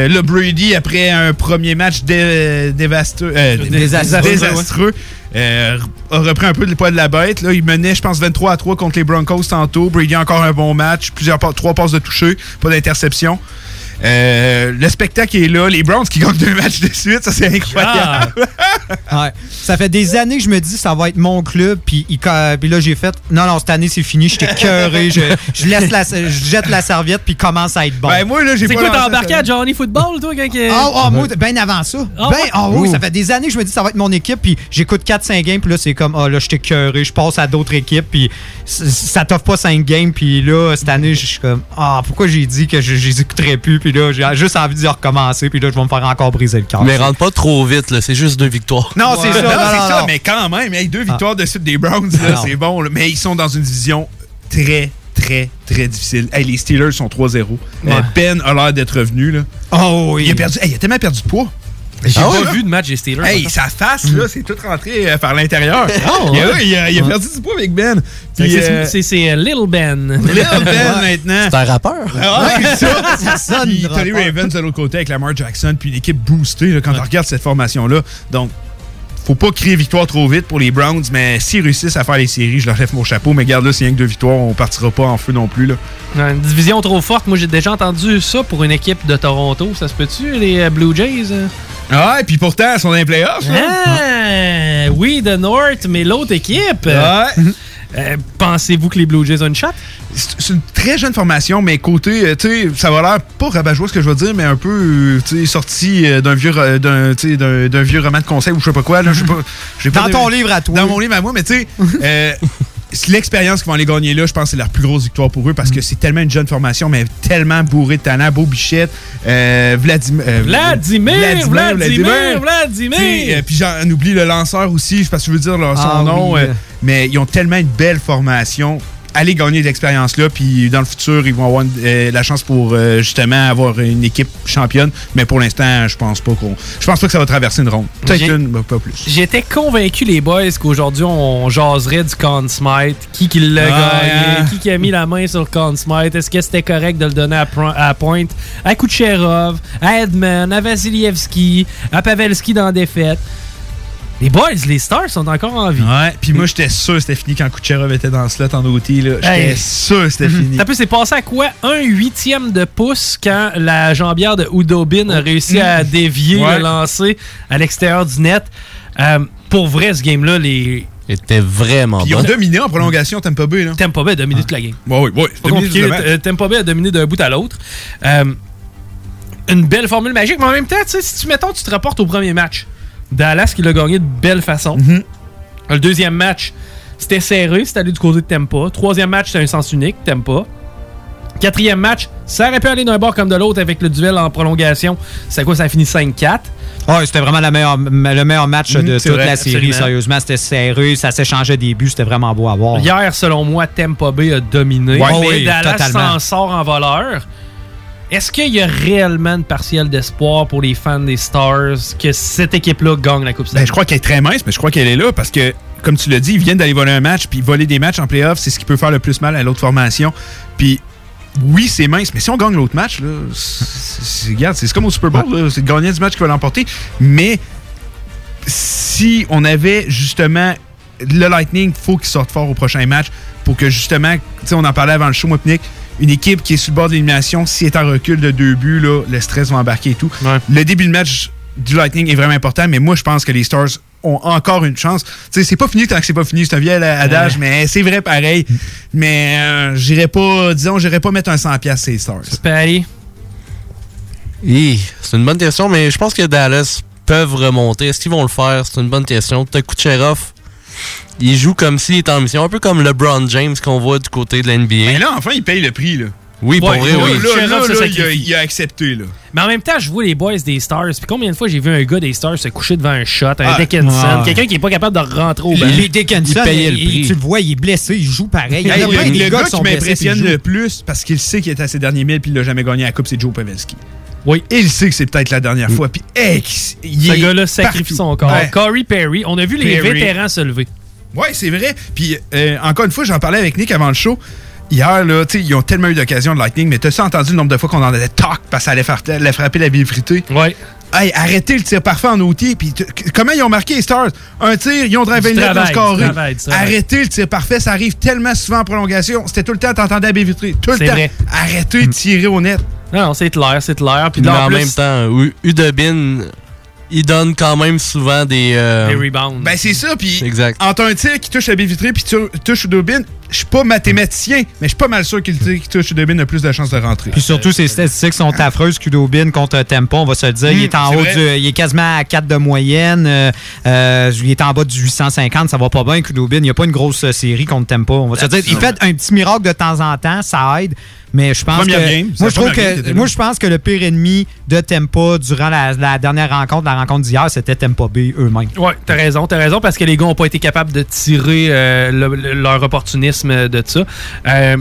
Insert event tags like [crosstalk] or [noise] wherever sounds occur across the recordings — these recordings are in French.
Euh, Là, Brady, après un premier match dé- dévasteux, euh, Désastreux, désastreux, euh, a repris un peu le poids de la bête. Là, il menait, je pense, 23 à 3 contre les Broncos tantôt. Brady encore un bon match, plusieurs trois passes de toucher, pas d'interception. Euh, le spectacle est là. Les Browns qui gagnent deux matchs de suite, ça c'est incroyable. Ouais. Ça fait des années que je me dis ça va être mon club, puis, il ca- puis là j'ai fait non non cette année c'est fini, j'étais cœuré, je, je laisse la, je jette la serviette puis il commence à être bon. Ben, moi là j'ai C'est pas quoi, t'as embarqué à Johnny Football, toi, quand que- Ah, ah, moi, bien avant ça. Ah ben, ah oui, ça fait des années que je me dis ça va être mon équipe, puis j'écoute 4-5 games, puis là, c'est comme, ah là, j'étais cœuré, je passe à d'autres équipes, puis ça t'offre pas 5 games, puis là, cette année, je suis comme, ah, pourquoi j'ai dit que je je les écouterais plus, puis là, j'ai juste envie d'y recommencer, puis là, je vais me faire encore briser le cœur. Mais rentre pas trop vite, là. C'est juste deux victoires. Non, c'est ça, Non, non, non, c'est non, ça, non. mais quand même, hey, deux victoires de suite des Browns, c'est bon. là. mais ils sont dans une division très, très, très difficile. Hey, les Steelers sont 3-0. Euh, Ouais. ben a l'air d'être revenu. Là. Oh oui. Il, a perdu, hey, il a tellement perdu de poids. J'ai Ah pas vu de match des Steelers. Hey, sa face, là, c'est tout rentré euh, par l'intérieur. Oh, [laughs] il, a, ouais? il a- il a perdu du poids avec Ben. C'est- euh, euh, Little Ben. [laughs] Little Ben maintenant. C'est un rappeur. Ah, ouais, c'est ça. [laughs] Ça sonne Puis rapport. Ravens de l'autre côté avec Lamar Jackson, puis une équipe boostée là, quand on regarde cette formation-là. Donc, faut pas crier victoire trop vite pour les Browns, mais s'ils réussissent à faire les séries, je leur lève mon chapeau. Mais regarde là, s'il y a que deux victoires, on partira pas en feu non plus. Là. Une division trop forte. Moi, j'ai déjà entendu ça pour une équipe de Toronto. Ça se peut-tu, les Blue Jays? Ah, et puis pourtant, ils sont dans les playoffs. là. Ah, oui, de North, mais l'autre équipe. Ouais. euh, Pensez-vous que les Blue Jays ont une shot? C'est une très jeune formation, mais côté, euh, tu sais, ça va l'air pas rabat-joie ce que je veux dire, mais un peu, euh, tu sais, sorti d'un vieux, d'un, tu sais, d'un, d'un vieux roman de conseil ou je sais pas quoi. Là, pas. Dans de- ton livre à toi. Dans mon livre à moi, mais tu sais, [laughs] euh, l'expérience qu'ils vont aller gagner là, je pense que c'est la plus grosse victoire pour eux parce que c'est tellement une jeune formation, mais tellement bourré de talent. Beau Bichette, euh, euh, Vladimir, Vladimir, Vladimir. Vladimir. Euh, Puis j'en oublie le lanceur aussi, je sais pas si je veux dire leur- son Ah nom, oui. euh, mais ils ont tellement une belle formation. Allez gagner de l'expérience là, puis dans le futur, ils vont avoir une- euh, la chance pour euh, justement avoir une équipe championne. Mais pour l'instant, je pense pas qu'on, je pense pas que ça va traverser une ronde. Peut-être une, mais pas plus. J'étais convaincu, les boys, qu'aujourd'hui, on jaserait du Conn Smite. Qui qui l'a Ouais, gagné? hein. Qui qui a mis la main sur Conn Smite? Est-ce que c'était correct de le donner à Point, à Kucherov, à Edman, à Vasilievski, à Pavelski dans la défaite? Les boys, les Stars sont encore en vie. Ouais, puis moi j'étais sûr que c'était fini quand Kucherov était dans le slot en OT. là. J'étais Hey. sûr que c'était fini. Ça peut c'est passé à quoi? Un huitième de pouce quand la jambière de Udobin a réussi à dévier Ouais. le lancer à l'extérieur du net. Euh, pour vrai, ce game-là, les était vraiment Puis ils ont bon. dominé en prolongation Tampa Bay. Là. Tampa Bay a dominé toute la game. Ouais, oui, oui. C'est pas compliqué. Euh, Tampa Bay a dominé d'un bout à l'autre. Euh, une belle formule magique, mais en même temps, tu sais, si tu mettons, tu te rapportes au premier match. Dallas qui l'a gagné de belle façon. Mhm. Le deuxième match, c'était serré, c'était allé du côté de Tampa. Troisième match, c'était un sens unique, Tampa. Quatrième match, ça aurait pu aller d'un bord comme de l'autre avec le duel en prolongation. C'est quoi, ça a fini 5-4. Ouais, c'était vraiment la meilleure- le meilleur match Mhm, de toute vrai, la série. absolument. Sérieusement, c'était serré, ça s'échangeait des buts, c'était vraiment beau à voir. Hier, selon moi, Tampa Bay a dominé. Ouais, mais oui, Dallas s'en sort en voleur. Est-ce qu'il y a réellement une partielle d'espoir pour les fans des Stars que cette équipe-là gagne la Coupe Ben, Stanley? je crois qu'elle est très mince, mais je crois qu'elle est là parce que, comme tu l'as dit, ils viennent d'aller voler un match, puis voler des matchs en playoff, c'est ce qui peut faire le plus mal à l'autre formation. Puis, oui, c'est mince, mais si on gagne l'autre match, là, c'est, regarde, c'est comme au Super Bowl, c'est gagnant du match qui va l'emporter. Mais si on avait justement le Lightning, faut qu'il sorte fort au prochain match pour que justement, tu sais, on en parlait avant le show, moi, Nick, une équipe qui est sur le bord de l'élimination, si elle est en recul de deux buts, là, le stress va embarquer et tout. Le début de match du Lightning est vraiment important, mais moi, je pense que les Stars ont encore une chance. Tu sais, c'est pas fini tant que c'est pas fini. C'est un vieil adage, Ouais. mais c'est vrai pareil. Mais euh, j'irais pas, disons, j'irais pas mettre un 100$ piastres ces Stars. Patty? Hi, C'est une bonne question, mais je pense que Dallas peuvent remonter. Est-ce qu'ils vont le faire? C'est une bonne question. T'as Kucherov, il joue comme s'il était en mission, un peu comme LeBron James qu'on voit du côté de l'NBA. Mais là, enfin, il paye le prix, là. Oui, pour Ouais, vrai, là, oui. Là, là, Kucherov se là, il, a, il a accepté, là. Mais en même temps, je vois les boys des Stars. Puis combien de fois j'ai vu un gars des Stars se coucher devant un shot, un Ah, Dickinson, quelqu'un qui est pas capable de rentrer au banc. Les Dickinson, il payait le il- prix. tu le vois, il est blessé, il joue pareil. Il y a le, des le gars gars qui m'impressionne le plus, parce qu'il sait qu'il est à ses derniers milles puis il l'a jamais gagné la Coupe, c'est Joe Pavelski. Oui. Il sait que c'est peut-être la dernière fois. Puis, hey, il Ce gars-là sacrifie son corps. Ouais. Corey Perry, on a vu les Perry. vétérans se lever. Ouais, c'est vrai. Puis, euh, encore une fois, j'en parlais avec Nick avant le show. hier, là, ils ont tellement eu d'occasions de Lightning, mais t'as-tu entendu le nombre de fois qu'on en avait talk parce que ça allait, faire, allait frapper la bille fritée? Ouais. Hey, arrêtez le tir parfait en outil. Puis comment ils ont marqué les Stars? Un tir, ils ont drivé le net, du travail. Arrêtez le tir parfait, ça arrive tellement souvent en prolongation. C'était tout le temps, t'entendais la baie vitrée. Tout le temps. vrai. Arrêtez de tirer au net. Non, non, c'est clair, c'est clair. Puis Mais en en plus, même temps, U- Udobin, il donne quand même souvent des. euh, les rebounds. Ben c'est ça, puis Exact. entre un tir qui touche la baie vitrée puis tu touches Udobin, je suis pas mathématicien, mais je suis pas mal sûr tir qui touche Udobin a plus de chances de rentrer. Puis surtout, ses statistiques sont affreuses. Kudobin contre Tempo, on va se le dire. il, est en haut du, il est quasiment à 4 de moyenne. Euh, euh, il est en bas du 850. Ça va pas bien, Kudobin. Il n'y a pas une grosse euh, série contre Tempo. On va se le dire. Il fait un petit miracle de temps en temps. Ça aide. Mais je pense Première que. game, moi, je trouve que moi, je pense que le pire ennemi de Tempo durant la, la dernière rencontre, la rencontre d'hier, c'était Tempo B eux-mêmes. Ouais, t'as raison, t'as raison, parce que les gars ont pas été capables de tirer euh, le- le- leur opportunisme de ça. Euh,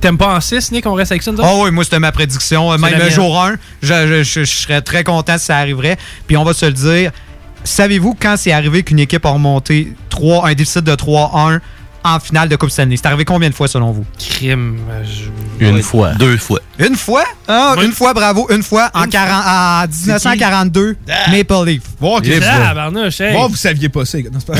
T'aimes pas en 6, Nick? On reste avec ça, nous? Oh oui, moi c'était ma prédiction. Même mienne. jour 1, je, je- je- je serais très content si ça arriverait. Puis on va se le dire. Savez-vous quand c'est arrivé qu'une équipe a remonté 3, un déficit de 3-1 en finale de Coupe Stanley? C'est arrivé combien de fois selon vous? Crime. euh, je- Une Ouais. fois. Deux fois. Une fois? Ah, Oui. Une fois, bravo. Une fois en, Une 40 en 1942, Maple Leaf. Voir que Ah, barnouche, hey. Voir, vous saviez pas ça. Non, pas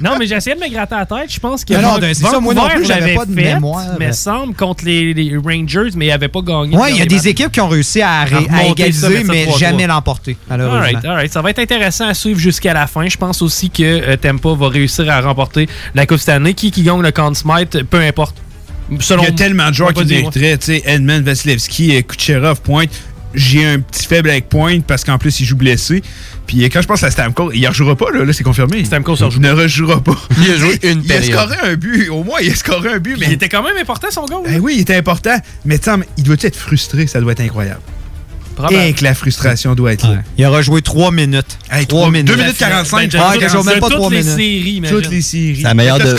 Non, [laughs] mais essayé de me gratter la tête. Je pense que Mais non, Van- ben, c'est ça, moi non plus, j'avais pas de fait, mémoire. Mais semble contre les, les Rangers, mais ils n'avaient pas gagné. Oui, il y a des matchs. équipes qui ont réussi à, à égaliser, mais 3-3. jamais l'emporter, alright. Ça va être intéressant à suivre jusqu'à la fin. Je pense aussi que euh, Tampa va réussir à remporter la Coupe Stanley. Qui qui gagne le Conn Smythe, peu importe. Selon Il y a tellement de joueurs qui mériteraient. Tu sais, Edmund, Vasilevski, Kucherov, Pointe. J'ai un petit faible avec Pointe parce qu'en plus, il joue blessé. Puis quand je pense à Stamkos, il ne rejouera pas, là, là c'est confirmé. Stamkos ne Il ne rejouera pas. [laughs] Il a joué une Il a période. scoré un but. Au moins, il a scoré un but. Il Mais était quand même important son goal. Ben oui, il était important. Mais tu sais, il doit être frustré? Ça doit être incroyable. Probable. Et que la frustration doit être là. Il aura joué 3 minutes. Hey, 3 trois- minutes. deux minutes 45. Ben, Ah, de même pas toutes trois les minutes. séries, imagine. Toutes les séries. C'est la meilleure, de,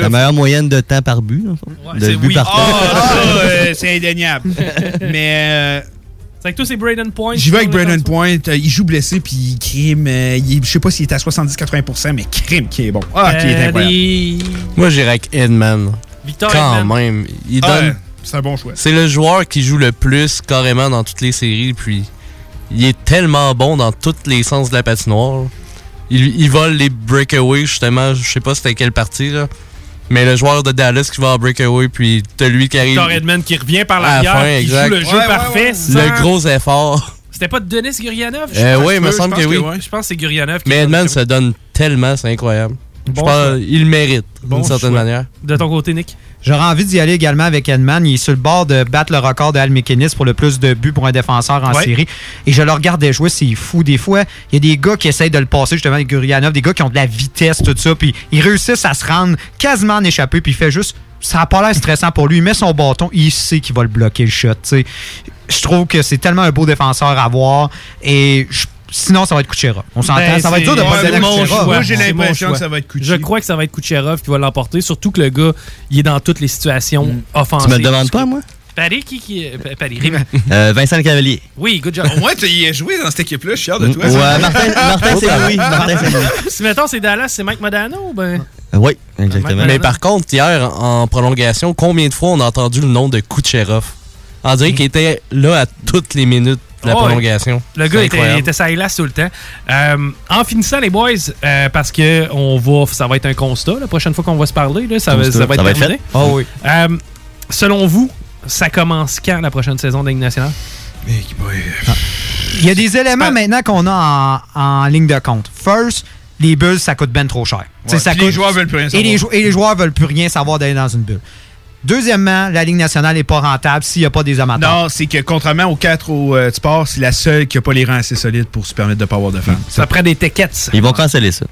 la meilleure moyenne de temps par but. Ouais, de c'est- but oui. par Ah, temps. [laughs] ça, euh, c'est indéniable. [laughs] Mais euh, C'est que toi, c'est Braden Point. j'y vais avec Brandon Point. Euh, il joue blessé, puis il crime. euh, il je sais pas s'il est à 70-80%, mais crime qui est bon. Ah, qui est incroyable. Moi, j'irais avec Edman. Victor Quand Edman. même. Il Ah, donne. C'est un bon choix. C'est le joueur qui joue le plus carrément dans toutes les séries. Puis il est tellement bon dans tous les sens de la patinoire. Il, il vole les breakaways, justement. Je sais pas c'était quelle partie, là. Mais le joueur de Dallas qui va en breakaway, puis t'as lui qui arrive. Victor Edman qui revient par À la qui exact. joue le jeu Ouais, ouais, parfait. ouais. sans- Le gros effort. C'était pas Denis Gurianov? je Euh, pense? oui, il me semble que que oui. Je pense que c'est Gurianov qui Mais dans se donne tellement, c'est incroyable. Le- Je Bon pense, choix. il le mérite, Bon d'une certaine choix. manière. De ton côté, Nick? J'aurais envie d'y aller également avec Edman. Il est sur le bord de battre le record de Al McInnes pour le plus de buts pour un défenseur en Ouais. série. Et je le regardais jouer, c'est fou. Des fois, il y a des gars qui essayent de le passer, justement, avec Gurianov, des gars qui ont de la vitesse, tout ça, puis ils réussissent à se rendre quasiment en échappé, puis il fait juste. Ça n'a pas l'air stressant pour lui. Il met son bâton, il sait qu'il va le bloquer, le shot. tu sais. Je trouve que c'est tellement un beau défenseur à voir. Et je- sinon, ça va être Kuchera. On s'entend. Ben, ça va être dur de c'est- pas ouais, mon choix. Moi, j'ai c'est l'impression que ça va être Kuchi. Je crois que ça va être Kucherov qui va l'emporter, surtout que le gars, il est dans toutes les situations Mm. offensives. Tu me le demandes pas, moi? Paris, qui. Pa- Paris. [laughs] Euh, Vincent Le Cavalier. Oui, good job. Au moins, tu y as joué dans cette équipe-là. Je suis fier de toi. Ouais, Martin, Martin Saint-Louis. [laughs] Martin Saint-Louis. [laughs] si mettons c'est Dallas, c'est Mike Modano ou ben? Euh, Oui, exactement. Mais par contre, hier, en prolongation, combien de fois on a entendu le nom de Kucherov? On dirait qu'il était là à toutes les minutes la Oh, ouais. prolongation. Le gars était, incroyable. était sa glace tout le temps. Euh, en finissant, les boys, euh, parce que on va, ça va être un constat la prochaine fois qu'on va se parler. Là, ça, va, Constat. ça va être Ça va être terminé. Oh oui. Euh, selon vous, ça commence quand la prochaine saison de Ligue nationale? Il y a des éléments maintenant qu'on a en, en ligne de compte. First, les bulles, ça coûte ben trop cher. Ça coûte- les joueurs veulent plus rien et savoir. les, jou- et les joueurs veulent plus rien savoir d'aller dans une bulle. Deuxièmement, la Ligue nationale n'est pas rentable s'il n'y a pas des amateurs. Non, c'est que contrairement aux quatre au euh, sport, c'est la seule qui n'a pas les rangs assez solides pour se permettre de ne pas avoir de fans. Ça prend des tickets. Ils vont canceller ça.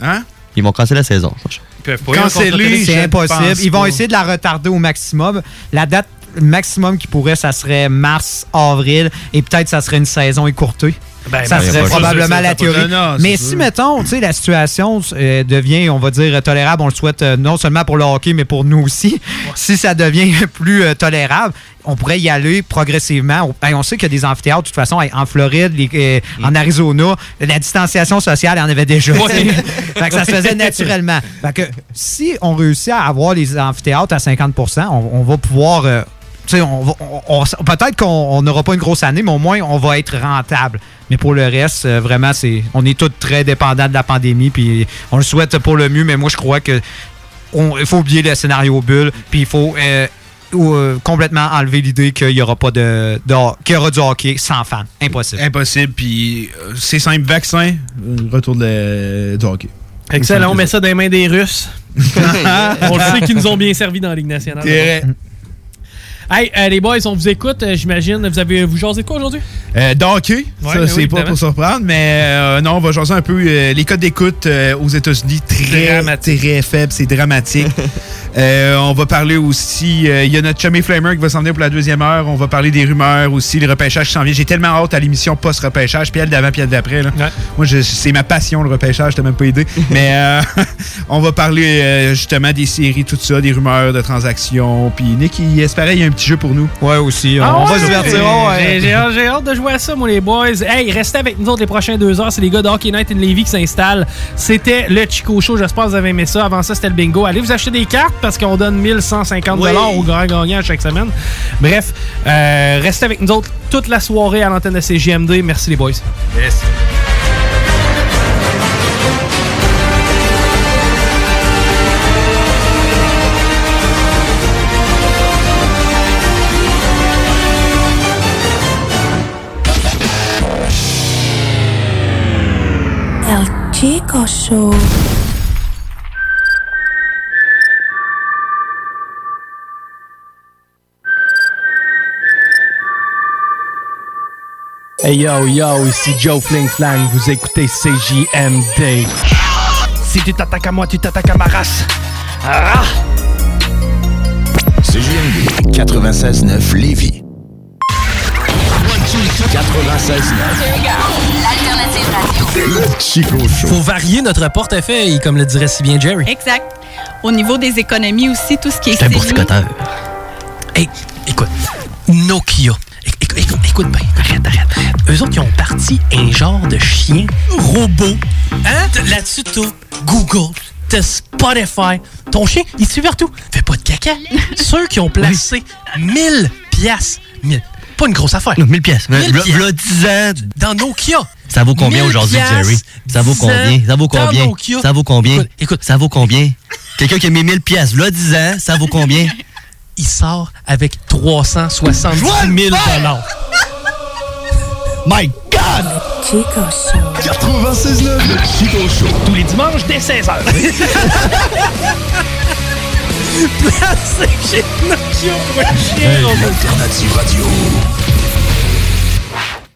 Hein? Ils vont canceller la saison. Ils peuvent pas. Canceller, C'est impossible. Ils vont pas. essayer de la retarder au maximum. La date maximum qui pourrait, ça serait mars, avril, et peut-être ça serait une saison écourtée. Ben, ça ben, serait pas- probablement la théorie. non, Mais si, sûr. mettons, tu sais, la situation euh, devient, on va dire, tolérable, on le souhaite euh, non seulement pour le hockey, mais pour nous aussi, si ça devient [laughs] plus euh, tolérable, on pourrait y aller progressivement. On, hey, on sait qu'il y a des amphithéâtres, de toute façon, hey, en Floride, les- en Arizona, la distanciation sociale, il y en avait déjà. Ouais. Fait que ça se faisait naturellement. Fait que si on réussit à avoir les amphithéâtres à 50 on, on va pouvoir... tu sais, on va- on- on- peut-être qu'on on n'aura pas une grosse année, mais au moins on va être rentable. Mais pour le reste, euh, vraiment, c'est, on est tous très dépendants de la pandémie, puis on le souhaite pour le mieux. Mais moi, je crois que on- il faut oublier le scénario bulle, puis il faut euh, euh, complètement enlever l'idée qu'il y aura pas de, qu'il y aura du hockey sans fans. Impossible. Impossible. Puis euh, c'est simple, vaccin, retour de, du hockey. Excellent, on met ça dans les mains des Russes. [laughs] on le sait qu'ils nous ont bien servi dans la Ligue nationale. Hey, euh, les boys, on vous écoute, euh, j'imagine. Vous avez vous jasé de quoi aujourd'hui? Euh, Ouais, ça oui, c'est pas pour surprendre, mais euh, non, on va jaser un peu les codes d'écoute aux États-Unis très Dramatique. très faibles, c'est dramatique. [laughs] On va parler aussi, il y a notre chummy Flamer qui va s'en venir pour la deuxième heure. On va parler des rumeurs aussi, les repêchages qui s'en viennent. J'ai tellement hâte à l'émission post-repêchage, puis elle d'avant, puis elle d'après. Ouais. Moi, c'est ma passion le repêchage, je t'ai même pas aidé. [laughs] mais [laughs] on va parler justement des séries, tout ça, des rumeurs de transactions. Puis Nick, il espérait il y a un petit jeu pour nous. Ouais, aussi. Ah on va se divertir. J'ai- ouais. J'ai j'ai hâte, de jouer à ça, moi, les boys. Hey, restez avec nous autres les prochaines deux heures. C'est les gars de Hockey Night in Levy qui s'installent. C'était le Chico Show. J'espère que vous avez aimé ça. Avant ça, c'était le bingo. Allez vous acheter des cartes parce qu'on donne 1150 au grand gagnant chaque semaine. Bref, euh, restez avec nous autres toute la soirée à l'antenne de CGMD. Merci, les boys. El Show. Hey yo yo, ici Joe Fling Flang, vous écoutez CJMD. Si tu t'attaques à moi, tu t'attaques à ma race. Ah! CJMD 96.9 Lévis. 96.9 L'alternative radio. Le Chico Show. Faut varier notre portefeuille, comme le dirait si bien Jerry. Exact. Au niveau des économies aussi, tout ce qui est C'est un boursicoteur. Hey, écoute, Nokia. Écoute, écoute, écoute bien, arrête, arrête, arrête. Eux autres, ils ont parti un genre de chien robot. Hein? Là-dessus, t'as Google, t'as Spotify. Ton chien, il te suit partout. Fais pas de caca. [laughs] Ceux qui ont placé 1000 piastres, 1000, pas une grosse affaire, Non, 1000 pièces. Mille V'là pièces. v'là 10 ans. dans Nokia. Ça vaut combien 1000 aujourd'hui, Jerry? Ça vaut 10 combien? Ça vaut combien? Ça vaut combien? Écoute, écoute. Ça vaut combien? [laughs] Quelqu'un qui a mis 1000 pièces, v'là 10 ans, ça vaut combien? Il sort avec 370 000 dollars. My God! Chico Show. 96.9 Le Chico Show. Tous les dimanches dès 16h. Placé chez Nokia pour un chien robot. Alternative radio.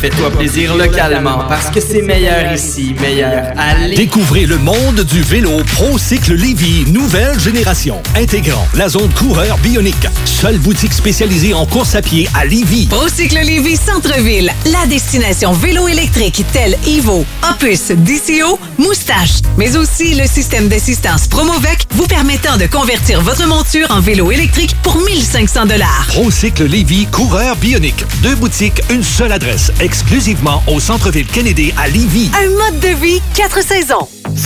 Fais-toi plaisir localement parce que c'est meilleur ici, meilleur à Lévis. Découvrez le monde du vélo ProCycle Lévy, nouvelle génération, intégrant la zone coureur bionique. Seule boutique spécialisée en course à pied à Lévy. Procycle Lévis Centre-Ville, la destination vélo électrique telle Evo, Opus, DCO, Moustache, mais aussi le système d'assistance Promovec vous permettant de convertir votre monture en vélo électrique pour 1500 dollars. ProCycle Lévy, coureur bionique. Deux boutiques, une seule adresse, exclusivement au centre-ville Kennedy à Lévy. Un mode de vie, quatre saisons.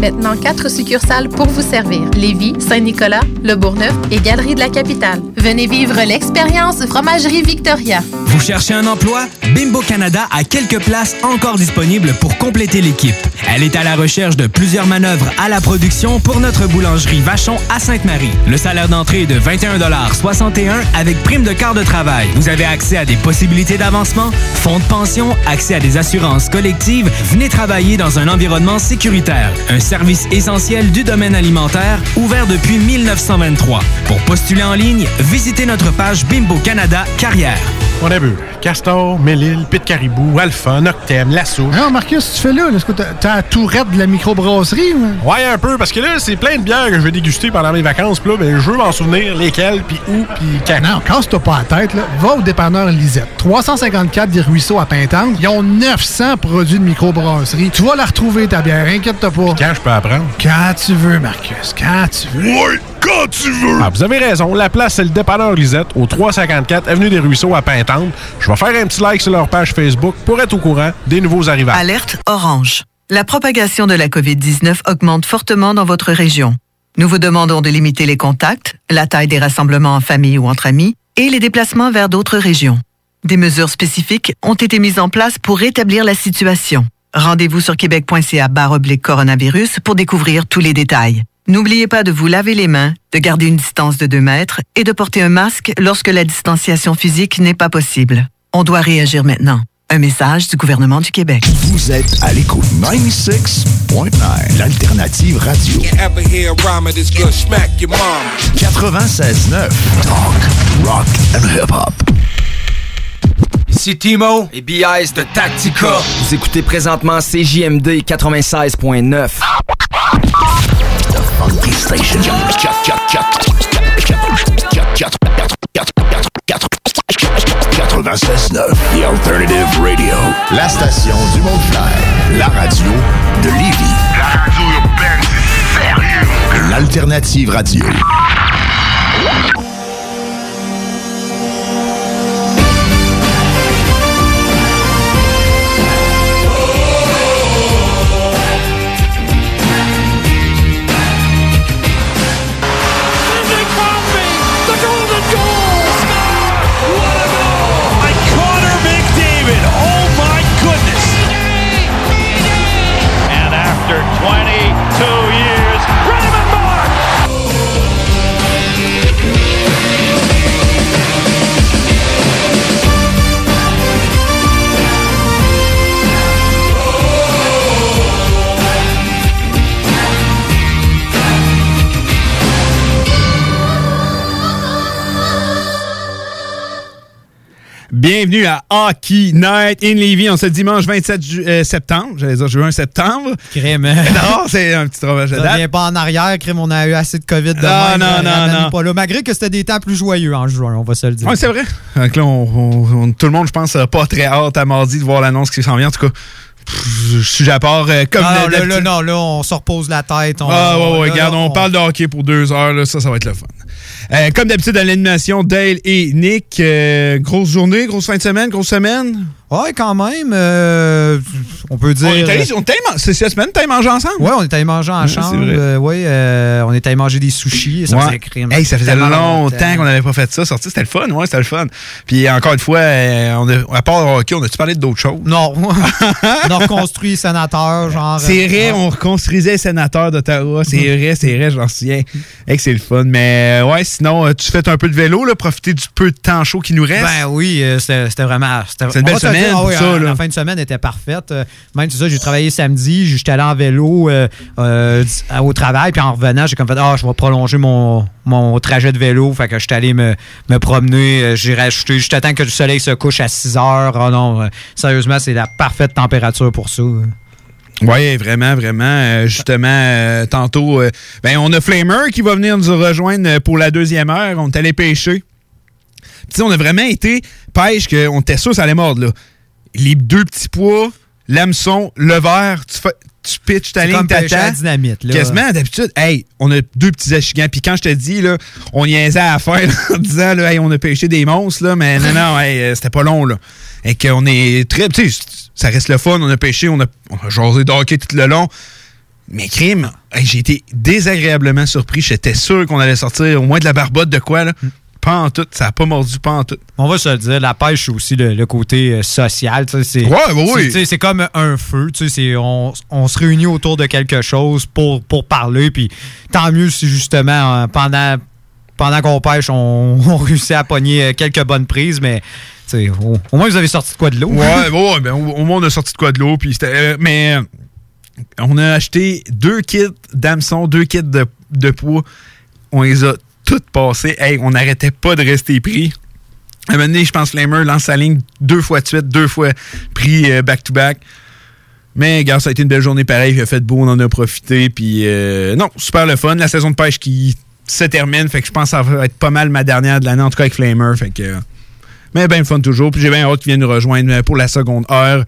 Maintenant, quatre succursales pour vous servir. Lévis, Saint-Nicolas, Le Bourgneuf et Galerie de la Capitale. Venez vivre l'expérience Fromagerie Victoria. Vous cherchez un emploi? Bimbo Canada a quelques places encore disponibles pour compléter l'équipe. Elle est à la recherche de plusieurs manœuvres à la production pour notre boulangerie Vachon à Sainte-Marie. Le salaire d'entrée est de 21,61 avec prime de quart de travail. Vous avez accès à des possibilités d'avancement, fonds de pension, accès à des assurances collectives. Venez travailler dans un environnement sécuritaire. Service essentiel du domaine alimentaire ouvert depuis 1923. Pour postuler en ligne, visitez notre page Bimbo Canada Carrière. On a vu. Castor, Mélile, Pit Caribou, Alpha, Noctem, Lasso. Non, Marcus, tu fais là? Est-ce que t'as la tourette de la microbrasserie? ou? Ouais, un peu, parce que là, c'est plein de bières que je vais déguster pendant mes vacances. Puis là, ben, je veux m'en souvenir lesquelles, puis où, puis quand. Non, casse-toi pas la tête, là. Va au dépanneur Lisette. 354 des Ruisseaux à Pintante. Ils ont 900 produits de microbrasserie. Tu vas la retrouver, ta bière. Inquiète-toi pas. Quand je peux apprendre? Quand tu veux, Marcus. Quand tu veux. Ouais, quand tu veux! Ah, vous avez raison. La place, c'est le dépanneur Lisette, au 354 Avenue des Ruisseaux à Pintante. Je vais faire un petit like sur leur page Facebook pour être au courant des nouveaux arrivages. Alerte orange. La propagation de la COVID-19 augmente fortement dans votre région. Nous vous demandons de limiter les contacts, la taille des rassemblements en famille ou entre amis et les déplacements vers d'autres régions. Des mesures spécifiques ont été mises en place pour rétablir la situation. Rendez-vous sur québec.ca barre oblique coronavirus pour découvrir tous les détails. N'oubliez pas de vous laver les mains, de garder une distance de 2 mètres et de porter un masque lorsque la distanciation physique n'est pas possible. On doit réagir maintenant. Un message du gouvernement du Québec. Vous êtes à l'écoute 96.9, l'alternative radio. Ever hear a rhyme of this good? Smack your mom? 96.9, talk, rock and hip-hop. Ici Timo et BIS de Tactica. Vous écoutez présentement CJMD 96.9. Funky Station. 96.9, The Alternative Radio. La station du monde clair. La radio de Lévis. La radio urbaine, c'est sérieux. L'alternative radio. Bienvenue à Hockey Night in Levy. On se dimanche 27 ju- euh, septembre. J'allais dire juin septembre. Crème. [laughs] Non, c'est un petit travail de date. pas en arrière, crème, on a eu assez de COVID de Non, même, non, euh, non, non. Pas là. Malgré que c'était des temps plus joyeux en juin, on va se le dire. Oui, c'est vrai. Donc là, on- on- on- tout le monde, je pense, n'a pas très hâte à mardi de voir l'annonce qui s'en vient. En tout cas, suis à part euh, comme non, non, là, d'habitude. là, non, là, on se repose la tête. On, Ah, ouais, ouais, là, regarde, on, parle de hockey pour deux heures, là, ça, ça va être le fun. Euh, comme d'habitude, à l'animation, Dale et Nick, euh, grosse journée, grosse fin de semaine, grosse semaine? Ouais, quand même. euh, on peut dire. On est allés- on est c'est cette semaine, t'as mangé ensemble? Ouais, on est allé manger en Ouais, euh, ouais, euh, on est allé manger des sushis. Ça Ouais. faisait crime. Hey, ça faisait longtemps qu'on n'avait pas fait ça. Sorti, c'était le fun, ouais, c'était le fun. Puis encore une fois, euh, on a, à part hockey, on a-tu parlé d'autres choses? Non. [laughs] on a reconstruit les sénateurs, genre. C'est euh, vrai, ouais. on reconstruisait les sénateurs d'Ottawa. C'est vrai, c'est vrai, j'en souviens. Hey, c'est le fun. Mais euh, ouais, sinon, euh, tu fais un peu de vélo, là, profiter du peu de temps chaud qui nous reste? Ben oui, euh, c'était vraiment. c'était- une belle semaine dire, ah oui, ça, hein. La fin de semaine était parfaite. Euh, Même c'est ça, j'ai travaillé samedi, j'étais allé en vélo euh, euh, au travail, puis en revenant, j'ai comme fait Ah, je vais prolonger mon, mon trajet de vélo. Fait que j'étais allé me, me promener. J'ai rajouté, juste temps que le soleil se couche à 6 heures. Oh non, sérieusement, c'est la parfaite température pour ça. Oui, vraiment, vraiment. Euh, justement, euh, tantôt, euh, ben, on a Flamer qui va venir nous rejoindre pour la deuxième heure. On est allé pêcher. Puis, tu sais, on a vraiment été pêche qu'on était sûr que ça allait mordre. Là. Les deux petits pois, l'hameçon, le verre, tu, fais, tu pitches ta ligne, t'attends. la dynamite, là. Quasiment, d'habitude, hey, on a deux petits achigants. Puis quand je te dis, là, on niaisait à la fin là, en disant, là, hey, on a pêché des monstres, là, mais non, non, hey, euh, c'était pas long. Là. Et qu'on est très. Tu sais, ça reste le fun. On a pêché, on a, on a jasé de hockey tout le long. Mais crime, hey, j'ai été désagréablement surpris. J'étais sûr qu'on allait sortir au moins de la barbotte de quoi, là. Pas en tout. Ça a pas mordu, pas en tout. On va se le dire, la pêche, aussi le, le côté euh, social. C'est, Ouais, bah oui. c'est- comme un feu. c'est- On, on se réunit autour de quelque chose pour, pour parler. Puis tant mieux si justement, euh, pendant, pendant qu'on pêche, on, [laughs] on réussit à pogner euh, quelques bonnes prises. Mais au, au moins, vous avez sorti de quoi de l'eau. [laughs] Ouais, ben, au, au moins, on a sorti de quoi de l'eau. Puis euh, mais on a acheté deux kits d'hameçon, deux kits de, de poids. On les a toutes passées. Hey, on n'arrêtait pas de rester pris. À un moment donné, je pense que Flamer lance sa ligne deux fois de suite, deux fois pris euh, back-to-back. Mais, gars, ça a été une belle journée pareil. Il a fait beau, on en a profité. Puis, euh, non, super le fun. La saison de pêche qui se termine. Fait que je pense que ça va être pas mal ma dernière de l'année, en tout cas avec Flamer. Fait que. Euh, mais bien fun toujours. Puis j'ai bien hâte qu'il vienne nous rejoindre euh, pour la seconde heure.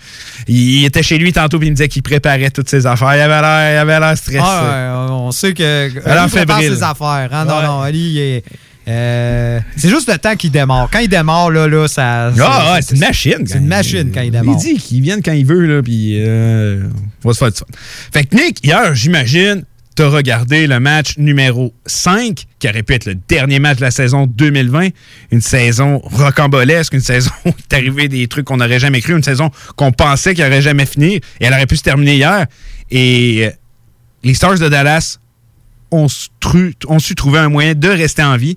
Il, il était chez lui tantôt puis il me disait qu'il préparait toutes ses affaires. Il avait l'air, il avait l'air stressé. Ah, ouais, on sait que. Alors, Ali prépare ses affaires. hein. Non, Ouais. non, Ali, il est. euh, c'est juste le temps qu'il démarre. Quand il démarre, là, là ça. Ah, ouais, c'est une machine. C'est une machine quand il Il démarre. dit qu'il vienne quand il veut, là, puis euh, on va se faire du fun. Fait que Nick, hier, j'imagine, t'as regardé le match numéro 5, qui aurait pu être le dernier match de la saison 2020. Une saison rocambolesque, une saison [laughs] où est arrivé des trucs qu'on n'aurait jamais cru, une saison qu'on pensait qu'elle aurait jamais fini, et elle aurait pu se terminer hier. Et euh, les Stars de Dallas ont, su trouver un moyen de rester en vie.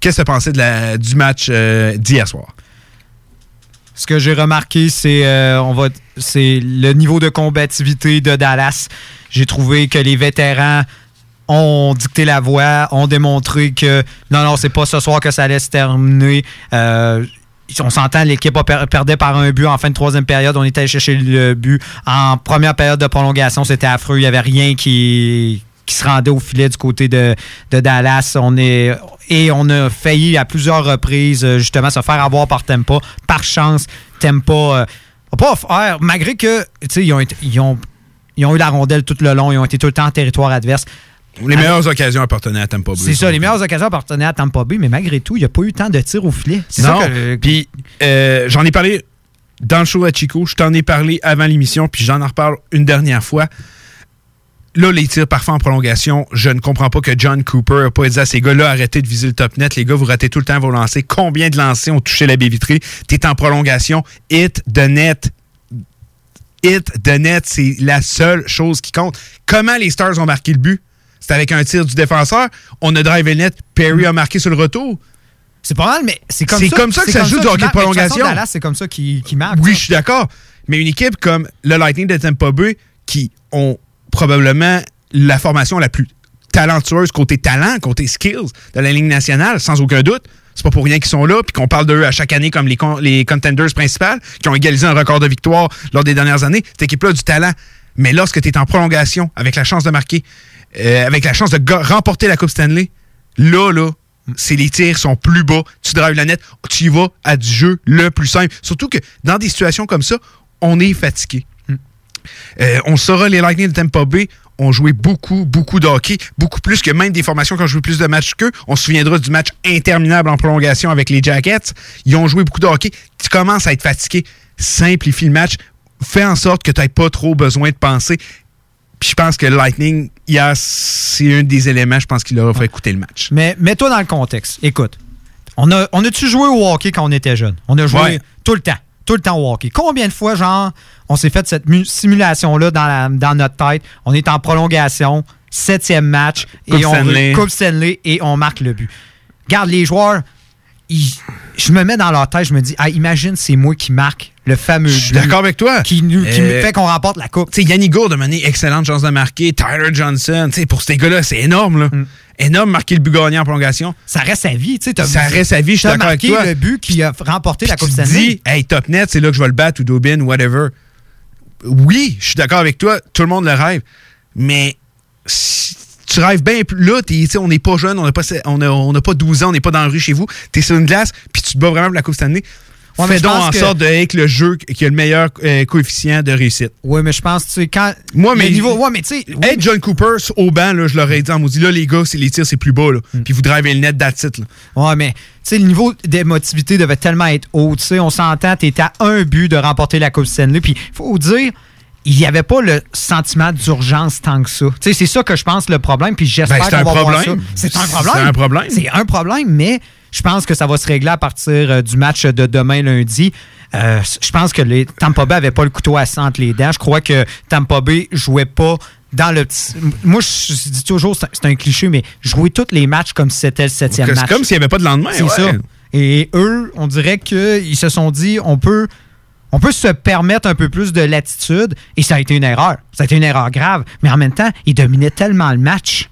Qu'est-ce que tu la, du match euh, d'hier soir? Ce que j'ai remarqué, c'est euh, c'est le niveau de combativité de Dallas. J'ai trouvé que les vétérans ont dicté la voie, ont démontré que non, non, c'est pas ce soir que ça allait se terminer. Euh, on s'entend, l'équipe perdait par un but en fin de troisième période. On était allé chercher le but. En première période de prolongation, c'était affreux. Il n'y avait rien qui, qui se rendait au filet du côté de, de Dallas. On est, et on a failli à plusieurs reprises, euh, justement, se faire avoir par Tempa. Par chance, Tempa euh, a pas offert, malgré que, ils ont, ils, ont, ils ont eu la rondelle tout le long. Ils ont été tout le temps en territoire adverse. Les meilleures occasions appartenaient à Tampa Bay. C'est ça, les meilleures occasions appartenaient à Tampa Bay, mais malgré tout, il n'y a pas eu tant de tirs au filet. Non. que. Puis euh, j'en ai parlé dans le show à Chico, je t'en ai parlé avant l'émission, puis j'en en reparle une dernière fois. Là, les tirs parfois en prolongation, je ne comprends pas que John Cooper n'a pas dit à ces gars-là arrêtez de viser le top net. Les gars, vous ratez tout le temps vos lancers. Combien de lancers ont touché la baie vitrée? T'es en prolongation. Hit the net. Hit the net, c'est la seule chose qui compte. Comment les Stars ont marqué le but? C'est avec un tir du défenseur. On a drivé le net. Perry a marqué sur le retour. C'est pas mal, mais c'est comme ça. comme ça que ça joue du hockey de prolongation. C'est comme ça qui, marque. Oui, je suis d'accord. Mais une équipe comme le Lightning de Tampa Bay, qui ont probablement la formation la plus talentueuse côté talent, côté skills de la Ligue nationale, sans aucun doute, C'est pas pour rien qu'ils sont là, puis qu'on parle d'eux à chaque année comme les, les contenders principales, qui ont égalisé un record de victoire lors des dernières années. Cette équipe-là a du talent. Mais lorsque tu es en prolongation, avec la chance de marquer, euh, avec la chance de remporter la Coupe Stanley, là, là, c'est les tirs sont plus bas, tu drives la net, tu y vas à du jeu le plus simple. Surtout que dans des situations comme ça, on est fatigué. Euh, on saura, les Lightning de Tampa Bay ont joué beaucoup, beaucoup de hockey, beaucoup plus que même des formations qui ont joué plus de matchs qu'eux. On se souviendra du match interminable en prolongation avec les Jackets. Ils ont joué beaucoup de hockey. Tu commences à être fatigué. Simplifie le match. Fais en sorte que tu n'aies pas trop besoin de penser. Puis je pense que le Lightning, hier, c'est un des éléments, je pense, qui leur a fait écouter le match. Mais mets-toi dans le contexte. Écoute, on a, on a-tu joué au hockey quand on était jeune? On a joué Ouais. tout le temps. Tout le temps au hockey. Combien de fois, genre, on s'est fait cette mu- simulation-là dans, la- dans notre tête? On est en prolongation, septième match, Coupe et on Stanley. Coupe Stanley, et on marque le but. Garde les joueurs, ils- je me mets dans leur tête, je me dis, ah, imagine, c'est moi qui marque le fameux Je suis but d'accord avec toi. qui, nous, qui Euh, fait qu'on remporte la coupe. Tu sais, Yannick Gourde a mené excellente chance de marquer. Tyler Johnson, tu sais, pour ces gars-là, c'est énorme, là. Énorme marquer le but gagnant en prolongation. Mm. Ça reste sa vie, tu sais. Ça reste sa vie, je suis d'accord avec marqué toi. le but qui a remporté la Coupe Stanley. dis, hey, top net, c'est là que je vais le battre ou Dobin, whatever. Oui, je suis d'accord avec toi, tout le monde le rêve. Mais tu rêves bien plus. Là, on n'est pas jeune, on n'a pas, on on pas 12 ans, on n'est pas dans la rue chez vous. Tu es sur une glace, puis tu te bats vraiment pour la Coupe Stanley. Ouais, mais Fais donc en que- sorte de le jeu qui a le meilleur euh, coefficient de réussite. Oui, mais je pense, tu sais, quand. Moi, le mais. niveau. Ouais, mais tu sais. Être John Cooper au banc, là, je leur ai dit en maudit, là, les gars, c'est les tirs, c'est plus bas, là. Puis vous drivez le net it, là. Ouais, mais tu sais, le niveau d'émotivité devait tellement être haut. Tu sais, on s'entend, tu à un but de remporter la Coupe Stanley. Puis, faut dire, il n'y avait pas le sentiment d'urgence tant que ça. Tu sais, c'est ça que je pense le problème. Puis j'espère Ben, c'est qu'on un va voir problème. ça. C'est un C'est problème. un problème. C'est un problème, mais je pense que ça va se régler à partir euh, du match de demain lundi. Euh, je pense que les Tampa Bay n'avait pas le couteau à sang entre les dents. Je crois que Tampa Bay jouait pas dans le petit. Moi, je je dis toujours, c'est un- c'est un cliché, mais jouer tous les matchs comme si c'était le septième C'est match. comme s'il n'y avait pas de lendemain. C'est ouais. ça. Et eux, on dirait qu'ils se sont dit, on peut, on peut se permettre un peu plus de latitude. Et ça a été une erreur. Ça a été une erreur grave. Mais en même temps, ils dominaient tellement le match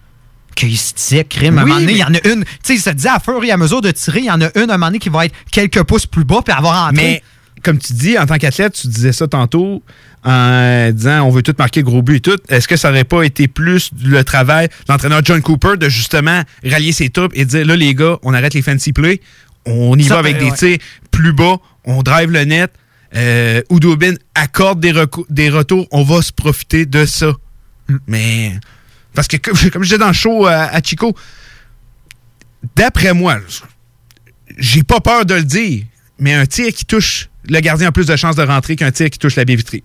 crime, à un moment donné, il y en a une. Tu sais, ils se disaient à fur et à mesure de tirer, il y en a une à un moment donné qui va être quelques pouces plus bas puis avoir rentré. Mais comme tu dis, en tant qu'athlète, tu disais ça tantôt en disant on veut tout marquer gros but et tout. Est-ce que ça aurait pas été plus le travail de l'entraîneur John Cooper de justement rallier ses troupes et dire là, les gars, on arrête les fancy plays, on y Ça, va avec euh, des tirs plus bas, on drive le net. Euh, Oudobin accorde des, des retours, on va se profiter de ça. Mm. Mais. Parce que, comme, [laughs] comme je disais dans le show à, à Chico, d'après moi, j'ai pas peur de le dire, mais un tir qui touche le gardien a plus de chances de rentrer qu'un tir qui touche la baie vitrée.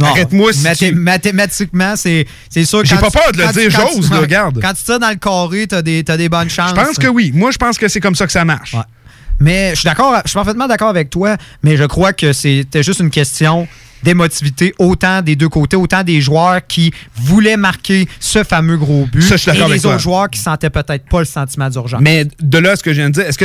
Arrête-moi si mathé- tu- mathématiquement, c'est c'est sûr. J'ai quand pas peur de le dire, j'ose, regarde. Quand tu tires dans le carré, t'as des, t'as des bonnes chances. Je pense que oui. Moi, je pense que c'est comme ça que ça marche. Mais je suis d'accord, je suis parfaitement d'accord avec toi, mais je crois que c'était juste une question d'émotivité, autant des deux côtés, autant des joueurs qui voulaient marquer ce fameux gros but, Ça, je et avec les toi. autres joueurs qui sentaient peut-être pas le sentiment d'urgence. Mais de là, ce que je viens de dire, est-ce que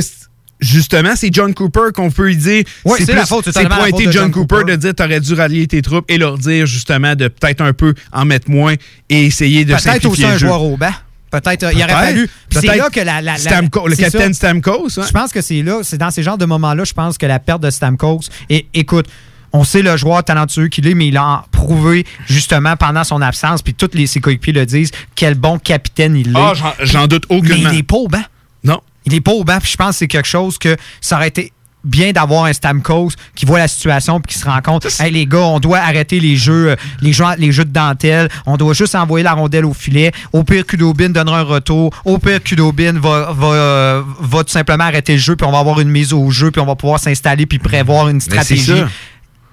justement, c'est John Cooper qu'on peut y dire? Oui, c'est la faute, c'est pointer John, John Cooper, Cooper. de dire t'aurais dû rallier tes troupes et leur dire justement de peut-être un peu en mettre moins et essayer de peut-être aussi un jeu. joueur au banc. Peut-être, euh, il aurait Peut-être. fallu. C'est là que la. la- la- le capitaine. Stamkos, hein? Je pense que c'est là, c'est dans ces genres de moments-là, je pense que la perte de Stamkos. Et écoute, on sait le joueur talentueux qu'il est, mais il a prouvé justement pendant son absence, puis tous les, ses coéquipiers le disent, quel bon capitaine il est. Ah, j'en- j'en doute aucunement. Mais il est pas au banc. Non. Il est pas au banc, puis je pense que c'est quelque chose que ça aurait été bien d'avoir un Stamkos qui voit la situation puis qui se rend compte hey les gars on doit arrêter les jeux euh, les jeux les jeux de dentelle on doit juste envoyer la rondelle au filet au pire Kudobin donnera un retour au pire Kudobin va, va, va tout simplement arrêter le jeu puis on va avoir une mise au jeu puis on va pouvoir s'installer puis prévoir une stratégie.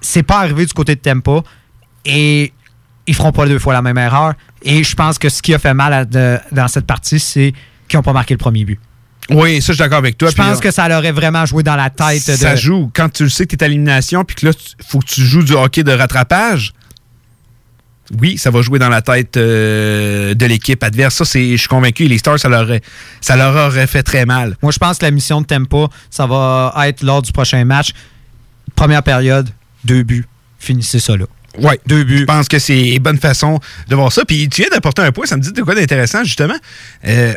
C'est pas arrivé du côté de Tempa et ils feront pas deux fois la même erreur et je pense que ce qui a fait mal à- de- dans cette partie c'est qu'ils n'ont pas marqué le premier but Oui, ça, je suis d'accord avec toi. je pense que ça l'aurait vraiment joué dans la tête de. ça joue. Quand tu le sais que tu es à l'élimination, puis que là, il faut que tu joues du hockey de rattrapage, oui, ça va jouer dans la tête euh, de l'équipe adverse. Ça, c'est, je suis convaincu, les Stars, ça leur, aurait, ça leur aurait fait très mal. Moi, je pense que la mission de Tempa, ça va être lors du prochain match. Première période, deux buts. Finissez ça là. Ouais, deux buts. Je pense que c'est une bonne façon de voir ça. Puis tu viens d'apporter un point, ça me dit de quoi d'intéressant, justement. Euh,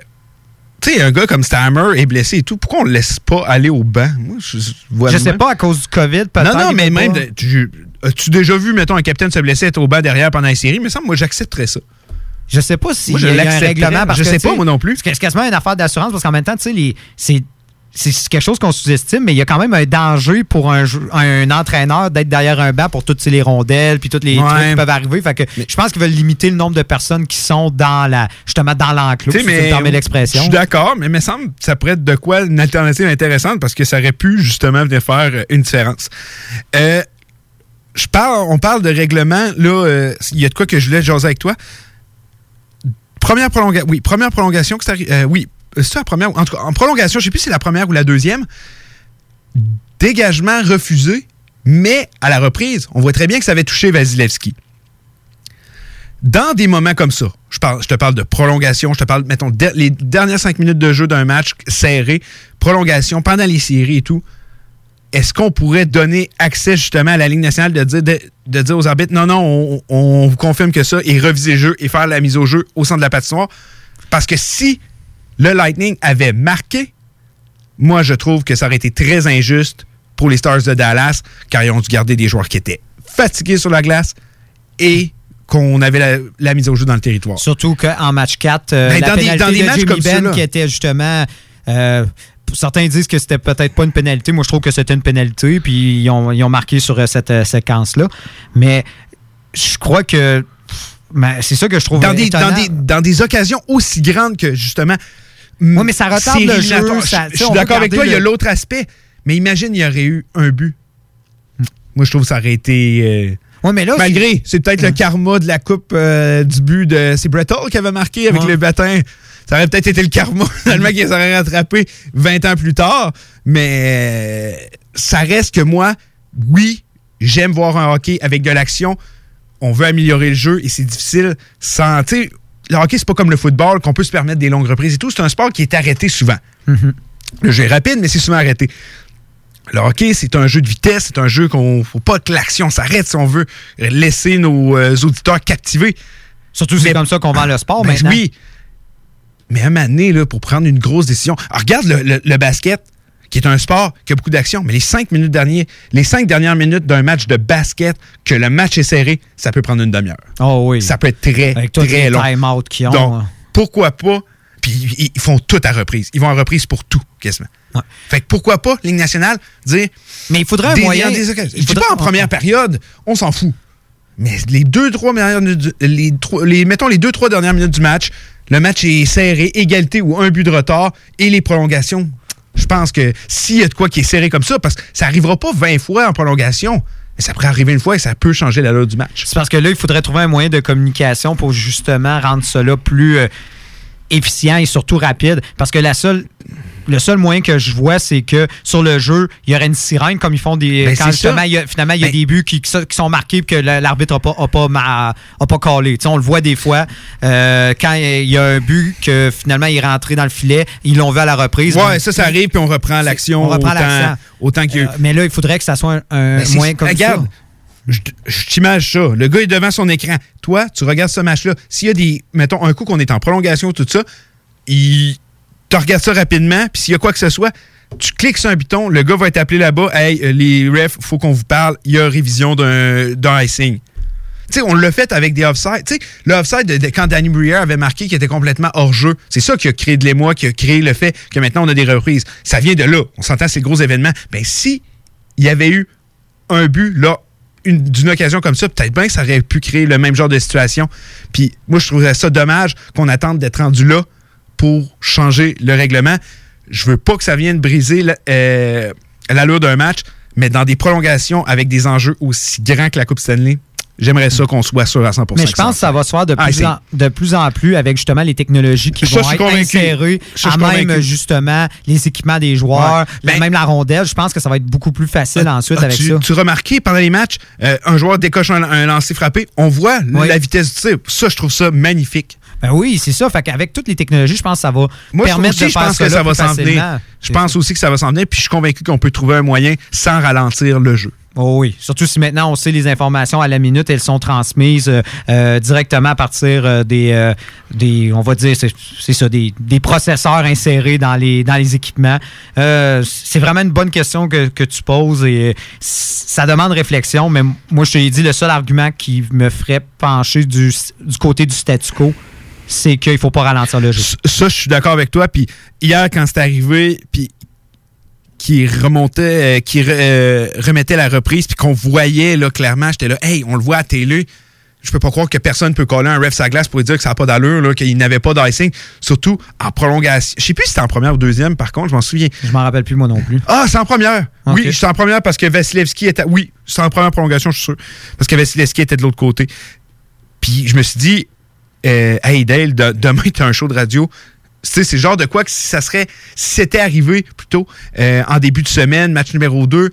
Tu sais, un gars comme Stammer est blessé et tout. Pourquoi on le laisse pas aller au banc? Moi, je, vois Je sais pas, à cause du COVID, peut-être. Non, non, mais même. de- tu- As-tu déjà vu, mettons, un capitaine se blesser être au banc derrière pendant la série? Mais ça, moi, j'accepterais ça. Je sais pas si Moi, je y a un règlement. Parce Je que, sais pas, moi non plus. C'est quasiment une affaire d'assurance parce qu'en même temps, tu sais, c'est c'est quelque chose qu'on sous-estime, mais il y a quand même un danger pour un, entraîneur d'être derrière un banc pour toutes ces les rondelles puis tous les Ouais. trucs qui peuvent arriver. Fait que je pense qu'ils veulent limiter le nombre de personnes qui sont dans la justement dans l'enclos. Si tu me permets Je l'expression. suis d'accord, mais il me semble que ça pourrait être de quoi une alternative intéressante parce que ça aurait pu justement venir faire euh, une différence. Euh, je parle, on parle de règlement. Là, euh, il y a de quoi que je voulais jaser avec toi. Première prolongation. Oui, première prolongation que arri- euh, oui, c'est la première. En prolongation, je sais plus si c'est la première ou la deuxième. Dégagement refusé, mais à la reprise, on voit très bien que ça avait touché Vasilevski dans des moments comme ça, je, parle, je te parle de prolongation, je te parle, mettons, les dernières cinq minutes de jeu d'un match serré, prolongation, pendant les séries et tout, est-ce qu'on pourrait donner accès justement à la Ligue nationale de dire, de dire aux arbitres, non, non, on, on vous confirme que ça, et reviser le jeu et faire la mise au jeu au centre de la patinoire? Parce que si le Lightning avait marqué, moi, je trouve que ça aurait été très injuste pour les Stars de Dallas, car ils ont dû garder des joueurs qui étaient fatigués sur la glace et qu'on avait la, la mise au jeu dans le territoire. Surtout qu'en match 4, euh, Ben, la dans des- pénalité dans des de matchs Jamie comme Ben qui était justement... euh, certains disent que c'était peut-être pas une pénalité. Moi, je trouve que c'était une pénalité. Puis ils ont, ils ont marqué sur euh, cette séquence-là. Mais je crois que... ben, c'est ça que je trouve Dans des, étonnant. dans, des, dans des occasions aussi grandes que justement. Oui, mais ça retarde le jeu, ça- Je- suis d'accord avec toi, il y a l'autre aspect. Mais imagine, il y aurait eu un but. Moi, je trouve que ça aurait été. euh, mais là, malgré, c'est peut-être le karma de la coupe euh, du but de. C'est Brett Hall qui avait marqué avec Ouais. le bâtin. Ça aurait peut-être été le karma, [laughs] finalement, qui les aurait rattrapé 20 ans plus tard. Mais euh, ça reste que moi, oui, j'aime voir un hockey avec de l'action. On veut améliorer le jeu et c'est difficile sans. Tu le hockey, c'est pas comme le football qu'on peut se permettre des longues reprises et tout. C'est un sport qui est arrêté souvent. Le jeu est rapide, mais c'est souvent arrêté. Le hockey, c'est un jeu de vitesse, c'est un jeu qu'on faut pas que l'action s'arrête si on veut laisser nos euh, auditeurs captivés. Surtout c'est comme ça qu'on vend le sport Ben maintenant. Oui. Mais à un moment donné, là, pour prendre une grosse décision. Alors, regarde le, le- le basket, qui est un sport qui a beaucoup d'action, mais les cinq minutes dernières, les cinq dernières minutes d'un match de basket, que le match est serré, ça peut prendre une demi-heure. Oh oui. Ça peut être très, Avec tous très les long. time-out ont. Donc, hein. pourquoi pas? Puis ils, font tout à reprise. Ils vont à reprise pour tout, quasiment. Fait que pourquoi pas, Ligue nationale, dire. Mais il faudrait un moyen- des occasions. il Je dis faudrait- pas en première période, on s'en fout. Mais les deux, les, trois- les, mettons les deux, trois dernières minutes du match, le match est serré, égalité ou un but de retard, et les prolongations. Je pense que s'il y a de quoi qui est serré comme ça, parce que ça arrivera pas 20 fois en prolongation, mais ça pourrait arriver une fois et ça peut changer l'allure du match. C'est parce que là, il faudrait trouver un moyen de communication pour justement rendre cela plus euh, efficient et surtout rapide. Parce que la seule. Le seul moyen que je vois, c'est que sur le jeu, il y aurait une sirène comme ils font des. Ben, quand c'est justement, ça. il y a- finalement, il y a Ben- des buts qui, qui sont- marqués et que la- l'arbitre n'a pas, a pas, ma- a pas on le voit des fois. euh, quand il y a un but que finalement il est rentré dans le filet, ils l'ont vu à la reprise. Ouais, Donc, ça, ça arrive, puis on reprend l'action on reprend autant, l'accent. autant eu. Euh, mais là, il faudrait que ça soit un, un Ben, moyen comme regarde, ça. Je, je t'imagine ça. Le gars est devant son écran. Toi, tu regardes ce match-là. S'il y a des. Mettons, un coup qu'on est en prolongation, tout ça, il. Tu regardes ça rapidement, puis s'il y a quoi que ce soit, tu cliques sur un bouton, le gars va être appelé là-bas. Hey, euh, les refs, faut qu'on vous parle. Il y a révision d'un icing. Tu sais, on l'a fait avec des offsides. Tu sais, le offside de, quand Danny Briere avait marqué qu'il était complètement hors jeu, c'est ça qui a créé de l'émoi, qui a créé le fait que maintenant on a des reprises. Ça vient de là. On s'entend, c'est le gros événement. Ben, si il y avait eu un but, là, une- d'une occasion comme ça, peut-être bien que ça aurait pu créer le même genre de situation. Puis moi, je trouverais ça dommage qu'on attende d'être rendu là pour changer le règlement. Je veux pas que ça vienne briser euh, l'allure d'un match, mais dans des prolongations avec des enjeux aussi grands que la Coupe Stanley, j'aimerais ça qu'on soit sûr à 100% Mais je pense que ça va se faire de Ah, plus, c'est- en, de plus en plus avec justement les technologies qui Ça, vont être convaincu. insérées Ça, je à suis même convaincu. justement les équipements des joueurs, Ouais. Ben- même la rondelle. Je pense que ça va être beaucoup plus facile ensuite avec tu, ça. tu remarqué pendant les matchs, euh, un joueur décoche un, un lancer frappé, on voit Oui. la vitesse du tir. Ça, je trouve ça magnifique. Ben oui, c'est ça. Fait qu'avec toutes les technologies, je pense que ça va Moi, permettre aussi, de je faire pense que cela ça va s'en venir. Je pense aussi que ça va s'en venir, puis je suis convaincu qu'on peut trouver un moyen sans ralentir le jeu. Oh oui, surtout si maintenant on sait les informations à la minute, elles sont transmises euh, euh, directement à partir euh, des, euh, des, on va dire, c'est ça, des, des processeurs insérés dans les, dans les équipements. C'est vraiment une bonne question que, que tu poses et ça demande réflexion, mais moi je te l'ai dit, le seul argument qui me ferait pencher du, du côté du statu quo, c'est qu'il faut pas ralentir le jeu. Ça, je suis d'accord avec toi. Puis hier, quand c'est arrivé, puis qui remontait, euh, qui re- euh, remettait la reprise, puis qu'on voyait là clairement, j'étais là, hey, on le voit à télé. Je peux pas croire que personne peut coller un ref sa glace pour lui dire que ça n'a pas d'allure, qu'il n'avait pas d'icing. Surtout en prolongation. Je sais plus si c'était en première ou deuxième, par contre, je m'en souviens. Je m'en rappelle plus moi non plus. Ah, c'est en première. Oui, c'est en première parce que Vasilevski était. Oui, c'est en première prolongation, je suis sûr. Parce que Vasilevski était de l'autre côté. Puis je me suis dit, euh, hey Dale, de- demain, tu as un show de radio. Tu sais, c'est le genre de quoi que si ça serait. Si c'était arrivé plutôt euh, en début de semaine, match numéro 2,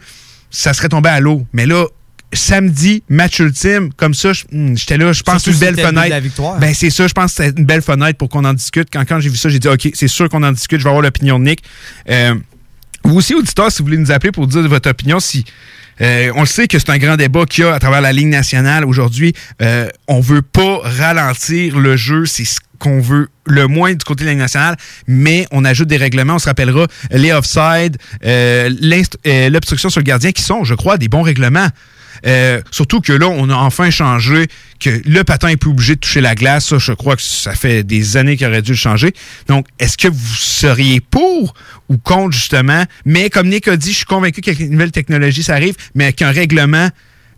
ça serait tombé à l'eau. Mais là, samedi, match ultime, comme ça, hmm, j'étais là, je pense une belle fenêtre. la victoire. Ben, c'est ça, je pense que c'était une belle fenêtre pour qu'on en discute. Quand, quand j'ai vu ça, j'ai dit, OK, c'est sûr qu'on en discute, je vais avoir l'opinion de Nick. Euh, vous aussi, auditeurs, si vous voulez nous appeler pour dire votre opinion, si on le sait que c'est un grand débat qu'il y a à travers la Ligue nationale aujourd'hui. Euh, on veut pas ralentir le jeu, c'est ce qu'on veut le moins du côté de la Ligue nationale, mais on ajoute des règlements. On se rappellera les offside, euh, euh, l'obstruction sur le gardien, qui sont, je crois, des bons règlements. Euh, surtout que là, on a enfin changé, que le patin est plus obligé de toucher la glace. Ça, je crois que ça fait des années qu'il aurait dû le changer. Donc, est-ce que vous seriez pour ou contre, justement? Mais comme Nick a dit, je suis convaincu qu'avec les nouvelles technologies, ça arrive, mais avec un règlement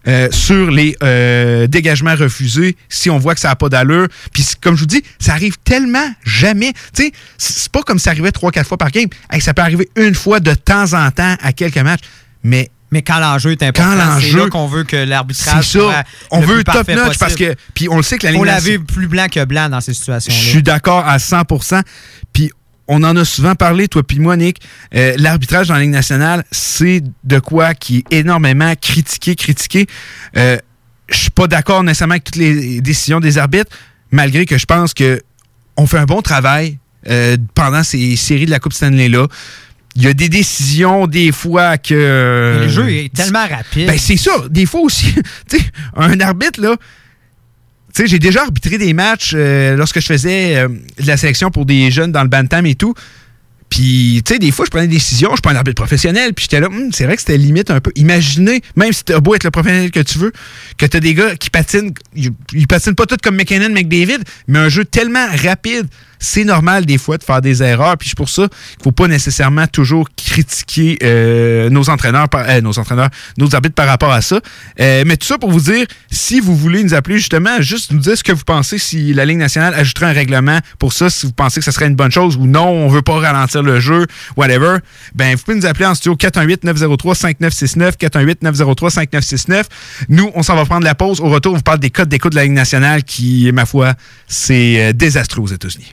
euh, sur les euh, dégagements refusés, si on voit que ça n'a pas d'allure. Puis, comme je vous dis, ça arrive tellement jamais. Tu sais, c'est pas comme ça arrivait trois, quatre fois par game. Ça peut arriver une fois de temps en temps à quelques matchs. Mais Mais quand l'enjeu est important, Quand c'est là qu'on veut que l'arbitrage c'est soit. On le veut plus top notch possible. parce que. Puis on le sait que la Faut laver nationale- plus blanc que blanc dans ces situations-là. Je suis d'accord à 100% Puis on en a souvent parlé, toi puis moi, Nick. Euh, L'arbitrage dans la Ligue nationale, c'est de quoi qui est énormément critiqué, critiqué. Euh, je suis pas d'accord nécessairement avec toutes les décisions des arbitres, malgré que je pense que on fait un bon travail euh, pendant ces séries de la Coupe Stanley-là. Il y a des décisions, des fois, que... Le jeu est tellement rapide. Ben, c'est ça. Des fois aussi, [laughs] tu sais, un arbitre, là, tu sais, j'ai déjà arbitré des matchs euh, lorsque je faisais euh, de la sélection pour des jeunes dans le bantam et tout. Puis, tu sais, des fois, je prenais des décisions, je pas un arbitre professionnel, puis j'étais là, Hum, c'est vrai que c'était limite un peu. Imaginez, même si t'as beau être le professionnel que tu veux, que t'as des gars qui patinent, ils, ils patinent pas tous comme McKinnon, McDavid, mais un jeu tellement rapide, c'est normal des fois de faire des erreurs, puis c'est pour ça qu'il faut pas nécessairement toujours critiquer euh, nos entraîneurs, euh, nos entraîneurs, nos arbitres par rapport à ça. Euh, mais tout ça pour vous dire, si vous voulez nous appeler justement, juste nous dire ce que vous pensez si la Ligue nationale ajouterait un règlement pour ça, si vous pensez que ça serait une bonne chose ou non, on veut pas ralentir le jeu, whatever, ben vous pouvez nous appeler en studio 418-903-5969, 418-903-5969. Nous, on s'en va prendre la pause. Au retour, on vous parle des codes d'écoute de la Ligue nationale qui, ma foi, c'est désastreux aux États-Unis.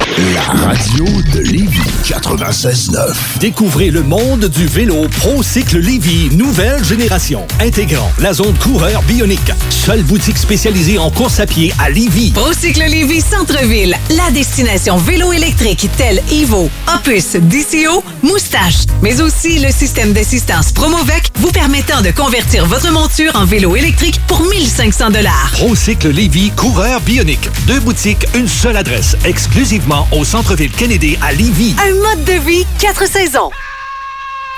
La radio de Lévis 96.9. Découvrez le monde du vélo ProCycle Lévis, nouvelle génération, intégrant la zone coureur bionique. Seule boutique spécialisée en course à pied à Lévis. Procycle Lévis Centre-Ville, la destination vélo électrique telle Evo, Opus, DCO, Moustache, mais aussi le système d'assistance Promovec vous permettant de convertir votre monture en vélo électrique pour 1500 dollars. ProCycle Lévis, coureur bionique. Deux boutiques, une seule adresse, exclusivement au centre-ville Kennedy à Lévis. Un mode de vie, quatre saisons.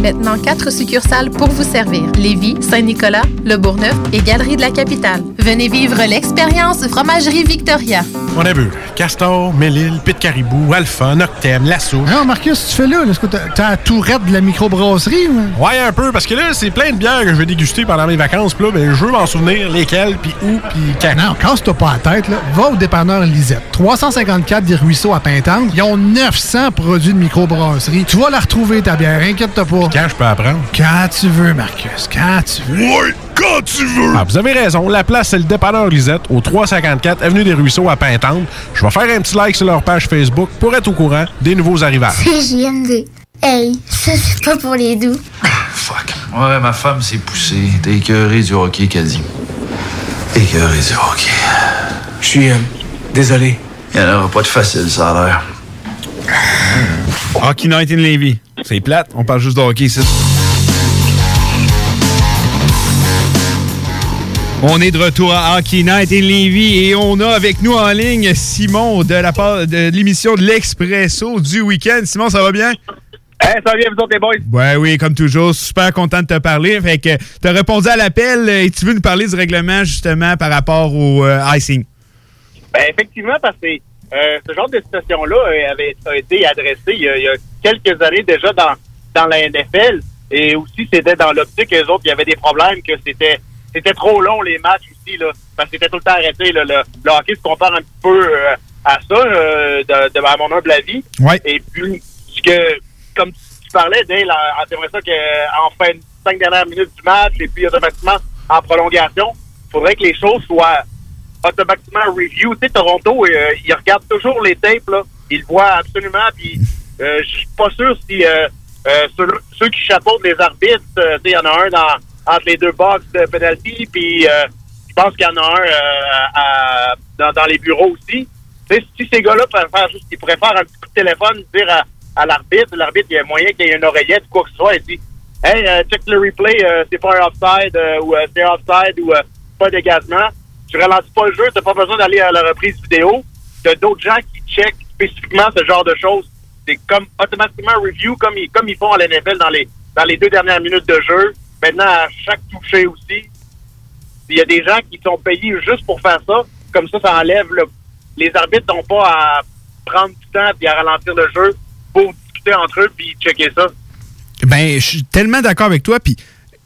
Maintenant, quatre succursales pour vous servir. Lévis, Saint-Nicolas, Le Bourgneuf et Galerie de la Capitale. Venez vivre l'expérience Fromagerie Victoria. On a vu Castor, Mélile, Pit Caribou, Alpha, Noctem, Lasso. Non, Marcus, tu fais là? Est-ce que t'as t'as la tourette de la microbrasserie? ou? Ouais, un peu, parce que là, c'est plein de bières que je vais déguster pendant mes vacances. Puis là, ben, je veux m'en souvenir lesquelles, puis où, puis quand. Non, casse-toi pas la tête, là. Va au dépanneur Lisette. 354 des Ruisseaux à Pintante. Ils ont 900 produits de microbrasserie. Tu vas la retrouver, ta bière. Inquiète-toi pas. Quand je peux apprendre? Quand tu veux, Marcus. Quand tu veux. Ouais, quand tu veux! Ah, vous avez raison. La place, c'est le dépanneur Lisette, au 354 Avenue des Ruisseaux à Pintante. Je vais faire un petit like sur leur page Facebook pour être au courant des nouveaux arrivages. C'est JMD. Hey, ça c'est pas pour les doux. Fuck. Ouais, ma femme s'est poussée. T'es écœuré du hockey, qu'a dit. Écœuré du hockey. Je suis. désolé. Il n'y en aura pas de facile, ça a l'air. Hockey Night in Levy. C'est plate, on parle juste de hockey ici. On est de retour à Hockey Night in Levy et on a avec nous en ligne Simon de la part de l'émission de l'Expresso du week-end. Simon, ça va bien? Hey, ça va bien, vous autres, les boys? Ouais, oui, comme toujours, super content de te parler. Fait que tu as répondu à l'appel et tu veux nous parler du règlement justement par rapport au euh, icing. Ben, effectivement, parce que euh, ce genre de situation-là euh, avait a été adressé il y, a, il y a quelques années déjà dans, dans la NFL. Et aussi, c'était dans l'optique, eux autres, il y avait des problèmes que c'était c'était trop long, les matchs aussi, là. Parce que c'était tout le temps arrêté. Là. Le, le hockey se compare un petit peu euh, à ça, euh, de, de, à mon humble avis. Ouais. Et puis, ce que, comme tu parlais, Dale, en- t'aimerais ça qu'en fin de cinq dernières minutes du match, et puis automatiquement en prolongation, il faudrait que les choses soient automatiquement review. Tu sais, Toronto, euh, ils regardent toujours les tapes, là. Ils le voient absolument, puis euh, je suis pas sûr si euh, euh, ceux, ceux qui chapeautent les arbitres, euh, tu sais, il y en a un dans, entre les deux box de penalty, puis je pense qu'il y en a un dans, les bureaux aussi. Tu sais, si ces gars-là pourraient faire juste, ils pourraient faire un petit coup de téléphone, dire à, l'arbitre, l'arbitre, il y a moyen qu'il y ait une oreillette quoi que ce soit, et dit Hey, check le replay, c'est pas un offside, ou c'est offside, ou pas dégagement. Tu ralentis pas le jeu, t'as pas besoin d'aller à la reprise vidéo. T'as d'autres gens qui checkent spécifiquement ce genre de choses. C'est comme automatiquement review, comme ils, comme ils font à l'NFL dans les, dans les deux dernières minutes de jeu. Maintenant, à chaque toucher aussi. Il y a des gens qui sont payés juste pour faire ça. Comme ça, ça enlève le... Les arbitres n'ont pas à prendre du temps et à ralentir le jeu pour discuter entre eux puis checker ça. Ben, je suis tellement d'accord avec toi, puis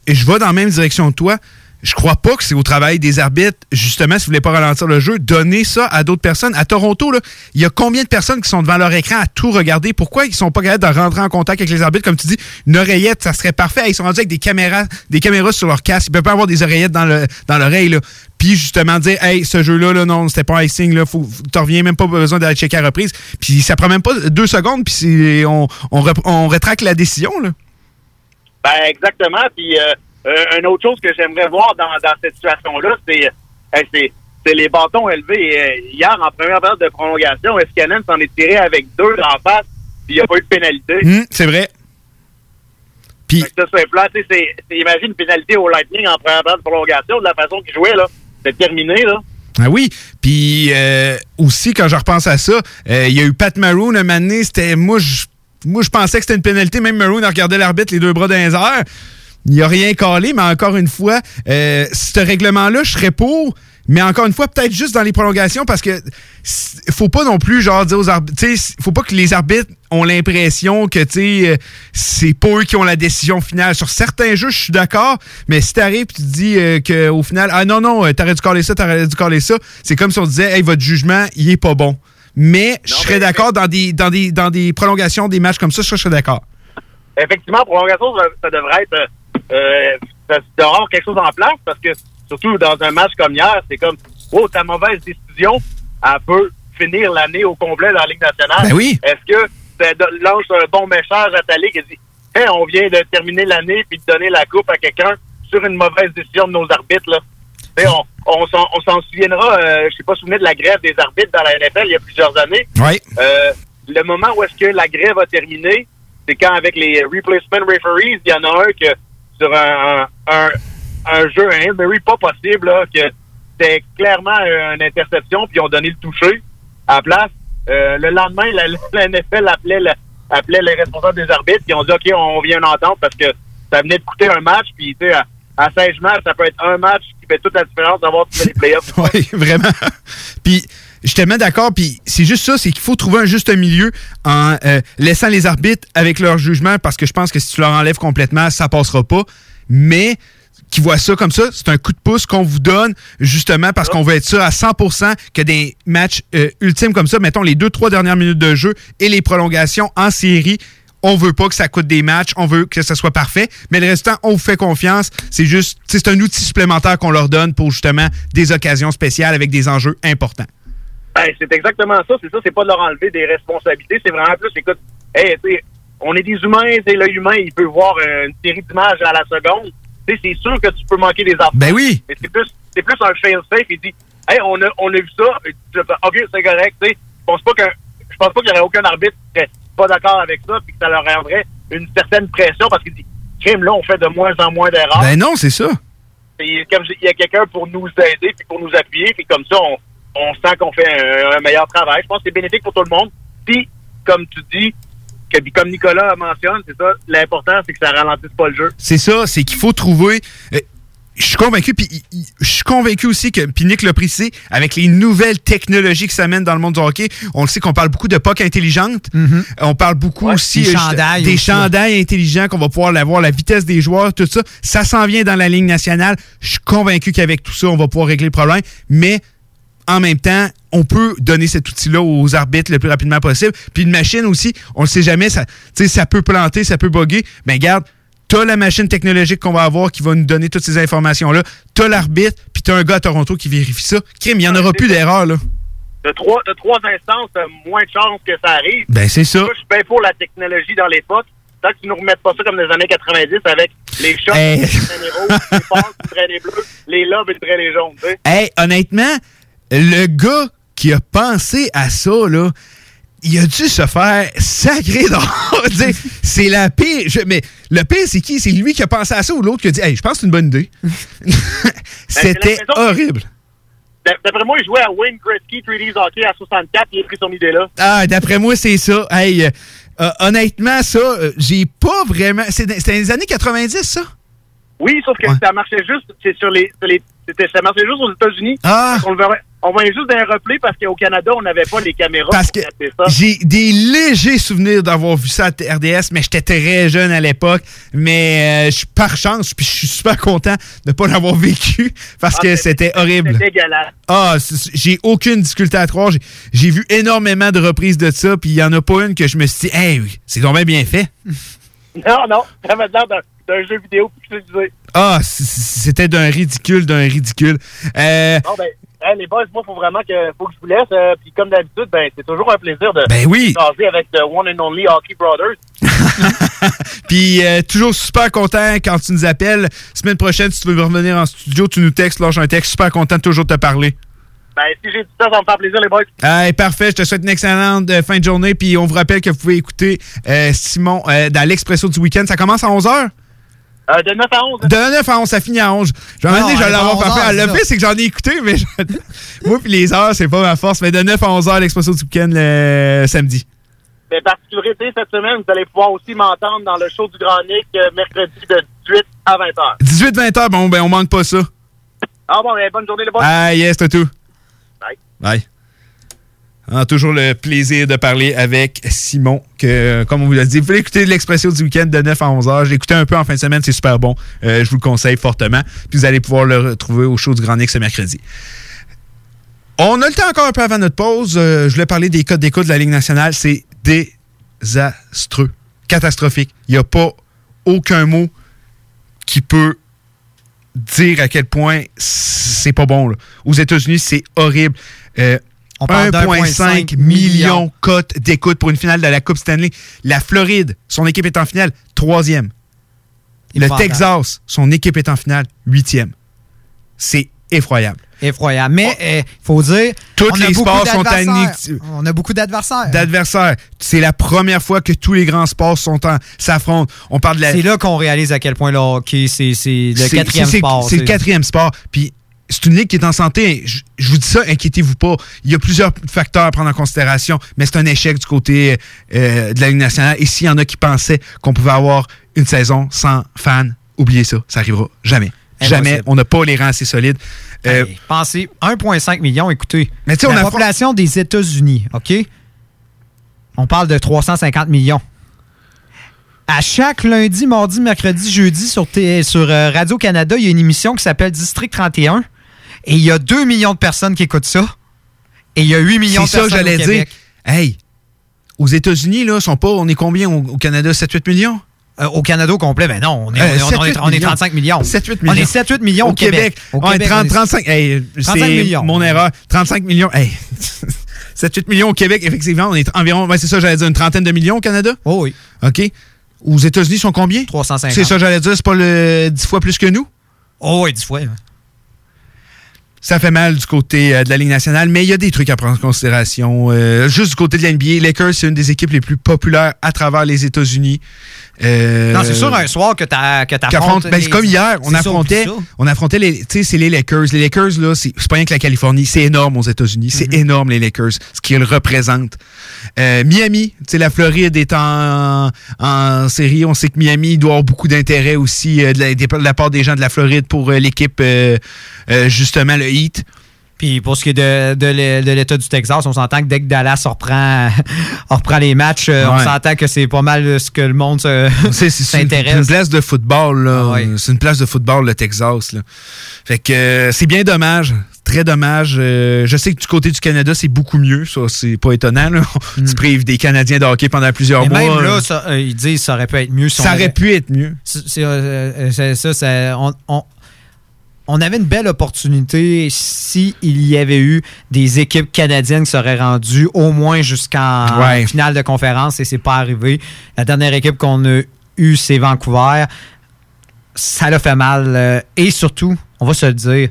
je vais dans la même direction que toi. Je crois pas que c'est au travail des arbitres, justement, si vous voulez pas ralentir le jeu, donner ça à d'autres personnes. À Toronto, il y a combien de personnes qui sont devant leur écran à tout regarder? Pourquoi ils sont pas capables de rentrer en contact avec les arbitres? Comme tu dis, une oreillette, ça serait parfait. Ils sont rendus avec des caméras, des caméras sur leur casque. Ils peuvent pas avoir des oreillettes dans le dans l'oreille, là. Puis justement dire, hey, ce jeu-là, là, non, c'était pas un icing, là, faut, t'en reviens même pas besoin d'aller checker à reprise. Puis ça prend même pas deux secondes, puis on, on rétracte la décision, là. Ben exactement. Puis euh, euh, une autre chose que j'aimerais voir dans, dans cette situation-là, c'est c'est les bâtons élevés. Euh, hier, en première période de prolongation, Escanen s'en est tiré avec deux en face, puis il n'y a pas eu de pénalité. Hum, c'est vrai. Puis ça, c'est plat. Tu sais, c'est- imagine une pénalité au Lightning en première période de prolongation, de la façon qu'il jouait, là. C'est terminé, là. Ah oui, puis euh, aussi quand je repense à ça, euh, il y a eu Pat Maroon un moment donné, c'était moi je moi je pensais que c'était une pénalité, même Maroon a regardé l'arbitre les deux bras dans les airs. Il a rien calé, mais encore une fois, euh, ce règlement-là, je serais pour, mais encore une fois, peut-être juste dans les prolongations, parce que faut pas non plus genre dire aux arbitres, tu sais, faut pas que les arbitres ont l'impression que tu sais, euh, c'est pas eux qui ont la décision finale. Sur certains jeux, je suis d'accord, mais si t'arrives et tu dis euh, qu'au final, ah non, non, euh, t'aurais dû caler ça, t'aurais dû caler ça, c'est comme si on disait, hey, votre jugement, il est pas bon. Mais je serais d'accord dans des, dans, des, dans des prolongations des matchs comme ça, je serais d'accord. effectivement, prolongation, ça, ça devrait être. Euh, ça avoir quelque chose en place parce que, surtout dans un match comme hier, c'est comme, oh, ta mauvaise décision, elle peut finir l'année au complet dans la Ligue nationale. Ben oui. Est-ce que ça do- lance un bon message à ta Ligue et dit, hey, on vient de terminer l'année puis de donner la coupe à quelqu'un sur une mauvaise décision de nos arbitres, là? Tu on, on s'en on s'en souviendra, euh, je sais pas souvenir de la grève des arbitres dans la NFL il y a plusieurs années. Oui. Euh, le moment où est-ce que la grève a terminé, c'est quand avec les replacement referees, il y en a un que sur un, un, un jeu, un Hail Mary pas possible, là, que c'était clairement une interception, puis ils ont donné le toucher à la place. Euh, le lendemain, la, [laughs] la NFL appelait, la- appelait les responsables des arbitres, puis ils ont dit OK, on vient en entente parce que ça venait de coûter un match, puis tu sais, à, à 16 matchs, ça peut être un match qui fait toute la différence d'avoir fais les [laughs] playoffs. Oui, vraiment. Puis, je suis tellement d'accord. Puis, c'est juste ça, c'est qu'il faut trouver un juste milieu en euh, laissant les arbitres avec leur jugement, parce que je pense que si tu leur enlèves complètement, ça passera pas. Mais qui voient ça comme ça, c'est un coup de pouce qu'on vous donne, justement, parce qu'on veut être sûr à 100% que des matchs euh, ultimes comme ça, mettons les deux, trois dernières minutes de jeu et les prolongations en série, on veut pas que ça coûte des matchs, on veut que ça soit parfait, mais le restant, on vous fait confiance. C'est juste, c'est un outil supplémentaire qu'on leur donne pour justement des occasions spéciales avec des enjeux importants. Ben, c'est exactement ça. C'est ça, c'est pas de leur enlever des responsabilités. C'est vraiment plus, écoute, hey, tu sais, on est des humains, c'est l'œil humain, il peut voir euh, une série d'images à la seconde. Tu sais, c'est sûr que tu peux manquer des affaires. Ben oui. Mais c'est plus, c'est plus un fail-safe. Il dit, hey, on a, on a vu ça. Et tu fais, OK, c'est correct. Tu sais, je pense pas que, je pense pas qu'il y aurait aucun arbitre qui serait pas d'accord avec ça, puis que ça leur rendrait une certaine pression parce qu'il dit, crime, là, on fait de moins en moins d'erreurs. Ben non, c'est ça. Puis comme je- il y a quelqu'un pour nous aider puis pour nous appuyer, puis comme ça, on, on sent qu'on fait un, un meilleur travail. Je pense que c'est bénéfique pour tout le monde. Puis, comme tu dis, que, comme Nicolas mentionne, c'est ça, l'important, c'est que ça ralentisse pas le jeu. C'est ça, c'est qu'il faut trouver. euh, je suis convaincu, puis je suis convaincu aussi que, puis Nick l'a précisé, avec les nouvelles technologies qui s'amènent dans le monde du hockey, on le sait qu'on parle beaucoup de puck intelligente. Euh, On parle beaucoup aussi Des euh, chandails des aussi, chandails intelligents qu'on va pouvoir avoir, la vitesse des joueurs, tout ça. Ça s'en vient dans la ligne nationale. Je suis convaincu qu'avec tout ça, on va pouvoir régler le problème. Mais en même temps, on peut donner cet outil-là aux arbitres le plus rapidement possible. Puis une machine aussi, on ne sait jamais, ça, ça peut planter, ça peut bugger. Mais regarde, t'as la machine technologique qu'on va avoir qui va nous donner toutes ces informations-là. T'as l'arbitre, puis t'as un gars à Toronto qui vérifie ça. Crime, il n'y en aura plus d'erreurs, là. De trois, de trois instances, moins de chances que ça arrive. Ben, c'est ça. Moi, je suis bien pour la technologie dans l'époque. Tant que tu nous remettes pas ça comme dans les années 90 avec les shots, Hey. les rouges, les passes, les bleues, les lobes et les jaunes. Hey, honnêtement, le gars qui a pensé à ça, là, il a dû se faire sacré [laughs] dehors. C'est la pire. je- mais le pire, c'est qui? C'est lui qui a pensé à ça ou l'autre qui a dit Hey, je pense que c'est une bonne idée. [laughs] C'était l'impression que- horrible. D'a- D'après moi, il jouait à Wayne Gretzky 3D's Hockey à 64, il a pris son idée-là. Ah, d'après moi, c'est ça. Hey, euh, euh, honnêtement, ça, euh, j'ai pas vraiment. C'était dans les années 90, ça? Oui, sauf que ça marchait juste, c'est sur les, sur les c'était, ça marchait juste aux États-Unis. Ah. On le verrait- on voyait juste d'un replay parce qu'au Canada, on n'avait pas les caméras. Parce pour que j'ai des légers souvenirs d'avoir vu ça à RDS, mais j'étais très jeune à l'époque. Mais euh, je par chance, puis je suis super content de ne pas l'avoir [laughs] vécu parce Ah, que c'était- horrible. C'était. Ah, j'ai aucune difficulté à croire. J'ai- vu énormément de reprises de ça, puis il n'y en a pas une que je me suis dit, hey, c'est donc bien bien fait. [laughs] Non, non, ça avait l'air d'un, jeu vidéo pixelisé. Ah, c- c- c'était d'un ridicule, d'un ridicule. Euh, ben, hey, les boys, moi, faut vraiment que, faut que je vous laisse. euh, Puis comme d'habitude, ben, c'est toujours un plaisir de Ben oui. jaser avec The One and Only Hockey Brothers. [laughs] Puis euh, toujours super content quand tu nous appelles. Semaine prochaine, si tu veux revenir en studio, tu nous textes, lâche un texte. Super content de toujours te parler. Ben, si j'ai du temps, ça va me faire plaisir, les boys. Hey, parfait, je te souhaite une excellente euh, fin de journée. Puis on vous rappelle que vous pouvez écouter Simon dans l'Expresso du week-end. Ça commence à 11h? Euh, de 9 à 11. De 9 à 11, ça finit à 11. Je vais Non, je vais l'avoir pas 11 fait. Le heures, pire, c'est que j'en ai écouté, mais je- moi, puis les heures, c'est pas ma force. Mais de 9 à 11h, l'Expresso du week-end le samedi. Mais particularité, cette semaine, vous allez pouvoir aussi m'entendre dans le show du Grand Nick, euh, mercredi de 18 à 20h. 18-20h, bon, ben on manque pas ça. Ah bon, ben, bonne journée, les boys. Ah, yes, c'est tout. Bye. Bye. Ah, toujours le plaisir de parler avec Simon, que, comme on vous l'a dit, vous pouvez écouter l'Expression du week-end de 9 à 11 heures. J'ai écouté un peu en fin de semaine, c'est super bon. Euh, je vous le conseille fortement. Puis vous allez pouvoir le retrouver au show du Grand Nick ce mercredi. On a le temps encore un peu avant notre pause. Euh, je voulais parler des codes d'écoute de la Ligue nationale. C'est désastreux, catastrophique. Il n'y a pas aucun mot qui peut dire à quel point c'est pas bon. Aux États-Unis, c'est horrible. Euh, 1,5 d'1,5 million cotes d'écoute pour une finale de la Coupe Stanley. La Floride, son équipe est en finale, troisième. Le. Texas, son équipe est en finale, huitième. C'est effroyable. Effroyable. Mais il faut dire. Tous les sports sont alignés. On a beaucoup d'adversaires. D'adversaires. C'est la première fois que tous les grands sports sont en s'affrontent. On parle de la. C'est là qu'on réalise à quel point le hockey, c'est le quatrième sport. C'est le quatrième sport. Puis c'est une ligue qui est en santé. Je, je vous dis ça, inquiétez-vous pas. Il y a plusieurs facteurs à prendre en considération, mais c'est un échec du côté euh, de la Ligue nationale. Et s'il y en a qui pensaient qu'on pouvait avoir une saison sans fans, oubliez ça. Ça arrivera jamais. Jamais. On n'a pas les rangs assez solides. Euh, pensez, 1,5 million, écoutez. Mais tu sais, on la affronte- population des États-Unis, OK? On parle de 350 millions. À chaque lundi, mardi, mercredi, jeudi sur, sur euh, Radio-Canada, il y a une émission qui s'appelle District 31. Et il y a 2 millions de personnes qui écoutent ça. Et il y a 8 millions de C'est ça personnes que j'allais au dire. Hey, aux États-Unis, là, sont pas, on est combien au, au Canada? 7-8 millions? Euh, au Canada au complet, ben non, on est, Euh, on est- on est- 7-8 on est millions. 35 millions. 7-8 On est millions. 7-8 millions au, Québec. Au Québec, 30, on est- 35. hey, 35 c'est millions. mon erreur. 35 millions. Hey. [laughs] 7-8 millions au Québec, effectivement. On est environ, c'est ça, j'allais dire, une trentaine de millions au Canada? Oh oui. OK. Aux États-Unis, ils sont combien? 350. C'est ça, j'allais dire, c'est pas le 10 fois plus que nous? Oh oui, 10 fois. Ça fait mal du côté euh, de la Ligue nationale, mais il y a des trucs à prendre en considération. Euh, juste du côté de la NBA, Lakers, c'est une des équipes les plus populaires à travers les États-Unis. Euh, Non, c'est sûr, un soir que t'as que t'affrontes affrontent- ben, c'est comme hier, on c'est affrontait, on affrontait les, tu sais, c'est les Lakers. Les Lakers là, c'est c'est pas rien que la Californie, c'est énorme aux États-Unis, c'est Mm-hmm. énorme les Lakers, ce qu'ils représentent. Euh, Miami, tu sais, la Floride est en, en série, on sait que Miami doit avoir beaucoup d'intérêt aussi euh, de, la, de la part des gens de la Floride pour l'équipe justement le Heat. Puis pour ce qui est de, de l'État du Texas, on s'entend que dès que Dallas reprend, [laughs] reprend les matchs, euh, on s'entend que c'est pas mal ce que le monde se- [laughs] C'est une, s'intéresse. place de football, là. Ah ouais. C'est une place de football, le Texas, là. Fait que euh, c'est bien dommage. Très dommage. Euh, je sais que du côté du Canada, c'est beaucoup mieux. Ça, c'est pas étonnant, là. On se prive des Canadiens de hockey pendant plusieurs Hmm. Mais mois. même là, ça, ils disent que ça aurait pu être mieux. si ça aurait pu être mieux. C'est ça, on, on- on avait une belle opportunité s'il y avait eu des équipes canadiennes qui seraient rendues au moins jusqu'en Ouais. finale de conférence et c'est pas arrivé. La dernière équipe qu'on a eue, c'est Vancouver. Ça l'a fait mal. euh, et surtout, on va se le dire,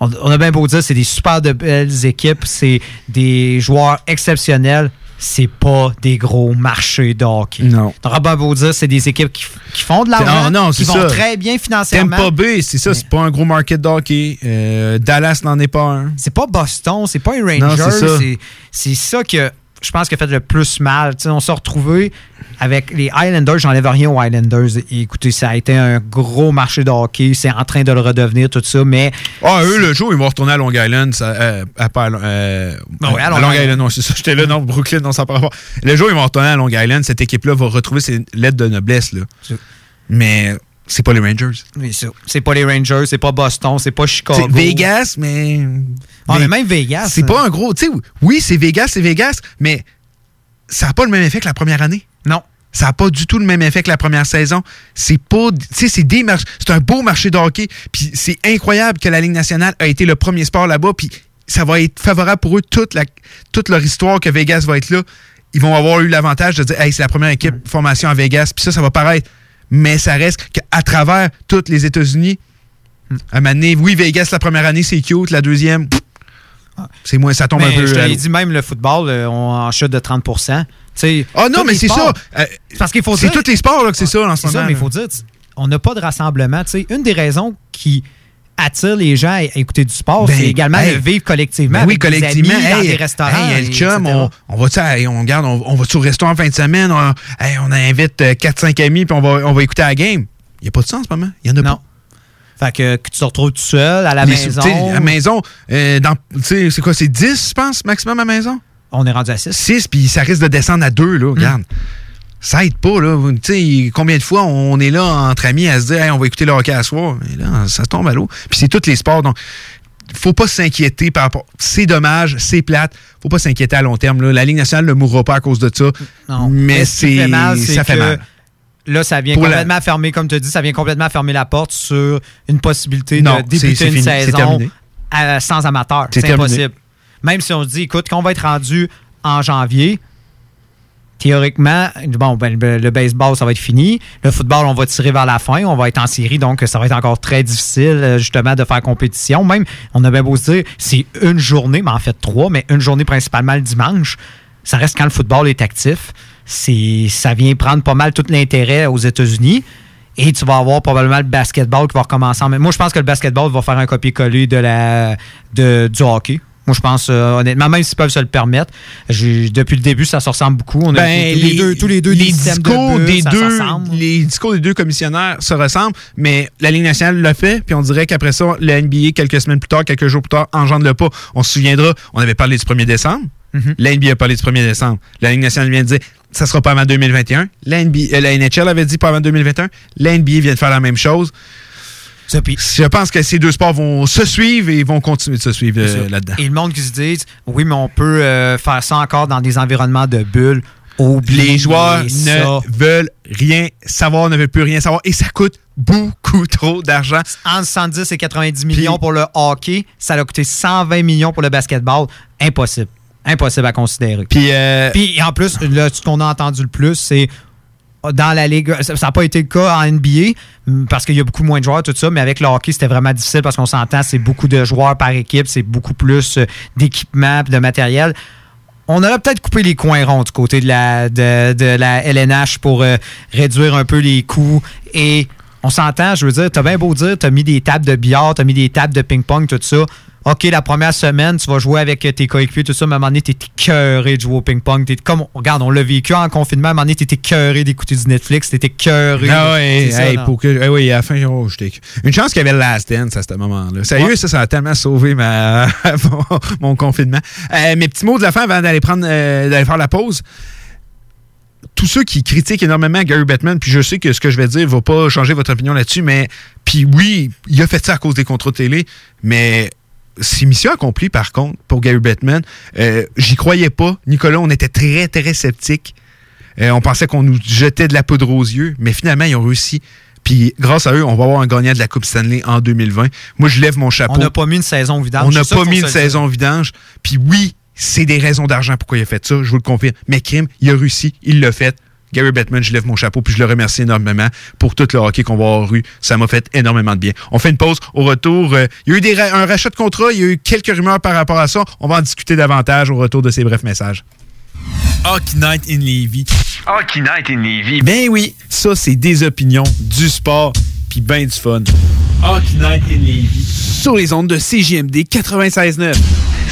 on, on a bien beau dire, c'est des super de belles équipes, c'est des joueurs exceptionnels. C'est pas des gros marchés de hockey. Non. T'auras bien beau dire, c'est des équipes qui, qui font de l'argent, Ah, non, qui vont ça. très bien financièrement. Tampa Bay, c'est ça, c'est pas un gros market de hockey. Euh, Dallas n'en est pas un. C'est pas Boston, c'est pas les Non, Rangers. c'est ça. ça que je pense qui a fait le plus mal. On s'est retrouvé avec les Highlanders. J'enlève rien aux Highlanders. Et écoutez, ça a été un gros marché de hockey. C'est en train de le redevenir, tout ça. Mais Ah, eux, le jour, ils vont retourner à Long Island. Ça, euh, à, euh, Non, ouais, à à Long Long Island. Island. Non, c'est ça. J'étais là, non, Brooklyn, non, ça pas. Le jour, ils vont retourner à Long Island. Cette équipe-là va retrouver ses lettres de noblesse. Là. Mais c'est pas les Rangers. C'est pas les Rangers, c'est pas Boston, c'est pas Chicago. C'est Vegas, mais. Ah, mais même Vegas. C'est pas un gros. Tu sais, oui, c'est Vegas, c'est Vegas, mais ça n'a pas le même effet que la première année? Non. Ça n'a pas du tout le même effet que la première saison. C'est pas. Tu sais, c'est des marchés. C'est un beau marché de hockey. Puis c'est incroyable que la Ligue nationale a été le premier sport là-bas. Puis ça va être favorable pour eux toute, la, toute leur histoire que Vegas va être là. Ils vont avoir eu l'avantage de dire, hey, c'est la première équipe formation à Vegas. Puis ça, ça va paraître. Mais ça reste qu'à travers toutes les États-Unis, Mm. à un moment donné, oui, Vegas, la première année, c'est cute. La deuxième, pff, c'est moins, ça tombe Mais un peu. je te l'eau. dit, même le football, euh, on en chute de 30 Tu Ah non, tous mais c'est ça. Euh, parce qu'il faut c'est tous les sports là, que c'est ça en ce C'est ça, moment. mais il faut dire, on n'a pas de rassemblement. Une des raisons qui attire les gens à écouter du sport, Ben, c'est également hey, de vivre collectivement. Ben oui, avec des collectivement. amis, dans des restaurants. hey, le et chum, etc. on, on hey, on, garde, on, au restaurant en fin de semaine? On, on invite euh, 4-5 amis puis on va, on va écouter la game. Il n'y a pas de sens en ce moment. Il y en a Non. Fait que, que tu te retrouves tout seul à la. Les- maison. À la maison, euh, c'est quoi, c'est 10, je pense, maximum à la maison? On est rendu à 6. 6, puis ça risque de descendre à 2, là, regarde. Ça aide pas, là. Tu sais, combien de fois on est là entre amis à se dire, Hey, on va écouter le hockey à soir? Et là, ça tombe à l'eau. Puis c'est tous les sports, donc faut pas s'inquiéter par rapport. C'est dommage, c'est plate. Faut pas s'inquiéter à long terme. Là. La Ligue nationale ne mourra pas à cause de ça. Non. Mais c'est fait mal, ça fait que mal. Là, ça vient Pour la- complètement fermer, comme tu as dit, ça vient complètement fermer la porte sur une possibilité Non, de débuter une fini, saison à- sans amateur. C'est terminé. impossible. Même si on se dit, écoute, quand on va être rendu en janvier, théoriquement, bon, ben, le, le baseball, ça va être fini. Le football, on va tirer vers la fin. On va être en série, donc ça va être encore très difficile, euh, justement, de faire compétition. Même, on a bien beau se dire, c'est une journée, mais en fait trois, mais une journée principalement le dimanche. Ça reste quand le football est actif. Ça vient prendre pas mal tout l'intérêt aux États-Unis. Et tu vas avoir probablement le basketball qui va recommencer. en même- Moi, je pense que le basketball va faire un copier-coller de la, de, du hockey. Moi, je pense, euh, honnêtement, même s'ils peuvent se le permettre, depuis le début, ça se ressemble beaucoup. On a Ben, tous les, deux, tous les deux les des systèmes de discours des ça deux, les discours des deux commissionnaires se ressemblent, mais la Ligue nationale l'a fait, puis on dirait qu'après ça, la NBA, quelques semaines plus tard, quelques jours plus tard, engendre le pas. On se souviendra, on avait parlé du 1er décembre. La NBA a parlé du 1er décembre. La Ligue nationale vient de dire ça sera pas avant 2021. La, NBA, euh, la NHL avait dit pas avant 2021. La NBA vient de faire la même chose. Je pense que ces deux sports vont se suivre et vont continuer de se suivre euh, là-dedans. Et le monde qui se dit, oui, mais on peut euh, faire ça encore dans des environnements de bulles. Oubliez Les joueurs ça. ne veulent rien savoir, ne veulent plus rien savoir et ça coûte beaucoup trop d'argent. Entre 110 et 90 millions pour le hockey, ça a coûté 120 millions pour le basketball. Impossible. Impossible à considérer. Puis, euh, Puis en plus, là, ce qu'on a entendu le plus, c'est dans la ligue, ça n'a pas été le cas en NBA parce qu'il y a beaucoup moins de joueurs, tout ça, mais avec le hockey, c'était vraiment difficile parce qu'on s'entend, c'est beaucoup de joueurs par équipe, c'est beaucoup plus euh, d'équipement, de matériel. On aurait peut-être coupé les coins ronds du côté de la, de, de la LNH pour euh, réduire un peu les coûts et on s'entend, je veux dire, t'as bien beau dire, t'as mis des tables de billard, t'as mis des tables de ping-pong, tout ça. OK, la première semaine, tu vas jouer avec tes coéquipiers, tout ça, mais à un moment donné, t'es écœuré de jouer au ping-pong. Comme, regarde, on l'a vécu en confinement, à un moment donné, t'es écœuré d'écouter du Netflix, t'es écœuré. Ah ouais, ça, hey, pour que, oui, à la fin, oh, j'étais- Une chance qu'il y avait Last Dance à ce moment-là. Sérieux, Ouais. ça, ça a tellement sauvé ma, [laughs] mon, mon confinement. Euh, mes petits mots de la fin avant d'aller prendre, euh, d'aller faire la pause. Tous ceux qui critiquent énormément Gary Bettman, puis je sais que ce que je vais dire va pas changer votre opinion là-dessus, mais puis oui, il a fait ça à cause des contrats télé, mais c'est mission accomplie par contre pour Gary Bettman. Euh, J'y croyais pas. Nicolas, on était très, très sceptiques. Euh, on pensait qu'on nous jetait de la poudre aux yeux, mais finalement, ils ont réussi. Puis grâce à eux, on va avoir un gagnant de la Coupe Stanley en 2020. Moi, je lève mon chapeau. On n'a pas mis une saison vidange. On n'a pas mis une saison vidange. Puis oui, c'est des raisons d'argent pourquoi il a fait ça, je vous le confirme. Mais Kim, il a réussi, il l'a fait. Gary Bettman, je lève mon chapeau, puis je le remercie énormément pour tout le hockey qu'on va avoir eu. Ça m'a fait énormément de bien. On fait une pause. Au retour, euh, il y a eu des ra- un rachat de contrat, il y a eu quelques rumeurs par rapport à ça. On va en discuter davantage au retour de ces brefs messages. Hockey Night in Levy. Hockey Night in Levy. Ben oui, ça, c'est des opinions, du sport, puis ben du fun. Hockey Night in Levy. Sur les ondes de CJMD 96.9.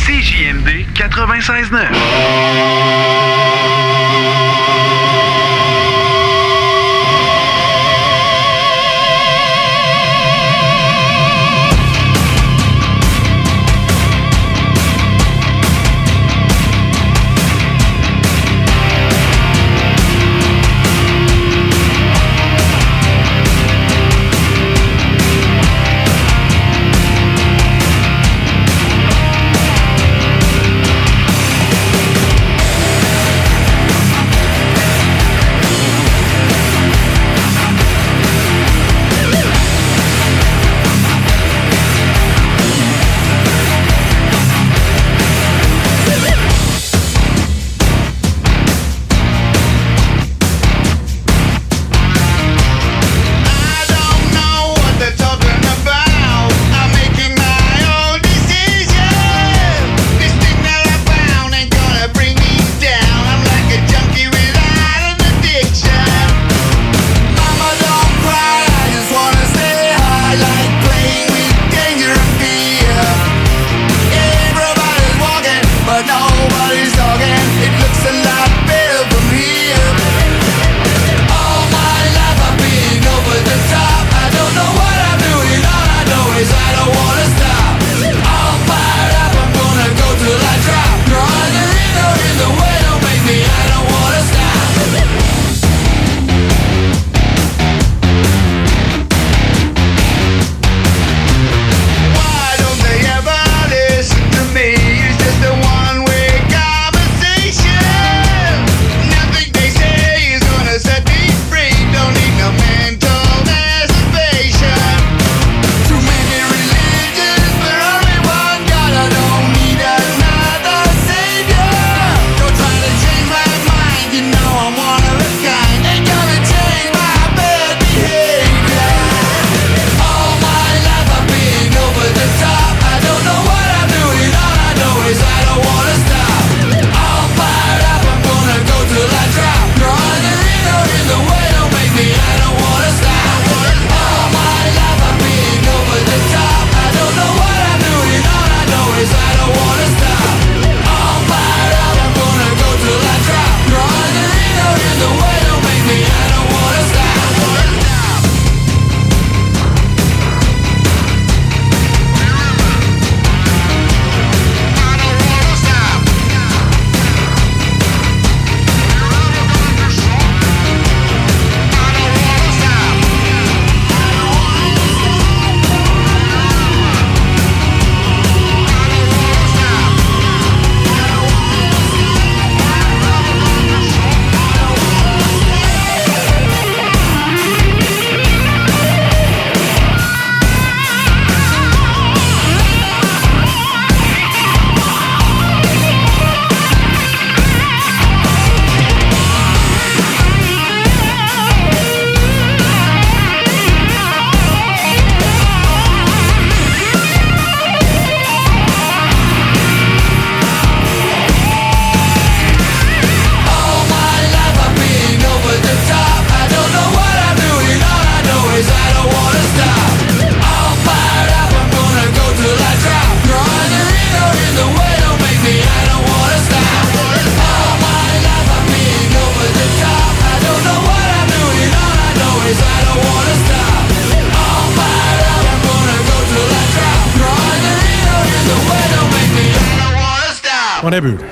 CJMD 96.9. On a vu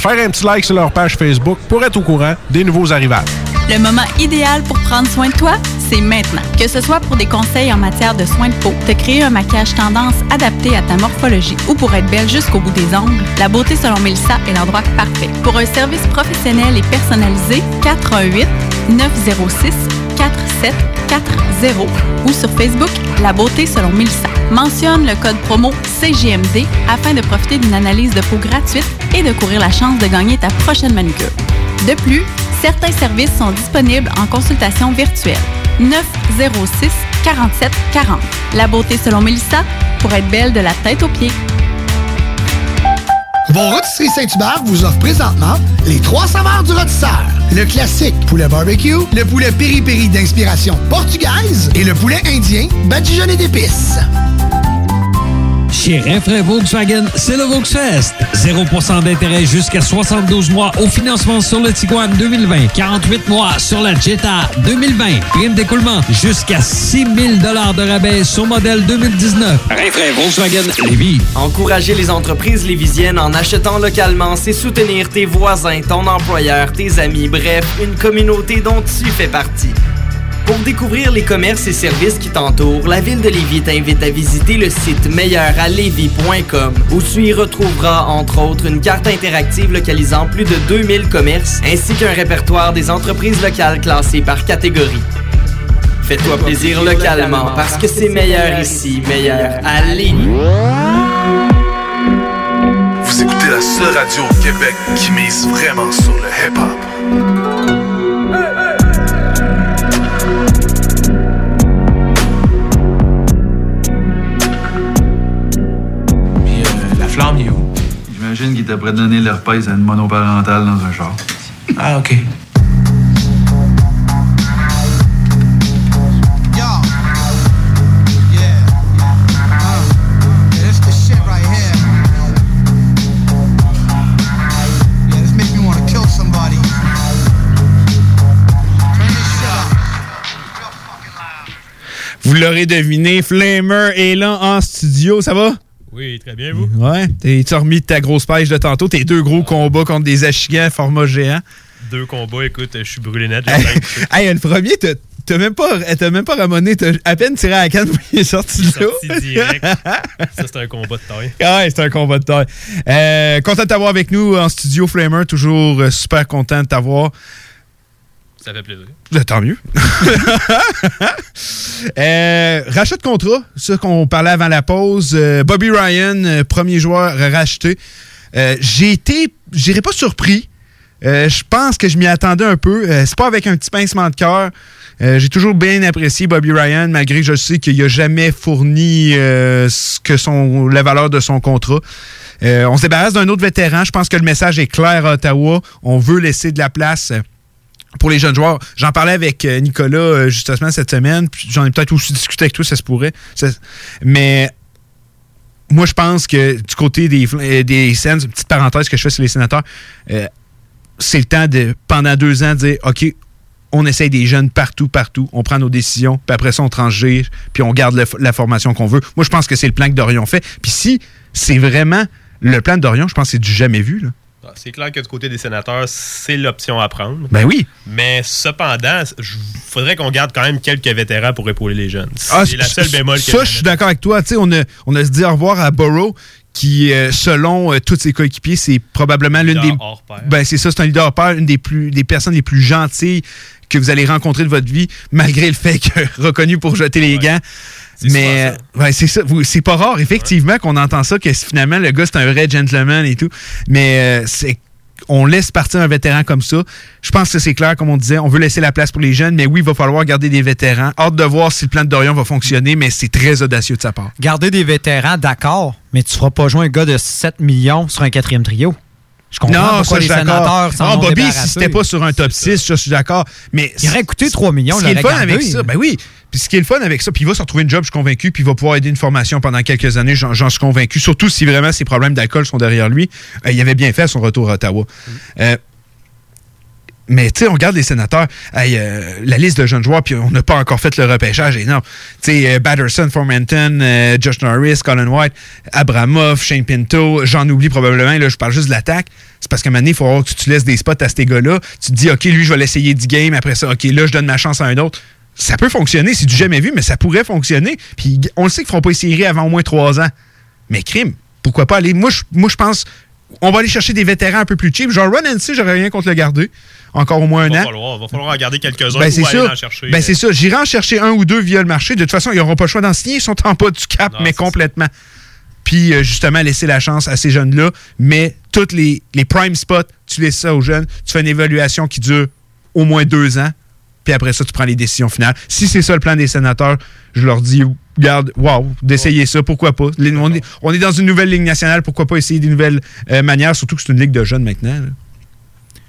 faire un petit like sur leur page Facebook pour être au courant des nouveaux arrivages. Le moment idéal pour prendre soin de toi, c'est maintenant. Que ce soit pour des conseils en matière de soins de peau, te créer un maquillage tendance adapté à ta morphologie ou pour être belle jusqu'au bout des ongles, la beauté selon Mélissa est l'endroit parfait. Pour un service professionnel et personnalisé, 418 906 4740 ou sur Facebook La beauté selon Mélissa. Mentionne le code promo CGMD afin de profiter d'une analyse de peau gratuite et de courir la chance de gagner ta prochaine manucure. De plus, certains services sont disponibles en consultation virtuelle. 906 47 40. La beauté selon Mélissa pour être belle de la tête aux pieds. Vos rôtisseries Saint-Hubert vous offre présentement les trois saveurs du rôtisseur. Le classique poulet barbecue, le poulet piri-piri d'inspiration portugaise et le poulet indien badigeonné d'épices. Chez Renfrais Volkswagen, c'est le Volksfest. 0% d'intérêt jusqu'à 72 mois au financement sur le Tiguan 2020. 48 mois sur la Jetta 2020. Prime d'écoulement jusqu'à 6 000 de rabais sur modèle 2019. Renfrais Volkswagen Lévis. Encourager les entreprises lévisiennes en achetant localement, c'est soutenir tes voisins, ton employeur, tes amis, bref, une communauté dont tu fais partie. Pour découvrir les commerces et services qui t'entourent, la ville de Lévis t'invite à visiter le site meilleuralevis.com où tu y retrouveras entre autres une carte interactive localisant plus de 2000 commerces ainsi qu'un répertoire des entreprises locales classées par catégorie. Fais-toi plaisir localement parce que c'est meilleur ici, meilleur à Lévis. Vous écoutez la seule radio au Québec qui mise vraiment sur le hip-hop. J'imagine qu'il t'apprête donner l'herpès à une monoparentale dans un char. Ah, OK. Vous l'aurez deviné, Flamer est là en studio. Ça va? Oui, très bien, vous. Ouais. T'es-tu remis de ta grosse pêche de tantôt? Tes deux gros combats contre des achigans format géant. Deux combats, écoute, je suis brûlé net. Hey, le premier, t'as- t'as même pas, t'as même pas ramonné, t'as à peine tiré à la canne, il est sorti de sorti direct. [laughs] Ça, c'est un combat de taille. Ah ouais, c'est un combat de taille. Euh, content de t'avoir avec nous en studio, Flamer. Toujours euh, super content de t'avoir. Ça fait plaisir. Ben, tant mieux. [laughs] Euh, rachat de contrat, ça qu'on parlait avant la pause. Euh, Bobby Ryan, euh, premier joueur racheté. Euh, J'ai été, je dirais pas surpris. Je pense que je m'y attendais un peu. C'est pas avec un petit pincement de cœur. J'ai toujours bien apprécié Bobby Ryan, malgré que je sais qu'il n'a jamais fourni ce que la valeur de son contrat. On se débarrasse d'un autre vétéran. Je pense que le message est clair à Ottawa. On veut laisser de la place pour les jeunes joueurs. J'en parlais avec euh, Nicolas euh, justement cette semaine. J'en ai peut-être aussi discuté avec toi, ça se pourrait. Mais moi, je pense que du côté des, euh, des petite parenthèse que je fais sur les sénateurs, c'est le temps de, pendant deux ans, de dire OK, on essaye des jeunes partout, partout, on prend nos décisions, puis après ça, on transgère, puis on garde la formation qu'on veut. Moi, je pense que c'est le plan que Dorion fait. Puis si c'est vraiment le plan de Dorion, je pense que c'est du jamais vu. Là. C'est clair que du côté des sénateurs, c'est l'option à prendre. Ben oui. Mais cependant, il faudrait qu'on garde quand même quelques vétérans pour épauler les jeunes. Ah, c'est la seule bémol que Ça, je suis d'accord avec toi. On a, on a se dit au revoir à Burrow, qui, euh, selon euh, tous ses coéquipiers, c'est probablement l'une des. Ben, c'est ça, c'est un leader hors pair, une des, plus, des personnes les plus gentilles que vous allez rencontrer de votre vie, malgré le fait que [laughs] reconnu pour jeter les gants. Mais ouais, c'est ça. Vous- C'est pas rare, effectivement, qu'on entend ça, que finalement, le gars, c'est un vrai gentleman et tout. Mais euh, c'est on laisse partir un vétéran comme ça. Je pense que c'est clair, comme on disait, on veut laisser la place pour les jeunes, mais oui, il va falloir garder des vétérans. Hâte de voir si le plan de Dorion va fonctionner, mais c'est très audacieux de sa part. Garder des vétérans, d'accord, mais tu feras pas jouer un gars de 7 millions sur un quatrième trio. Je comprends Non, pourquoi ça, je les sénateurs s'en Ah, ont Bobby, si c'était pas sur un top 6, je suis d'accord. Mais Il aurait coûté 3 millions, Ce qui est le fun avec ça, ben oui. Puis ce qui est le fun avec ça, puis il va se retrouver une job, je suis convaincu, puis il va pouvoir aider une formation pendant quelques années, j'en suis convaincu. Surtout si vraiment ses problèmes d'alcool sont derrière lui. Euh, il avait bien fait son retour à Ottawa. Euh, mais tu sais, on regarde les sénateurs, hey, euh, la liste de jeunes joueurs, puis on n'a pas encore fait le repêchage énorme. Tu sais, euh, Batterson, Formanton, euh, Josh Norris, Colin White, Abramov, Shane Pinto, j'en oublie probablement, là, je parle juste de l'attaque. C'est parce qu'à un moment donné, il faut voir que tu laisses des spots à ces gars-là. Tu te dis, OK, lui, je vais l'essayer 10 games, après ça, OK, là, je donne ma chance à un autre. Ça peut fonctionner, c'est du jamais vu, mais ça pourrait fonctionner. Puis on le sait qu'ils ne feront pas les séries avant au moins 3 ans. Mais crime, pourquoi pas aller? Moi, je, moi, je pense, on va aller chercher des vétérans un peu plus cheap. Genre, Ron NC, j'aurais rien contre le garder. Encore au moins un va an. falloir, va falloir en garder quelques-uns Ben, c'est aller ça. en chercher. Ben, euh, c'est ça. J'irai en chercher un ou deux via le marché. De toute façon, ils n'auront pas le choix d'en signer. Ils sont en bas du cap, mais complètement. Puis, euh, justement, laisser la chance à ces jeunes-là. Mais tous les, les prime spots, tu laisses ça aux jeunes. Tu fais une évaluation qui dure au moins deux ans. Puis après ça, tu prends les décisions finales. Si c'est ça le plan des sénateurs, je leur dis, garde, wow, d'essayer ça, pourquoi pas? Les- on, est, on est dans une nouvelle ligue nationale, pourquoi pas essayer des nouvelles euh, manières, surtout que c'est une ligue de jeunes maintenant. là.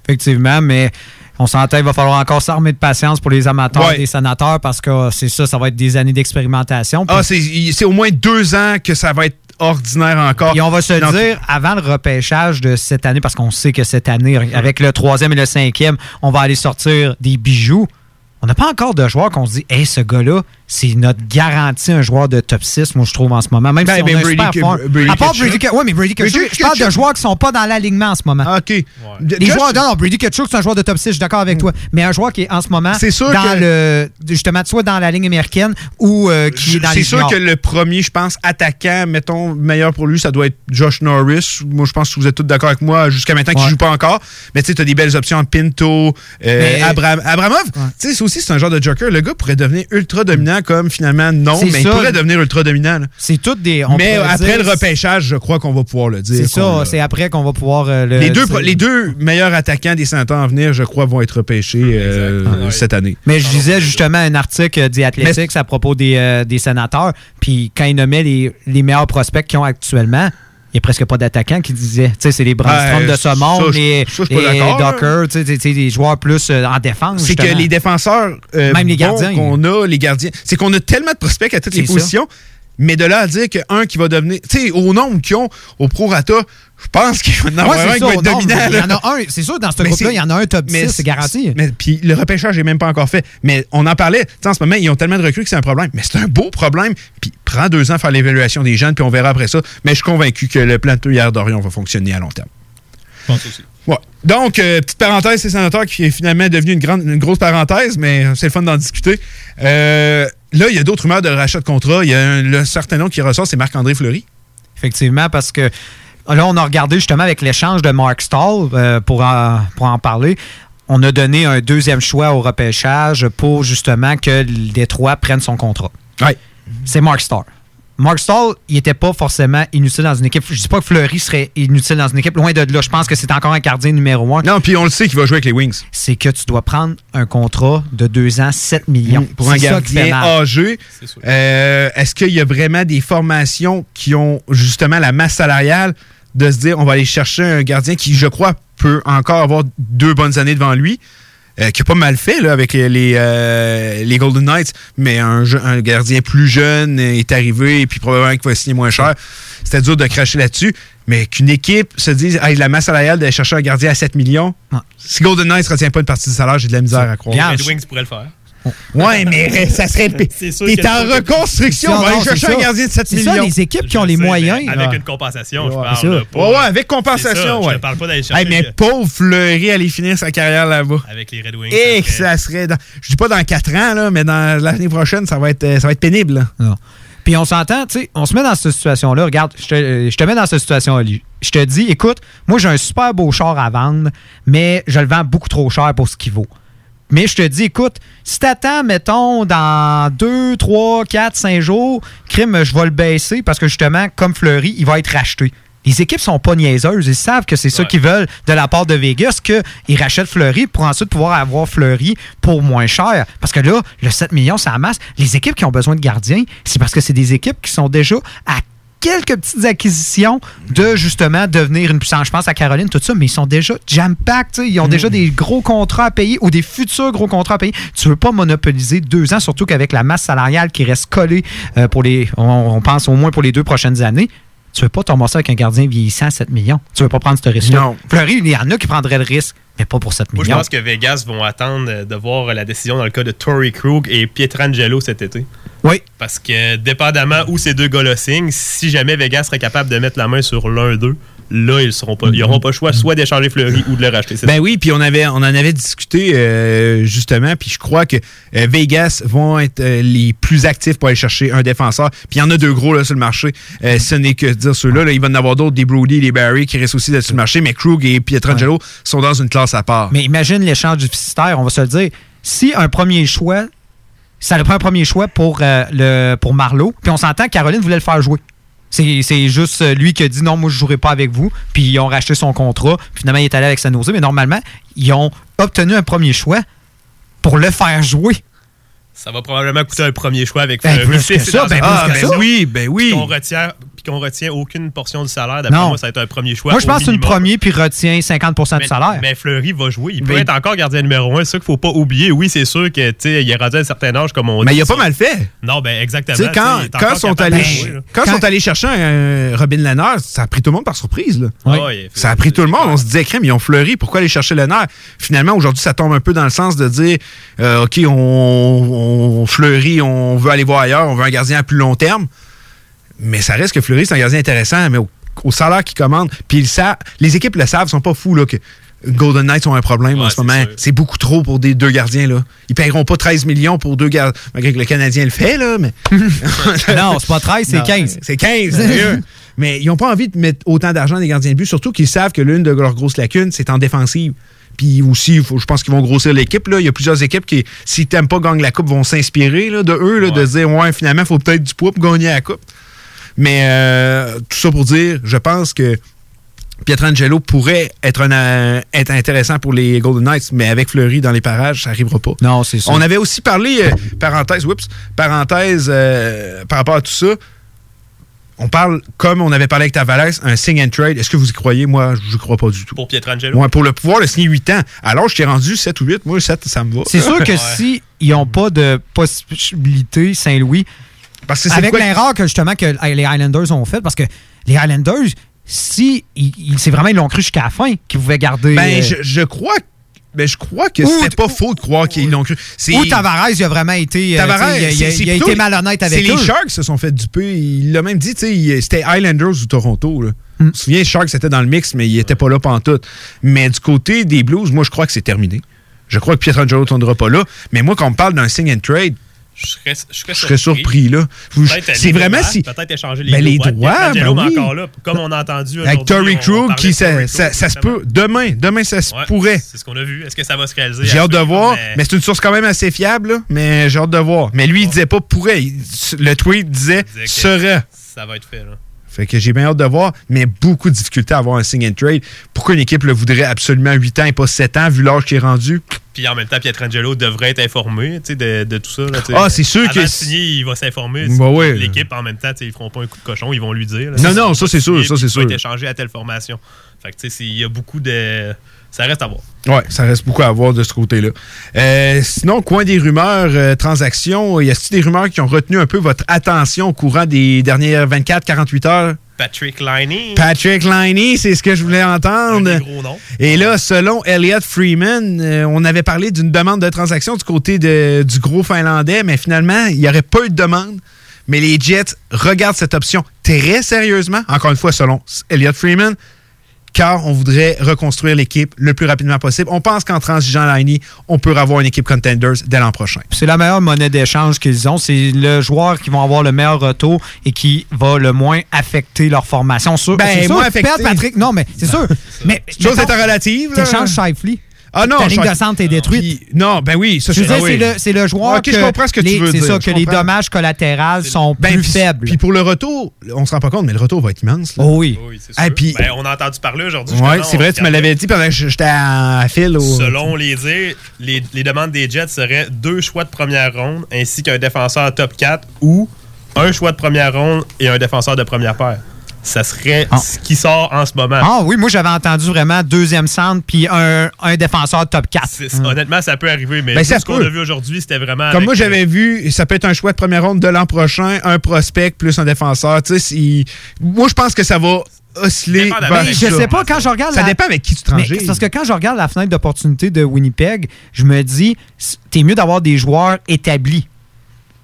Effectivement, mais on s'entend, il va falloir encore s'armer de patience pour les amateurs Ouais. et les sénateurs parce que euh, c'est ça, ça va être des années d'expérimentation. Ah, c'est au moins deux ans que ça va être ordinaire encore. Et on va se dire, avant le repêchage de cette année, parce qu'on sait que cette année, avec le troisième et le cinquième, on va aller sortir des bijoux. On n'a pas encore de joueur qu'on se dit, hey, ce gars-là, c'est notre garantie, un joueur de top 6, moi, je trouve, en ce moment. Même Ben, si on ben, un Brady super fort. Brady À part. Brady Kachuk. Oui, mais Brady Brady je parle de joueurs qui sont pas dans l'alignement en ce moment. Ah, OK. Les joueurs, non, non, Brady Kachuk, c'est un joueur de top 6, je suis d'accord avec toi. Mais un joueur qui est en ce moment sûr dans que- le, justement, soit dans la ligne américaine ou euh, qui est dans les C'est sûr que le premier, je pense, attaquant, mettons, meilleur pour lui, ça doit être Josh Norris. Moi, je pense que vous êtes tous d'accord avec moi jusqu'à maintenant qu'il Ouais. ne joue pas encore. Mais tu sais, tu as des belles options Pinto, euh, Mais- Abram- Abramov. Tu sais, c'est aussi, c'est un genre de joker. Le gars pourrait devenir ultra dominant comme finalement non, mais ça. il pourrait devenir ultra dominant. C'est toutes des. on Mais après dire- le repêchage, je crois qu'on va pouvoir le dire. C'est ça, c'est après qu'on va pouvoir euh, le Les deux, dire. les deux meilleurs attaquants des sénateurs à venir, je crois, vont être repêchés euh, cette année. Mais je disais justement un article euh, The Athletics à propos des, euh, des sénateurs, puis quand il nommait les, les meilleurs prospects qu'ils ont actuellement, n'y a presque pas d'attaquants qui disaient. Tu sais, c'est les Brandstrom Ouais, de ce ça, monde, je- les, ça, les Docker, tu sais, des joueurs plus euh, en défense. C'est que les défenseurs euh, Même les gardiens. qu'on a, les gardiens, c'est qu'on a tellement de prospects à toutes les ça. Mais de là à dire qu'un qui va devenir, tu sais, au nombre qu'ils ont au prorata, je pense qu'il va en avoir Ouais, un qui va être dominant. Il y en a un, c'est sûr, dans ce groupe-là, il y en a un top mais 6, c'est garanti. Mais puis le repêchage n'est même pas encore fait. Mais on en parlait, tu sais, en ce moment, ils ont tellement de recrues que c'est un problème. Mais c'est un beau problème. Puis prend deux ans à faire l'évaluation des jeunes, puis on verra après ça. Mais je suis convaincu que le plan de hier d'Orion va fonctionner à long terme. Je pense aussi. Ouais. Donc, euh, petite parenthèse, c'est sénateur qui est finalement devenu une, grande, une grosse parenthèse, mais c'est le fun d'en discuter. Euh, là, il y a d'autres rumeurs de rachat de contrat. Il y a un le certain nom qui ressort, c'est Marc-André Fleury. Effectivement, parce que là, on a regardé justement avec l'échange de Mark Stahl euh, pour, en, pour en parler. On a donné un deuxième choix au repêchage pour justement que le Détroit prenne son contrat. C'est Mark Stahl. Mark Stahl, il n'était pas forcément inutile dans une équipe. Je dis pas que Fleury serait inutile dans une équipe. Loin de là. Je pense que c'est encore un gardien numéro un. Non, puis on le sait qu'il va jouer avec les Wings. C'est que tu dois prendre un contrat de deux ans, 7 millions. Mm, Pour un gardien âgé, euh, est-ce qu'il y a vraiment des formations qui ont justement la masse salariale de se dire on va aller chercher un gardien qui, je crois, peut encore avoir deux bonnes années devant lui, euh, qui a pas mal fait là, avec les, les, euh, les Golden Knights, mais un, un gardien plus jeune est arrivé et puis probablement qu'il va signer moins cher. C'était dur de cracher là-dessus. Mais qu'une équipe se dise hey, la masse salariale d'aller chercher un gardien à 7 millions, si Golden Knights ne retient pas une partie du salaire, j'ai de la misère à croire. Les Red Wings pourraient le faire. Ouais, mais [laughs] ça serait. C'est sûr T'es en reconstruction. On va aller chercher un gardien de 7 C'est millions. ça, les équipes qui ont les moyens. Avec une compensation, je parle. c'est Ouais, ouais, avec C'est compensation, ça, ouais. Je ne parle pas d'aller chercher Hey, mais pauvre Fleury aller finir sa carrière là-bas. avec les Red Wings. Et ça que serait- ça serait. Dans, je dis pas dans 4 ans, là, mais dans l'année prochaine, ça va être, euh, ça va être pénible. Non. Puis on s'entend, tu sais, on se met dans cette situation-là. Regarde, je te, euh, je te mets dans cette situation-là. Je te dis, écoute, moi j'ai un super beau char à vendre, mais je le vends beaucoup trop cher pour ce qu'il vaut. Mais je te dis, écoute, si t'attends, mettons, dans 2, 3, 4, 5 jours, crime, je vais le baisser parce que justement, comme Fleury, il va être racheté. Les équipes sont pas niaiseuses. Ils savent que c'est ça qu'ils veulent de la part de Vegas, qu'ils rachètent Fleury pour ensuite pouvoir avoir Fleury pour moins cher. Parce que là, le 7 millions, ça amasse. Les équipes qui ont besoin de gardiens, c'est parce que c'est des équipes qui sont déjà à quelques petites acquisitions de justement devenir une puissance. Je pense à Caroline, tout ça, mais ils sont déjà jam-packed. Ils ont déjà des gros contrats à payer ou des futurs gros contrats à payer. Tu veux pas monopoliser deux ans, surtout qu'avec la masse salariale qui reste collée euh, pour les, on, on pense au moins pour les deux prochaines années. Tu veux pas tomber ça avec un gardien vieillissant à 7 millions? Tu veux pas prendre ce risque-là? Non. Fleury, il y en a qui prendraient le risque, mais pas pour 7 Moi, je pense que Vegas vont attendre euh, de voir la décision dans le cas de Tory Krug et Pietrangelo cet été. Oui. Parce que, dépendamment où ces deux gars-là signent, si jamais Vegas serait capable de mettre la main sur l'un d'eux, là, ils seront pas, ils n'auront pas le choix soit d'échanger Fleury ou de le racheter. C'est Ben oui, puis on avait, on en avait discuté euh, justement, puis je crois que euh, Vegas vont être euh, les plus actifs pour aller chercher un défenseur. Puis il y en a deux gros là, sur le marché. Euh, ce n'est que de dire ceux-là. Là, il va en avoir d'autres, des Brody, des Barry qui restent aussi sur le marché, mais Krug et Pietrangelo sont dans une classe à part. Mais imagine l'échange déficitaire, on va se le dire. Si un premier choix, ça le prend un premier choix pour, euh, le, pour Marlowe, puis on s'entend que Caroline voulait le faire jouer. C'est juste euh, lui qui a dit non, moi je jouerai pas avec vous, puis ils ont racheté son contrat, puis finalement il est allé avec San Jose, mais normalement, ils ont obtenu un premier choix pour le faire jouer. Ça va probablement coûter un premier choix avec Ben, plus que c'est ça, ben, un- plus que ben ça. oui, ben qu'on retient, puis qu'on retient aucune portion du salaire? D'après Non. moi, ça va être un premier choix. moi je pense que c'est le premier, puis retient 50% du salaire. Mais Fleury va jouer. Il peut Mais- être encore gardien numéro un. C'est ça qu'il faut pas oublier. Oui, c'est sûr que tu sais, il est rendu à un certain âge, comme on dit. Mais il a pas mal fait. Non, ben exactement. Quand, Tu sais, il est quand, sont allés, jouer, quand, sont allés chercher un Robin Lennard, ça a pris tout le monde par surprise. Là. Oui. Ouais, ça a pris tout le monde. On se disait, crème, ils ont fleuri. Pourquoi aller chercher Lennard? Finalement, aujourd'hui, ça tombe un peu dans le sens de dire, euh, OK, on, on fleurit, on veut aller voir ailleurs, on veut un gardien à plus long terme. Mais ça reste que Fleury, c'est un gardien intéressant, mais au, au salaire qu'il commande, puis ils savent, les équipes le savent, ils sont pas fous là, que Golden Knights ont un problème en ce moment. C'est beaucoup trop pour des deux gardiens. Là. Ils paieront pas 13 millions pour deux gardiens. Malgré que le Canadien le fait, là, mais. [laughs] non, c'est pas 13, c'est Non, 15. C'est 15, sérieux. [laughs] Mais ils n'ont pas envie de mettre autant d'argent des gardiens de but, surtout qu'ils savent que l'une de leurs grosses lacunes, c'est en défensive. Puis aussi, faut- je pense qu'ils vont grossir l'équipe. là. Il y a plusieurs équipes qui, si t'aimes pas gagner la coupe, vont s'inspirer de eux, là, de se dire, ouais, finalement, il faut peut-être du poids pour gagner la coupe. Mais euh, tout ça pour dire, je pense que Pietrangelo pourrait être, un, euh, être intéressant pour les Golden Knights, mais avec Fleury dans les parages, ça n'arrivera pas. Non, c'est ça. On avait aussi parlé, euh, parenthèse, oups, parenthèse euh, par rapport à tout ça. On parle, comme on avait parlé avec Tavares, un sing and trade. Est-ce que vous y croyez? Moi, je ne crois pas du tout. Pour Pietrangelo? Ouais, pour le pouvoir le signer 8 ans. Alors, je t'ai rendu 7 ou 8. Moi, 7, ça me va. C'est sûr que [laughs] si ils n'ont pas de possibilité, Saint-Louis, parce que c'est avec l'erreur que justement que les Highlanders ont fait, parce que les Highlanders, si c'est vraiment ils l'ont cru jusqu'à la fin qu'ils pouvaient garder. Ben, euh, je, je crois ben, je crois que c'était pas faux de croire qu'ils l'ont cru. Ou Tavares, il a vraiment été, euh, Tavares, il a- il a, c'est- c'est il a plutôt- été malhonnête avec eux. les Sharks se sont fait duper. Il l'a même dit, tu sais, il- c'était Islanders ou Toronto. Là. Hmm. Je me souviens, Sharks était dans le mix, mais il était pas là pantoute. Mais du côté des Blues, moi, je crois que c'est terminé. Je crois que Pietrangelo ne tournera pas là. Mais moi, quand on me parle d'un sing and trade, Je serais, je serais je serais surpris. là. C'est vraiment si. Peut-être échanger les Ben, les droits. ben mais oui. encore là, comme on a entendu Avec Tory parlait qui ça, ça, se peut. Demain, demain, ça se Ouais, pourrait. C'est ce qu'on a vu. Est-ce que ça va se réaliser? J'ai hâte de voir, mais- mais c'est une source quand même assez fiable, là, mais j'ai hâte de voir. Mais lui, il disait pas pourrait. Il- Le tweet disait disait serait. Ça va être fait, là. Fait que j'ai bien hâte de voir, mais beaucoup de difficultés à avoir un sing and trade. Pourquoi une équipe le voudrait absolument 8 ans et pas 7 ans, vu l'âge qui est rendu? Puis en même temps, Pietrangelo devrait être informé de, de tout ça. là. Ah, c'est sûr que signer, il va s'informer. Bah ouais. L'équipe, en même temps, ils feront pas un coup de cochon, ils vont lui dire. là, Non, non, ça, c'est sûr, ça, c'est tu vas sûr. être échangé à telle formation. Fait que, tu sais, c'est- il y a beaucoup de. Ça reste à voir. Ouais, ça reste beaucoup à voir de ce côté-là. Euh, sinon, coin des rumeurs, euh, transactions, y a-t-il des rumeurs qui ont retenu un peu votre attention au courant des dernières 24-48 heures? Patrick Liney. Patrick Liney, c'est ce que je voulais entendre. Un des gros noms. Et là, selon Elliot Freeman, euh, on avait parlé d'une demande de transaction du côté de- du gros Finlandais, mais finalement, il n'y aurait pas eu de demande. Mais les Jets regardent cette option très sérieusement, encore une fois, selon Elliot Freeman, car on voudrait reconstruire l'équipe le plus rapidement possible. On pense qu'en transigeant Liney, on peut avoir une équipe contenders dès l'an prochain. C'est la meilleure monnaie d'échange qu'ils ont. C'est le joueur qui va avoir le meilleur retour et qui va le moins affecter leur formation. Sûr, Ben, c'est sûr, moins affecté. Patrick, non, mais c'est sûr. [laughs] mais Chose étant relative, Shifley. Ah non, Ta ligne de centre est détruite. non, ben oui, ça Je veux c'est- dire, ah c'est oui. le, c'est le joueur Ok, je comprends ce que tu les- veux C'est dire, ça, que les dommages collatéraux sont Ben, plus puis- faibles. Puis pour le retour, on se rend pas compte, mais le retour va être immense. là. Oh oui. c'est Ah, sûr. puis- Ben, on a entendu parler aujourd'hui. Justement, c'est vrai, tu me l'avais dit pendant que j'étais à fil. Au... Selon les dires, les, les demandes des Jets seraient deux choix de première ronde ainsi qu'un défenseur top 4 ou un choix de première ronde et un défenseur de première paire. Ça serait ce qui sort en ce moment. Ah oui, moi j'avais entendu vraiment deuxième centre puis un, un défenseur top 4. C'est- Honnêtement, ça peut arriver, mais Ben, ça ce qu'on a vu aujourd'hui, c'était vraiment. Comme moi, euh, j'avais vu, ça peut être un choix de première ronde de l'an prochain, un prospect plus un défenseur. Tu sais, si- moi, je pense que ça va osciller. Mais je ça. sais pas, quand je regarde Ça la- dépend avec qui tu tranches. parce que quand je regarde la fenêtre d'opportunité de Winnipeg, je me dis, t'es mieux d'avoir des joueurs établis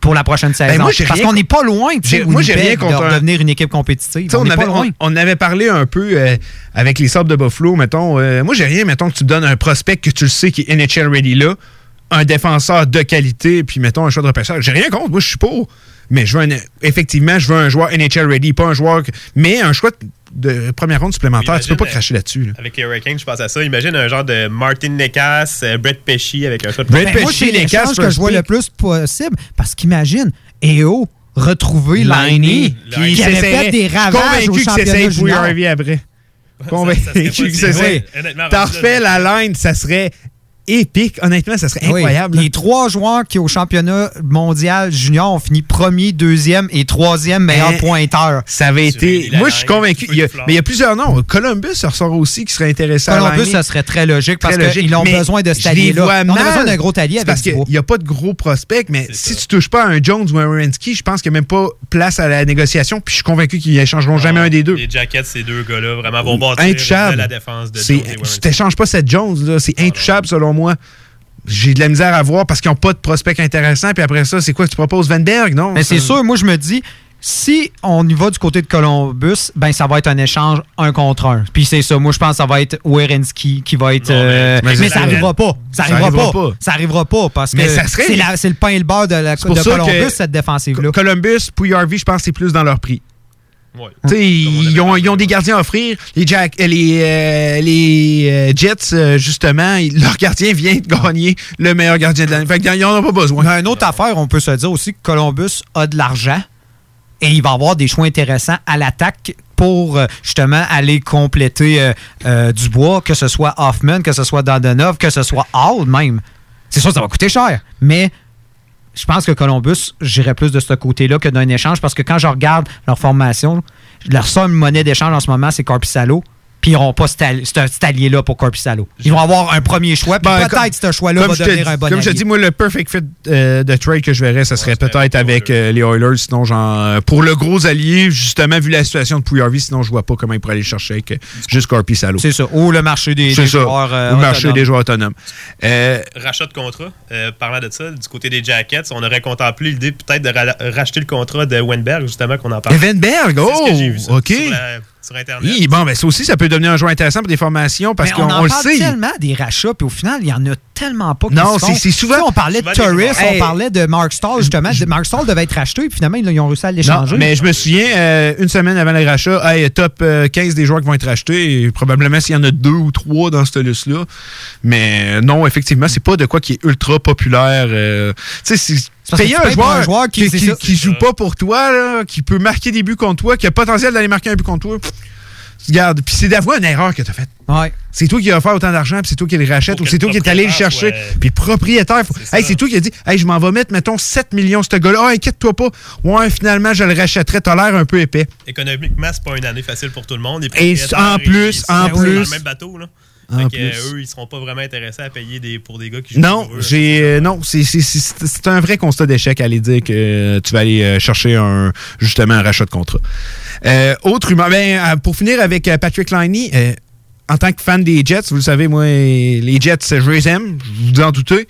pour la prochaine saison. Ben, moi, parce qu'on n'est pas loin, moi, j'ai rien contre de devenir une équipe compétitive. On avait, pas loin. on, on avait parlé un peu euh, avec les Sabres de Buffalo, mettons. euh, moi, j'ai rien, mettons, que tu donnes un prospect que tu le sais qui est NHL ready là, un défenseur de qualité, puis mettons un choix de repêchage. J'ai rien contre, moi, je suis pour. Mais je veux un- effectivement, je veux un joueur NHL ready, pas un joueur. mais un choix de première ronde supplémentaire, tu peux pas Imagine, cracher là-dessus. là. Avec les Hurricanes, je pense à ça. Imagine un genre de Martin Necas, euh, Brett Pesci avec un choix de Brett Ben, moi, Pesci, Cavs, que je vois le plus possible. Parce qu'imagine, EO retrouver Liney, qui avait fait des ravages au Convaincu que championnat c'est après. Convaincu que c'est là, refais la line, ça serait épique. Honnêtement, ça serait Oui. incroyable. Les trois joueurs qui, au championnat mondial junior, ont fini premier, deuxième et troisième meilleur pointeur. Ça avait été. Moi, je suis convaincu. Il y a- mais il y a plusieurs noms. Columbus ça ressort aussi qui serait intéressant. Columbus, ça serait très logique parce Très qu'ils ont Mais besoin de cet allié-là. On a besoin d'un gros allié avec Parce qu'il n'y a pas de gros prospects, mais si tu touches pas à un Jones ou un Wierenski, je pense qu'il n'y a même pas place à la négociation. Puis je suis convaincu qu'ils échangeront jamais un des deux. Les Jackets, ces deux gars-là, vraiment vont bâtir Intouchable. la défense de Jones. Tu t'échanges pas cette Jones, là. C'est intouchable selon moi. J'ai de la misère à voir parce qu'ils n'ont pas de prospects intéressants. Puis après ça, c'est quoi que tu proposes? Vanberg, non? Mais c'est sûr, moi, je me dis, si on y va du côté de Columbus, ben ça va être un échange un contre un. Puis c'est ça. Moi, je pense que ça va être Werenski qui va être. euh, mais- ça c'est- arrivera pas. Ça Ça arrivera arrivera pas. pas. Ça arrivera pas parce que Mais c'est le pain et le beurre de, la, de ça Columbus, cette défensive-là. Columbus, puis Harvey, je pense que c'est plus dans leur prix. Ils, ont, ils ont des gardiens à offrir. Les, Jack, euh, les, euh, les euh, Jets, euh, justement, ils- [laughs] leur gardien vient de gagner le meilleur gardien de l'année. Fait qu'ils n'en ont pas besoin. Mais une autre affaire, on peut se dire aussi que Columbus a de l'argent et il va avoir des choix intéressants à l'attaque pour justement aller compléter euh, euh, Dubois, que ce soit Hoffman, que ce soit Dandonov, que ce soit Hall même. C'est sûr que ça va coûter cher, mais je pense que Columbus, j'irais plus de ce côté-là que d'un échange parce que quand je regarde leur formation, leur seule monnaie d'échange en ce moment, c'est Corpissalo. Puis ils n'auront pas cet, alli- cet- cet allié-là pour Corpissalo. Ils vont avoir un premier choix, puis Ben, peut-être ce choix-là va devenir un bon Comme je te dis, moi, le perfect fit euh, de trade que je verrais, ça serait peut-être avec euh, les Oilers. Sinon, genre, euh, pour le gros allié, justement, vu la situation de Puy Harvey, sinon, je vois pas comment ils pourraient aller chercher avec juste Corpi Salo. C'est ça. Ou le marché des, joueurs. euh, Ou le marché autonomes. des joueurs autonomes. Euh, Rachat de contrat. Euh, parlant de ça, du côté des Jackets, on aurait contemplé l'idée peut-être de ra- racheter le contrat de Wenberg, justement, qu'on en parle. Ce que oh, j'ai vu ça OK. Sur, Internet. hi, bon, ben, ça aussi, ça peut devenir un joueur intéressant pour des formations parce Mais qu'on on en on le parle sait. tellement des rachats, puis au final, il y en a tellement pas qui Non, c'est- souvent- Tu sais, on parlait de joueurs. on parlait de Mark Stahl, justement. Mark Stahl devait être racheté, puis finalement, ils, ont réussi à Non, l'échanger. mais je me souviens, euh, une semaine avant le rachat, hey, top euh, 15 des joueurs qui vont être rachetés, et probablement s'il y en a deux ou trois dans cette liste-là. Mais euh, non, effectivement, c'est pas de quoi qui est ultra populaire. euh, tu sais, c'est payer tu un joueur, un joueur qui- qui, c'est qui- ça. qui joue pas pour toi, là, qui peut marquer des buts contre toi, qui a le potentiel d'aller marquer un but contre toi. Regarde, puis c'est d'avouer une erreur que tu as faite. Ouais. C'est toi qui as offert autant d'argent, puis c'est toi qui le rachète, ou que c'est toi qui est allé le chercher. Puis le propriétaire, faut- hey, c'est toi qui a dit Hey, je m'en vais mettre, mettons, 7 millions, ce gars-là. Ah, inquiète-toi pas. Ouais, finalement, je le rachèterai. T'as l'air un peu épais. Économiquement, c'est pas une année facile pour tout le monde. Et en plus, en dans plus- le même bateau. Là. Fait que, euh, eux, ils seront pas vraiment intéressés à payer des, pour des gars qui jouent Non, j'ai euh, non, c'est un vrai constat d'échec à aller dire que tu vas aller euh, chercher un justement un rachat de contrat. Euh, autre rumeur, ben, pour finir avec Patrick Liney, euh, en tant que fan des Jets, vous le savez, moi, les Jets, je les aime, je vous en doutez.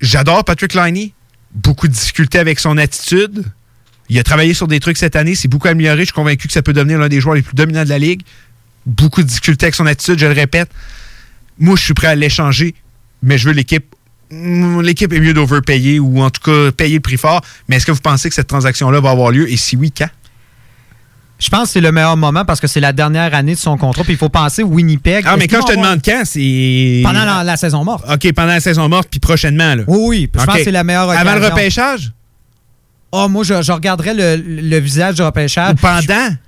J'adore Patrick Liney. Beaucoup de difficultés avec son attitude. Il a travaillé sur des trucs cette année, c'est beaucoup amélioré. Je suis convaincu que ça peut devenir l'un des joueurs les plus dominants de la ligue. Beaucoup de difficultés avec son attitude, je le répète. Moi, je suis prêt à l'échanger, mais je veux l'équipe. L'équipe est mieux d'overpayer ou en tout cas payer le prix fort. Mais est-ce que vous pensez que cette transaction-là va avoir lieu? Et si oui, quand? Je pense que c'est le meilleur moment parce que c'est la dernière année de son contrat. Puis il faut penser Winnipeg. Ah, mais quand je te avoir- demande quand, c'est. Pendant la, la saison morte. OK, pendant la saison morte, puis prochainement. Là. Oui, oui. Je pense que c'est la meilleure Avant le occasion. repêchage? Ah, moi, je, je regarderais le, le visage du repêchage. Ou pendant? Pen-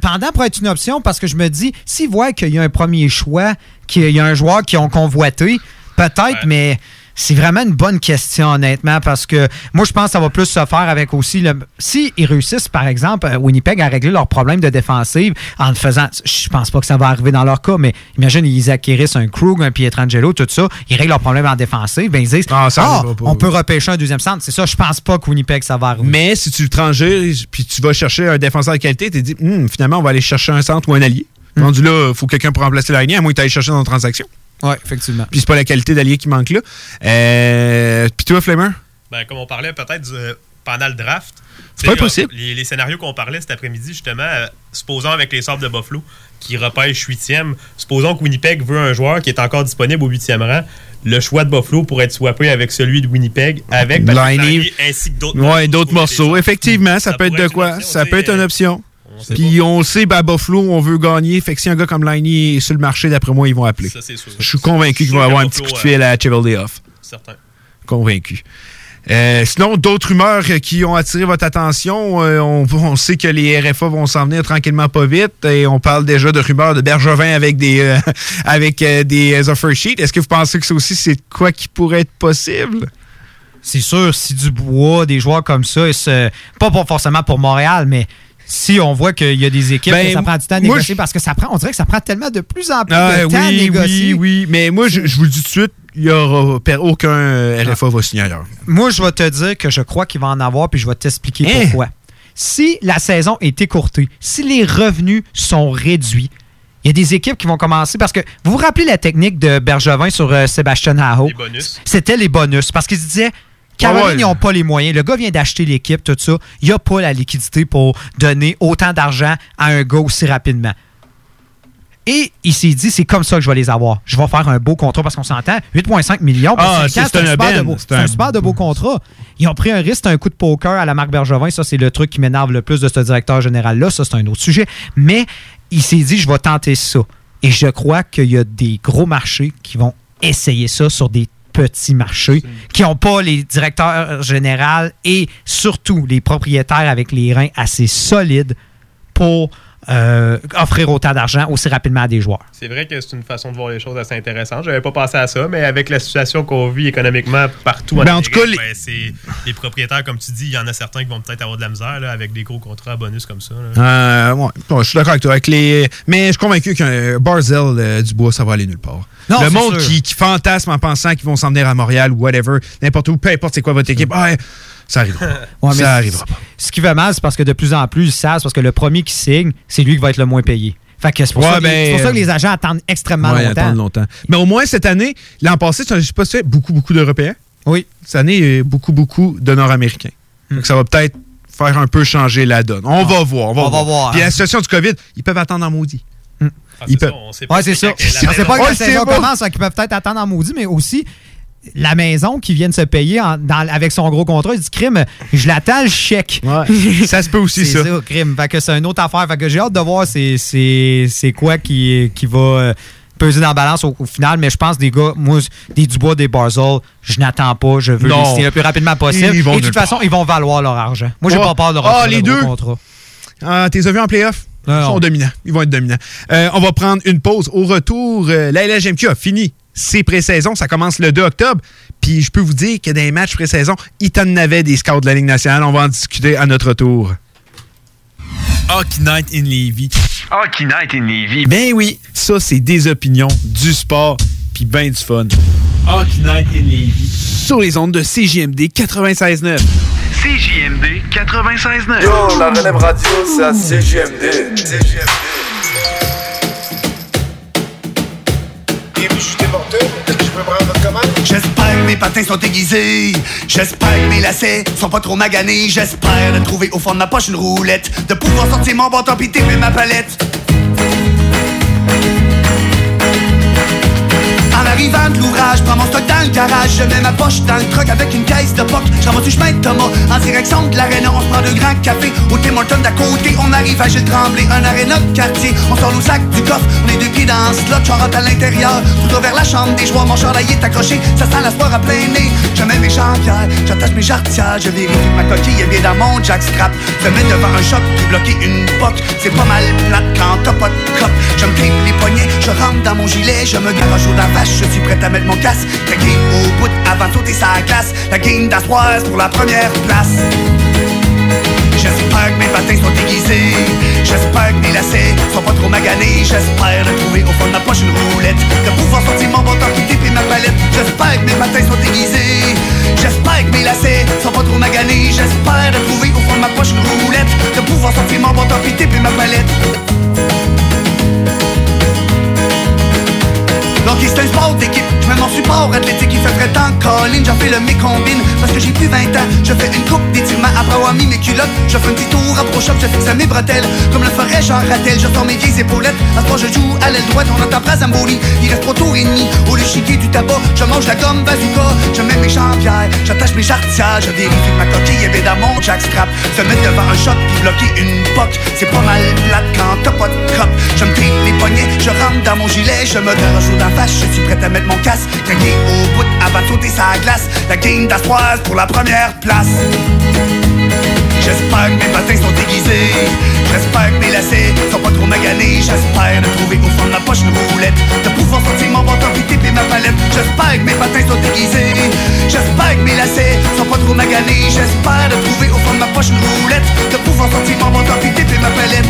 pendant pourrait être une option parce que je me dis, s'ils voient qu'il y a un premier choix, qu'il y a un joueur qui ont convoité, peut-être, mais C'est vraiment une bonne question, honnêtement, parce que moi, je pense que ça va plus se faire avec aussi le. Si ils réussissent, par exemple, euh, Winnipeg à régler leurs problèmes de défensive en le faisant. Je pense pas que ça va arriver dans leur cas, mais imagine, ils acquérissent un Krug, un Pietrangelo, tout ça. Ils règlent leurs problèmes en défensive. Ben, ils disent ça Ah, pas, on peut repêcher un deuxième centre. C'est ça, je pense pas que Winnipeg, ça va arriver. Mais si tu le transgères, puis tu vas chercher un défenseur de qualité, tu te dis, Hum, finalement, on va aller chercher un centre ou un allié. Rendu là, il faut quelqu'un pour remplacer l'allié, à moins que tu ailles chercher dans la transaction. Oui, effectivement. Puis c'est pas la qualité d'allié qui manque là. Euh, puis toi, Flamer? Ben, comme on parlait peut-être du- euh, pendant le draft. C'est pas euh, Les, les scénarios qu'on parlait cet après-midi, justement, euh, supposons avec les Sabres de Buffalo qui repêchent huitième, supposons que Winnipeg veut un joueur qui est encore disponible au huitième rang. Le choix de Buffalo pourrait être swappé avec celui de Winnipeg, avec Patrick Liney. Ainsi que d'autres Ouais, d'autres morceaux. Effectivement, ça, peut être de quoi? ça peut être une option. Puis on sait, à Buffalo, on veut gagner. Fait que si un gars comme Liney est sur le marché, d'après moi, ils vont appeler. Ça, c'est sûr. Je suis convaincu qu'ils vont avoir un petit coup de fil à Chevalday Off. Certain. Convaincu. Euh, sinon, d'autres rumeurs euh, qui ont attiré votre attention. euh, on, on sait que les RFA vont s'en venir tranquillement pas vite. Et on parle déjà de rumeurs de Bergevin avec des euh, [laughs] avec euh, des offer sheets. Est-ce que vous pensez que ça aussi, c'est quoi qui pourrait être possible? c'est sûr, si du bois, des joueurs comme ça, pas pour- forcément pour Montréal, mais si on voit qu'il y a des équipes Ben, que ça prend du temps à moi, négocier, parce que ça prend, on dirait que ça prend tellement de plus en plus Ah, de temps à oui, négocier. oui, oui. Mais moi, je, je vous le dis tout de suite, il y aura aucun RFA va signer ailleurs. Moi, je vais te dire que je crois qu'il va en avoir, puis je vais t'expliquer Hein? pourquoi. Si la saison est écourtée, si les revenus sont réduits, il y a des équipes qui vont commencer parce que vous vous rappelez la technique de Bergevin sur euh, Sébastien Aho? Les bonus. C'était les bonus parce qu'il se disait Caroline, ouais. ils n'ont pas les moyens. Le gars vient d'acheter l'équipe, tout ça. Il n'a pas la liquidité pour donner autant d'argent à un gars aussi rapidement. Et il s'est dit, c'est comme ça que je vais les avoir. Je vais faire un beau contrat parce qu'on s'entend. 8,5 millions. Ah, c'est un un un- super de beau contrat. Ils ont pris un risque, c'est un coup de poker à la marque Bergevin. Ça, c'est le truc qui m'énerve le plus de ce directeur général-là. Ça, c'est un autre sujet. Mais il s'est dit, je vais tenter ça. Et je crois qu'il y a des gros marchés qui vont essayer ça sur des petits marchés qui n'ont pas les directeurs généraux et surtout les propriétaires avec les reins assez solides pour euh, offrir autant d'argent aussi rapidement à des joueurs. C'est vrai que c'est une façon de voir les choses assez intéressante. J'avais pas pensé à ça, mais avec la situation qu'on vit économiquement partout Ben, en Amérique, tout cas, les- ben, c'est les propriétaires, comme tu dis, il y en a certains qui vont peut-être avoir de la misère là, avec des gros contrats à bonus comme ça. Euh, ouais. Bon, je suis d'accord avec toi. Avec les... Mais je suis convaincu qu'un Barzell euh, du bois, ça va aller nulle part. Non, le monde qui, qui fantasme en pensant qu'ils vont s'en venir à Montréal ou whatever, n'importe où, peu importe c'est quoi votre équipe, ah, ouais, ça arrivera. pas. [laughs] Ouais, mais ça arrivera pas. Ce qui va mal, c'est parce que de plus en plus, ils savent, c'est parce que le premier qui signe, c'est lui qui va être le moins payé. Fait que c'est pour, Ouais, ça, que les- ben, c'est pour ça que les agents attendent extrêmement Ouais, longtemps. Mais au moins, cette année, l'an passé, je sais pas si beaucoup, beaucoup d'Européens. Oui. Cette année, il y a beaucoup, beaucoup de Nord-Américains. Donc, ça va peut-être faire un peu changer la donne. On va voir. On va On va voir. voir, Puis hein. la situation du COVID, ils peuvent attendre en maudit. Ah, Ils c'est peuvent. ça, on sait Ouais, c'est ça. On sait pas que la c'est saison commence, hein, qu'ils peuvent peut-être attendre en maudit, mais aussi la maison qui vient de se payer en- dans- avec son gros contrat, il dit crime, je l'attends le chèque. [laughs] ça se peut aussi, c'est ça. ça, crime. Fait que c'est une autre affaire. Fait que j'ai hâte de voir c'est, c'est, c'est quoi qui, qui va euh, peser dans la balance au, au final, mais je pense des gars, moi, des Dubois, des Barzell, je n'attends pas, je veux Non. les signer le plus rapidement possible. Ils Et de toute façon, ils vont valoir leur argent. Moi, j'ai Oh. pas peur de Ah, recevoir les le gros deux? contrat. Ah, t'es vu en playoff? Non, Ils non. sont dominants. Ils vont être dominants. Euh, on va prendre une pause. Au retour, euh, la LHMQ a fini ses pré-saisons. Ça commence le 2 octobre. Puis je peux vous dire que dans les matchs pré-saison, ils t'en avaient des scouts de la Ligue nationale. On va en discuter à notre retour. Hockey Night in Levy. Hockey Night in Levy. Ben oui, ça, c'est des opinions, du sport, puis ben du fun. Hockey Night in Levy. Sur les ondes de CJMD 96.9. CJMD 96.9. Yo, la relève radio, c'est à CGMD. CGMD. J'espère que mes patins sont aiguisés. J'espère que mes lacets sont pas trop maganés. J'espère de trouver au fond de ma poche une roulette. De pouvoir sortir mon bâton pis ma palette. Arrivant de l'ouvrage, prends mon stock dans le garage, je mets ma poche dans le truck avec une caisse de poc. Je ramasse du chemin de Thomas en direction de l'aréna. On se prend deux grands cafés au Tim Hortons d'à côté. On arrive à Gilles Tremblay, un aréna de quartier. On sort nos sacs du coffre, on est deux pieds dans le slot. Rentre à l'intérieur, tout vers la chambre des joueurs. Mon chandail est accroché, ça sent la sport à plein nez. Je mets mes jambières, j'attache mes jarretières. Je vérifie ma coquille est bien dans mon jackstrap. Je mets devant un choc pour bloquer une poque. C'est pas mal plate quand t'as pas de cop. Je me les poignets, je rentre dans mon gilet, je me garoche au vache, je suis prêt à mettre mon casque. Craqué au bout avant de sauter sa glace. La game d'Astroise pour la première place. J'espère que mes patins sont aiguisés. J'espère que mes lacets sont pas trop maganés. J'espère de trouver au fond de ma poche une roulette. De pouvoir sortir mon bâton qui et ma palette. J'espère que mes patins sont aiguisés. J'espère que mes lacets sont pas trop maganés. J'espère de trouver au fond de ma poche une roulette. De pouvoir sortir mon bâton qui et ma palette. Donc c'est un sport d'équipe, je mets mon support athlétique, il fait très temps. Colin, j'en fais le mécombine Parce que j'ai plus 20 ans, je fais une coupe d'étirement Après avoir mis mes culottes, je fais un petit tour à pro-shop Je fixe à mes bretelles, comme le ferait Jean Rattel Je sors mes vieilles épaulettes, à ce moment je joue à l'aile droite On entend phrase Zamboni, il reste trois tours et demi. Au lieu chiquer du tabac, je mange la gomme bazooka. Je mets mes jambières, j'attache mes jarretières. Je vérifie ma coquille est à mon jackstrap. Se mettre devant un shot puis bloquer une poque C'est pas mal plate quand t'as pas de cop. Je me les poignets, je rentre dans mon gilet Je me donne un je suis prêt à mettre mon casque. Craqué au bout avant de sauter sa glace. La game d'Astroise pour la première place. J'espère que mes patins sont déguisés. J'espère que mes lacets sont pas trop maganés. J'espère de trouver au fond de ma poche une roulette. De pouvoir sortir mon bâton puis et ma palette. J'espère que mes patins sont déguisés. J'espère que mes lacets sont pas trop maganés. J'espère de trouver au fond de ma poche une roulette. De pouvoir sortir mon bâton et ma palette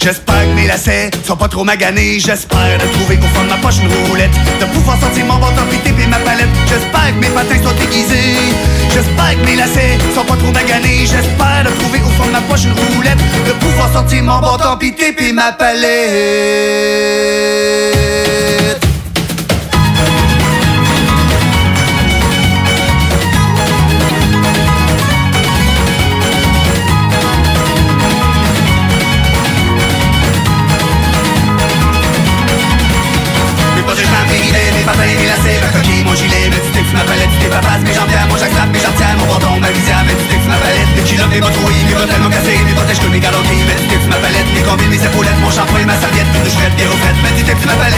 J'espère que mes lacets sont pas trop maganés. J'espère de trouver au fond de ma poche une roulette. De pouvoir sortir mon bâton puis et ma palette. J'espère que mes patins sont aiguisés. J'espère que mes lacets sont pas trop maganés. J'espère de trouver au fond de ma poche une roulette. De pouvoir sortir mon bâton puis et ma palette. Mes petits ma palette.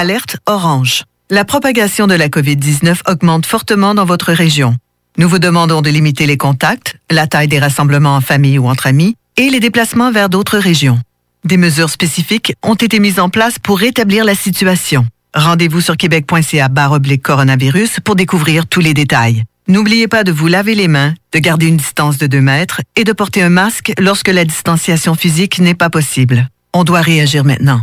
Alerte orange. La propagation de la COVID-19 augmente fortement dans votre région. Nous vous demandons de limiter les contacts, la taille des rassemblements en famille ou entre amis et les déplacements vers d'autres régions. Des mesures spécifiques ont été mises en place pour rétablir la situation. Rendez-vous sur québec.ca coronavirus pour découvrir tous les détails. N'oubliez pas de vous laver les mains, de garder une distance de 2 mètres et de porter un masque lorsque la distanciation physique n'est pas possible. On doit réagir maintenant.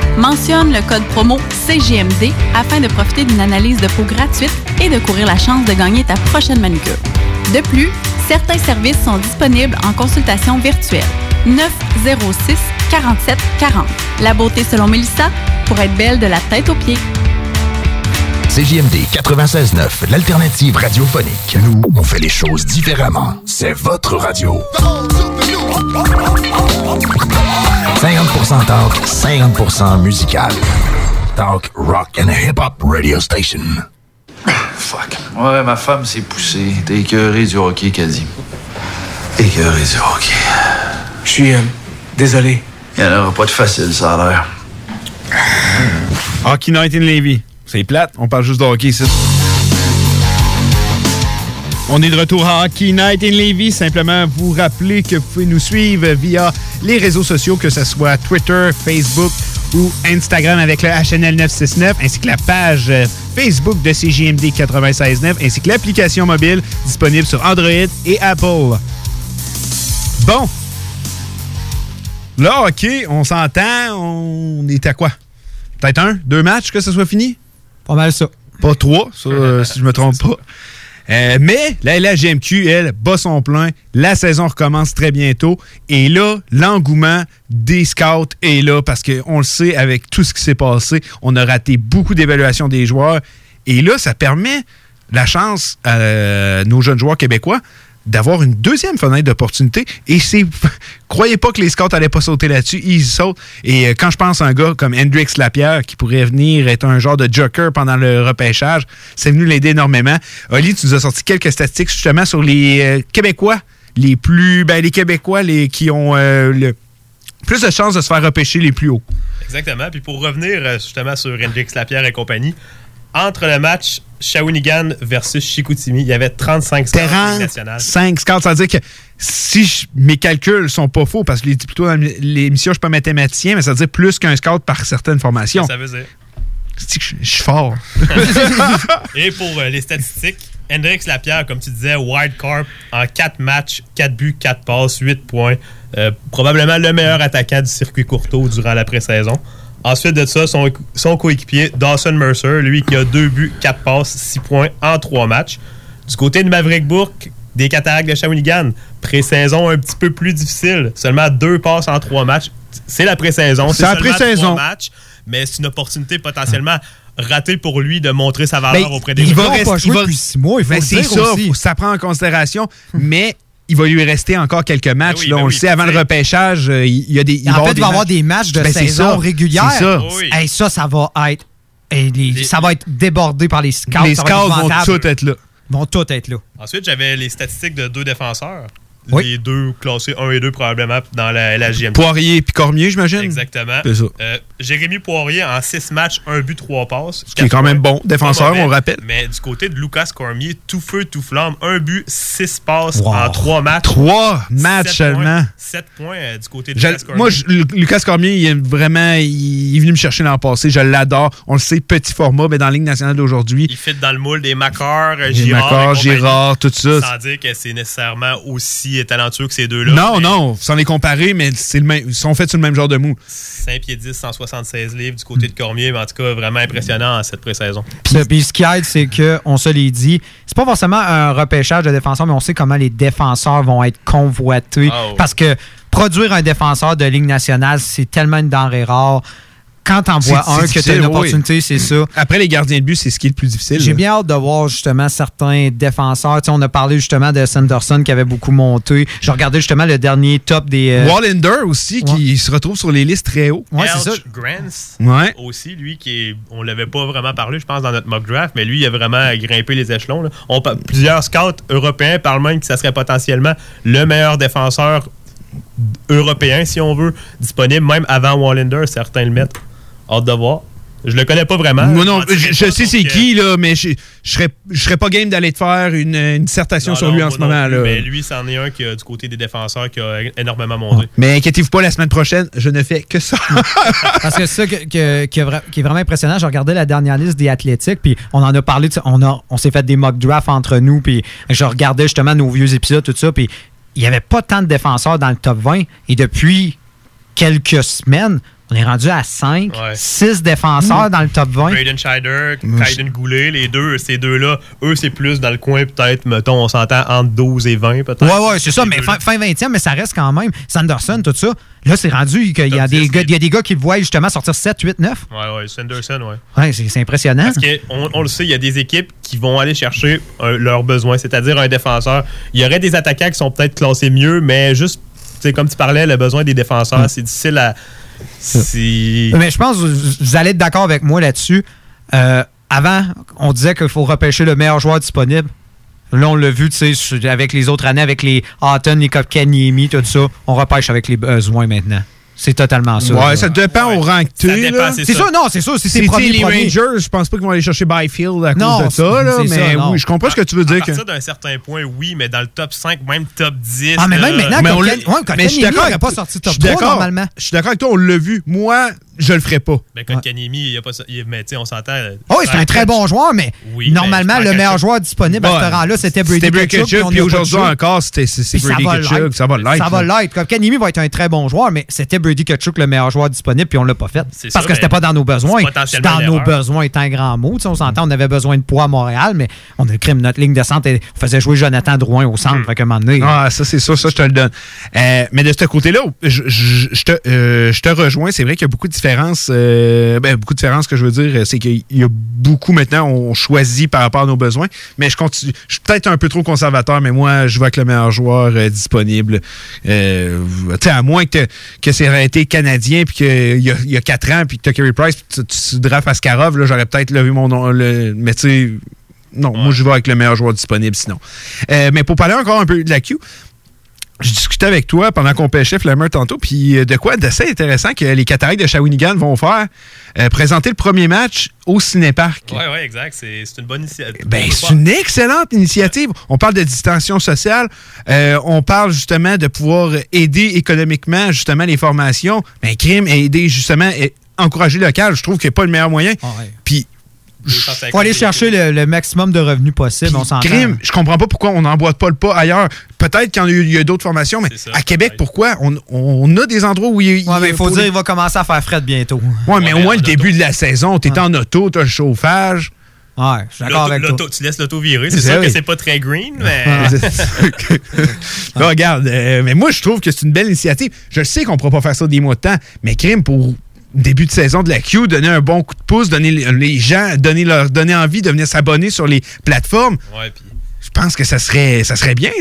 Mentionne le code promo CGMD afin de profiter d'une analyse de peau gratuite et de courir la chance de gagner ta prochaine manucure. De plus, certains services sont disponibles en consultation virtuelle. 906 47 40. La beauté selon Mélissa pour être belle de la tête aux pieds. CJMD 96.9, l'alternative radiophonique. Nous, on fait les choses différemment. C'est votre radio. 50% talk, 50% musical. Talk, rock and hip-hop radio station. Fuck. Ouais, ma femme s'est poussée. T'es écœuré du hockey, qu'a dit. Écœuré du hockey. Je suis euh, Désolé. Il n'y en aura pas de facile, ça a l'air. Hockey Night in Levy. C'est plate, on parle juste de hockey. On est de retour à Hockey Night in Levy. Simplement vous rappeler que vous pouvez nous suivre via les réseaux sociaux, que ce soit Twitter, Facebook ou Instagram avec le HNL969, ainsi que la page euh, Facebook de CJMD 96.9, ainsi que l'application mobile disponible sur Android et Apple. Bon. Là, OK, on s'entend. On est à quoi? Peut-être un, deux matchs que ça soit fini? Pas mal ça. Pas trois, ça, euh, [laughs] si je me trompe pas. Euh, mais la LHGMQ, elle, bat son plein. La saison recommence très bientôt. Et là, l'engouement des scouts est là parce qu'on le sait, avec tout ce qui s'est passé, on a raté beaucoup d'évaluations des joueurs. Et là, ça permet la chance à euh, nos jeunes joueurs québécois d'avoir une deuxième fenêtre d'opportunité. Et c'est. [laughs] Croyez pas que les scouts allaient pas sauter là-dessus. Ils sautent. Et euh, quand je pense à un gars comme Hendrix Lapierre, qui pourrait venir être un genre de joker pendant le repêchage, c'est venu l'aider énormément. Oli, tu nous as sorti quelques statistiques justement sur les euh, Québécois les plus. Ben, les Québécois les, qui ont euh, le plus de chances de se faire repêcher les plus hauts. Exactement. Puis pour revenir justement sur Hendrix Lapierre et compagnie, entre le match Shawinigan versus Chicoutimi, il y avait 35 scouts en Ligue nationale. 5 scouts, ça veut dire que si je- mes calculs sont pas faux, parce que je l'ai dit plutôt dans l'émission, je suis pas mathématicien, mais ça veut dire plus qu'un scout par certaines formations. Ça veut dire. Je je suis fort. [laughs] Et pour euh, les statistiques, Hendrix Lapierre, comme tu disais, wild card en 4 matchs, 4 buts, 4 passes, 8 points. Euh, probablement le meilleur attaquant du circuit courteau durant la pré-saison. Ensuite de ça, son, son coéquipier, Dawson Mercer, lui qui a 2 buts, 4 passes, 6 points en 3 matchs. Du côté de Maverick Bourque, des cataractes de Shawinigan, pré-saison un petit peu plus difficile. Seulement 2 passes en 3 matchs. C'est la pré-saison. C'est la pré-saison. trois matchs, mais c'est une opportunité potentiellement ratée pour lui de montrer sa valeur Ben, auprès des il va joueurs. rester- il va- Ben, le c'est dire ça, aussi. faut- ça prend en considération, mais [laughs] il va lui rester encore quelques matchs. oui, là, ben on oui, le sait, avant le repêchage, euh, il il y a des. en fait, il va y avoir des matchs de Ben, saison ça. régulière. Ça. Hey, ça, ça va être. les- ça va être débordé par les scouts. Les va scouts vont tous être là. Ils vont tous être là. Ensuite, j'avais les statistiques de deux défenseurs. Oui. Les deux classés 1 et 2 probablement dans la LHJM. Poirier et Cormier, j'imagine? Exactement. C'est ça. Euh, Jérémy Poirier en 6 matchs, 1 but, 3 passes. Ce qui est quand même bon. Défenseur, mauvais. on le rappelle. Mais du côté de Lucas Cormier, tout feu, tout flamme. 1 but, 6 passes Wow. en 3 matchs. Trois matchs seulement. 7 points euh, du côté de Je- Lucas Cormier. moi, je- Lucas Cormier, il est vraiment, il, est venu me chercher l'an passé. Je l'adore. On le sait, petit format, mais dans la Ligue nationale d'aujourd'hui, Il fit dans le moule des Macar, Des Girard. Compagnie, Girard, tout ça. Sans dire que c'est nécessairement aussi talentueux que ces deux-là. non, non, sans les comparer, mais c'est le même, ils sont faits sur le même genre de mou. 5 pieds 10, 176 livres du côté de Cormier, mais en tout cas, vraiment impressionnant en cette pré-saison. Puis, puis ce qui aide, c'est qu'on se l'est dit, c'est pas forcément un repêchage de défenseurs, mais on sait comment les défenseurs vont être convoités. Ah. Parce que produire un défenseur de Ligue nationale, c'est tellement une denrée rare. Quand t'en vois un, c'est que t'as une oui. opportunité, c'est ça. Après, les gardiens de but, c'est ce qui est le plus difficile. J'ai bien hâte de voir justement certains défenseurs. On a parlé justement de Sanderson qui avait beaucoup monté. Je regardais justement le dernier top des. euh, Wallander aussi, qui se retrouve sur les listes très haut. Ouais, c'est ça. Grants Ouais. aussi, lui, qui est, on l'avait pas vraiment parlé, je pense, dans notre mock draft, mais lui, il a vraiment grimpé les échelons. là. On, pa- plusieurs scouts européens parlent même que ça serait potentiellement le meilleur défenseur européen, si on veut, disponible, même avant Wallander, certains le mettent. Hâte de voir. Je le connais pas vraiment. Moi non, Je sais c'est qui, là, mais je, je serais, je serais pas game d'aller te faire une, une dissertation non, sur non, lui en ce non moment. là. Mais lui, c'en est un qui a, du côté des défenseurs qui a énormément monté. Mais inquiétez-vous pas, la semaine prochaine, je ne fais que ça. [laughs] Parce que ça que- que- qui, est vra- qui est vraiment impressionnant, j'ai regardé la dernière liste des athlétiques, puis on en a parlé, on, a- on s'est fait des mock drafts entre nous, puis je regardais justement nos vieux épisodes, tout ça, puis il n'y avait pas tant de défenseurs dans le top 20, et depuis quelques semaines, on est rendu à 5, Ouais. 6 défenseurs dans le top 20. Braden Scheider, Kaiden Goulet, les deux, ces deux-là, eux, c'est plus dans le coin, peut-être, mettons, on s'entend entre 12 et 20, peut-être. Ouais, ouais, c'est ça, mais fin, fin 20e, mais ça reste quand même. Sanderson, tout ça. Là, c'est rendu qu'il y, a des gars- il y a des gars qui le voient justement sortir 7, 8, 9. Ouais, ouais, Sanderson, ouais. Ouais, c'est impressionnant. Parce qu'on on le sait, il y a des équipes qui vont aller chercher euh, leurs besoins, c'est-à-dire un défenseur. Il y aurait des attaquants qui sont peut-être classés mieux, mais juste, tu sais, comme tu parlais, le besoin des défenseurs, Mm. c'est difficile à. C'est- Mais je pense que vous, allez être d'accord avec moi là-dessus. Euh, avant, on disait qu'il faut repêcher le meilleur joueur disponible. Là, on l'a vu, tu sais, avec les autres années, avec les Houghton, les Kopkaniemi, tout ça. On repêche avec les besoins maintenant. C'est totalement ça. Ouais, là. ça dépend au rang que là. C'est ça, non, c'est ça. Si c'est les premier. Rangers, je pense pas qu'ils vont aller chercher Byfield à Non, cause de ça, là, ça, mais oui, je comprends ce que tu veux dire. À que- d'un certain point, oui, mais dans le top 5, même top 10. Ah, mais même là, maintenant, Mais on l'a- ouais, mais je suis d'accord aurait avec- pas sorti top je suis 3 d'accord. normalement. Je suis d'accord avec toi, on l'a vu. Moi, je le ferais pas. Ben, Kotkaniemi, il y a pas ça. il- Mais tu sais, on s'entend. Ah oui, c'est un très bon joueur, mais Oui, normalement, mais le meilleur joueur disponible à ce rang-là, c'était Brady C'était Brady Tkachuk. Tkachuk, on puis aujourd'hui encore, c'était- Brady l'être. Ça va l'être. Ça va l'être. Comme Kanimi va être un très bon joueur, mais c'était Brady Tkachuk le meilleur joueur disponible, puis on l'a pas fait. Parce ça, que c'était mais pas dans nos besoins. Dans nos besoins est un grand mot. Tu sais, on s'entend, on avait besoin de poids à Montréal, mais on a créé notre ligne de centre et on faisait jouer Jonathan Drouin au centre. Fait un moment donné, Ah, ça, c'est ça, ça, je te le donne. Euh, mais de ce côté-là, euh, je te rejoins. C'est vrai qu'il y a beaucoup de différences. Euh, ben, beaucoup de différences, que je veux dire, c'est qu'il y a beaucoup maintenant, on choisit par rapport à nos besoins. Mais je continue. Je suis peut-être un peu trop conservateur, mais moi, je vais avec le meilleur joueur euh, disponible. Euh, tu sais, à moins que, que c'est été canadien, puis qu'il y y a 4 ans, puis que tu as Carey Price, puis tu, drafts Askarov, là, j'aurais peut-être levé mon nom. le- mais tu sais, non, moi, je vais avec le meilleur joueur disponible sinon. Euh, mais pour parler encore un peu de la Q, je discutais avec toi pendant qu'on pêchait Flammer tantôt, puis euh, de quoi d'assez intéressant que les Cataractes de Shawinigan vont faire euh, présenter le premier match au Cinéparc. Ouais, ouais, exact. C'est une bonne initiative. Ben, On peut c'est une excellente initiative. On parle de distanciation sociale. euh, on parle justement de pouvoir aider économiquement justement les formations. Ben, crime, aider justement, et encourager le local. Je trouve qu'il n'y a pas le meilleur moyen. Puis, faut aller chercher le, le maximum de revenus possible. On s'entend. crime, je comprends pas pourquoi on n'emboîte pas le pas ailleurs. Peut-être qu'il y a d'autres formations, mais à Québec, pourquoi? On, on a des endroits où il, Ouais, mais il faut pour dire les- il va commencer à faire fret bientôt. Ouais, mais au moins le début de la saison, t'es en auto, t'as le chauffage. Ouais, je suis d'accord L'auto- avec toi. Tu laisses l'auto virer. C'est sûr oui. que c'est pas très green, mais. [laughs] Là, [laughs] regarde, euh, mais moi, je trouve que c'est une belle initiative. Je sais qu'on ne pourra pas faire ça des mois de temps, mais crime pour début de saison de la Q, donner un bon coup de pouce, donner les- gens, donner leur donner envie de venir s'abonner sur les plateformes. Ouais, puis. Je pense que ça serait, ça serait bien.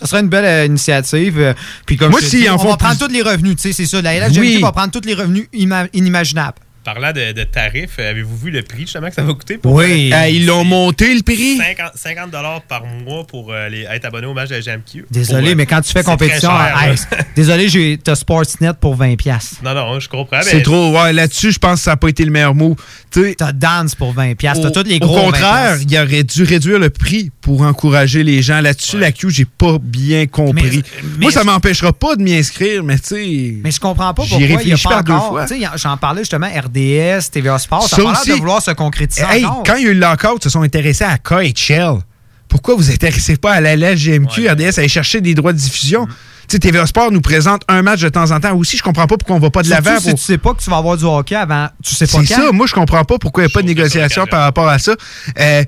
Ça serait une belle euh, initiative. euh, puis comme Moi, je en on va prendre plus- tous les revenus. Tu sais, c'est ça. La LHGMQ Oui. va prendre tous les revenus ima- inimaginables. Parlant de, de tarifs, euh, avez-vous vu le prix justement que ça va coûter? Pour, Oui. Euh, ils l'ont monté le prix. 50, 50 par mois pour euh, les- être abonné au match de la GMQ. Désolé, Pour, mais quand tu fais compétition, cher, c'est- [laughs] désolé, j'ai t'as Sportsnet pour 20$. piastres. Non, non, je comprends. C'est trop. Ouais, là-dessus, je pense que ça n'a pas été le meilleur mot. T'as Dance pour 20$. piastres, T'as Au- tous les Au gros 20$. contraire, il aurait dû réduire le prix pour encourager les gens. Là-dessus, la Q, j'ai pas bien compris. mais- Moi, ça m'empêchera pas de m'y inscrire, mais tu sais. Mais je comprends pas pourquoi il n'y a réfléchis pas encore. fois. Tu sais, J'en parlais justement, RDS, TVA Sport, ça, Ça a aussi. de vouloir se concrétiser Hey, encore. quand il y a eu le lockout, ils se sont intéressés à KHL. Pourquoi vous vous intéressez pas à la LGMQ, RDS, à aller chercher des droits de diffusion? Mm. Tu sais, TVA Sport nous présente un match de temps en temps aussi. Je comprends pas pourquoi on va pas de l'avant. si pour- tu sais pas que tu vas avoir du hockey avant, tu sais pas C'est ça, moi je comprends pas pourquoi il n'y a pas de négociation par rapport à ça. Euh,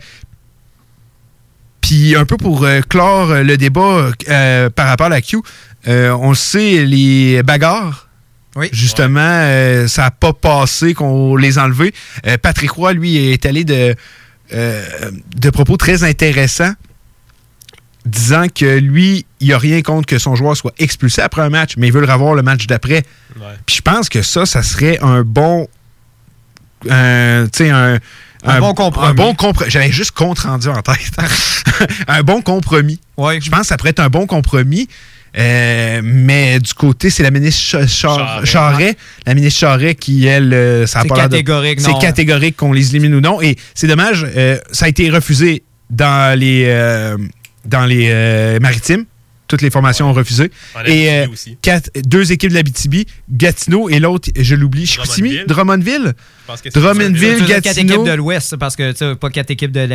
Puis un peu pour euh, clore euh, le débat euh, par rapport à la Q, euh, on le sait, les bagarres, justement, euh, ça n'a pas passé qu'on les enlevait. Euh, Patrick Roy, lui, est allé de, euh, de propos très intéressants disant que lui, il n'a rien contre que son joueur soit expulsé après un match, mais il veut le revoir le match d'après. Puis je pense que ça, ça serait un bon. euh, tu sais, un. Un bon compromis. Un bon J'avais juste compte rendu en tête. [laughs] un bon compromis. Je pense que ça pourrait être un bon compromis. Euh, mais du côté, c'est la ministre Cha- Cha- Charret. Charret, la ministre qui, elle, euh, ça a C'est de- catégorique, C'est catégorique qu'on les élimine ou non. Et c'est dommage, euh, ça a été refusé dans les, dans les maritimes. Toutes les formations ont refusé. Et euh, quatre- deux équipes de l'Abitibi, Gatineau et l'autre, je l'oublie, Chicoutimi, Drummondville. pense que c'est Drummondville, dire quatre équipes Gatineau. de l'Ouest, parce que tu pas quatre équipes de.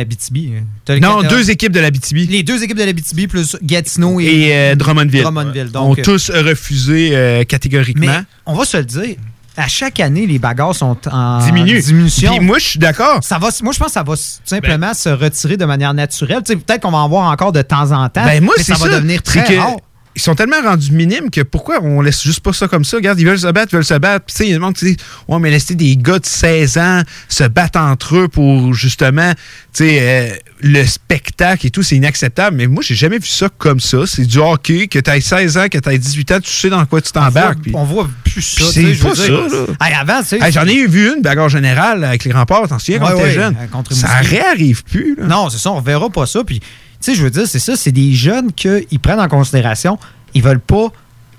T'as les Non, quatre- deux équipes de l'Abitibi. Les deux équipes de l'Abitibi plus Gatineau et, Et euh, Drummondville. Drummondville. ont Donc, euh, tous refusé euh, catégoriquement. Mais on va se le dire, à chaque année, les bagarres sont en Diminue. diminution. Puis moi, je suis d'accord. Ça va, moi, je pense que ça va tout simplement se retirer de manière naturelle. Tu sais, Peut-être qu'on va en voir encore de temps en temps, Ben moi, mais ça va devenir très que rare. ils sont tellement rendus minimes que pourquoi on laisse juste pas ça comme ça? Regarde, ils veulent se battre, ils veulent se battre. Puis, tu sais, il y a des gens qui disent, ouais, mais laisser des gars de 16 ans se battre entre eux pour justement, tu sais, euh, le spectacle et tout, c'est inacceptable. Mais moi, j'ai jamais vu ça comme ça. C'est du hockey, que tu aies 16 ans, que tu aies 18 ans, tu sais dans quoi tu t'embarques. On voit plus ça. c'est pas ça, dire. là. Hey, avant. Hey, J'en ai vu une, bagarre générale avec les remparts, t'en souviens, quand Ouais, t'étais ouais, jeune? euh, ça réarrive plus. là. Non, c'est ça, on verra pas ça. Puis, tu sais, je veux dire, c'est ça, c'est des jeunes qu'ils prennent en considération. Ils veulent pas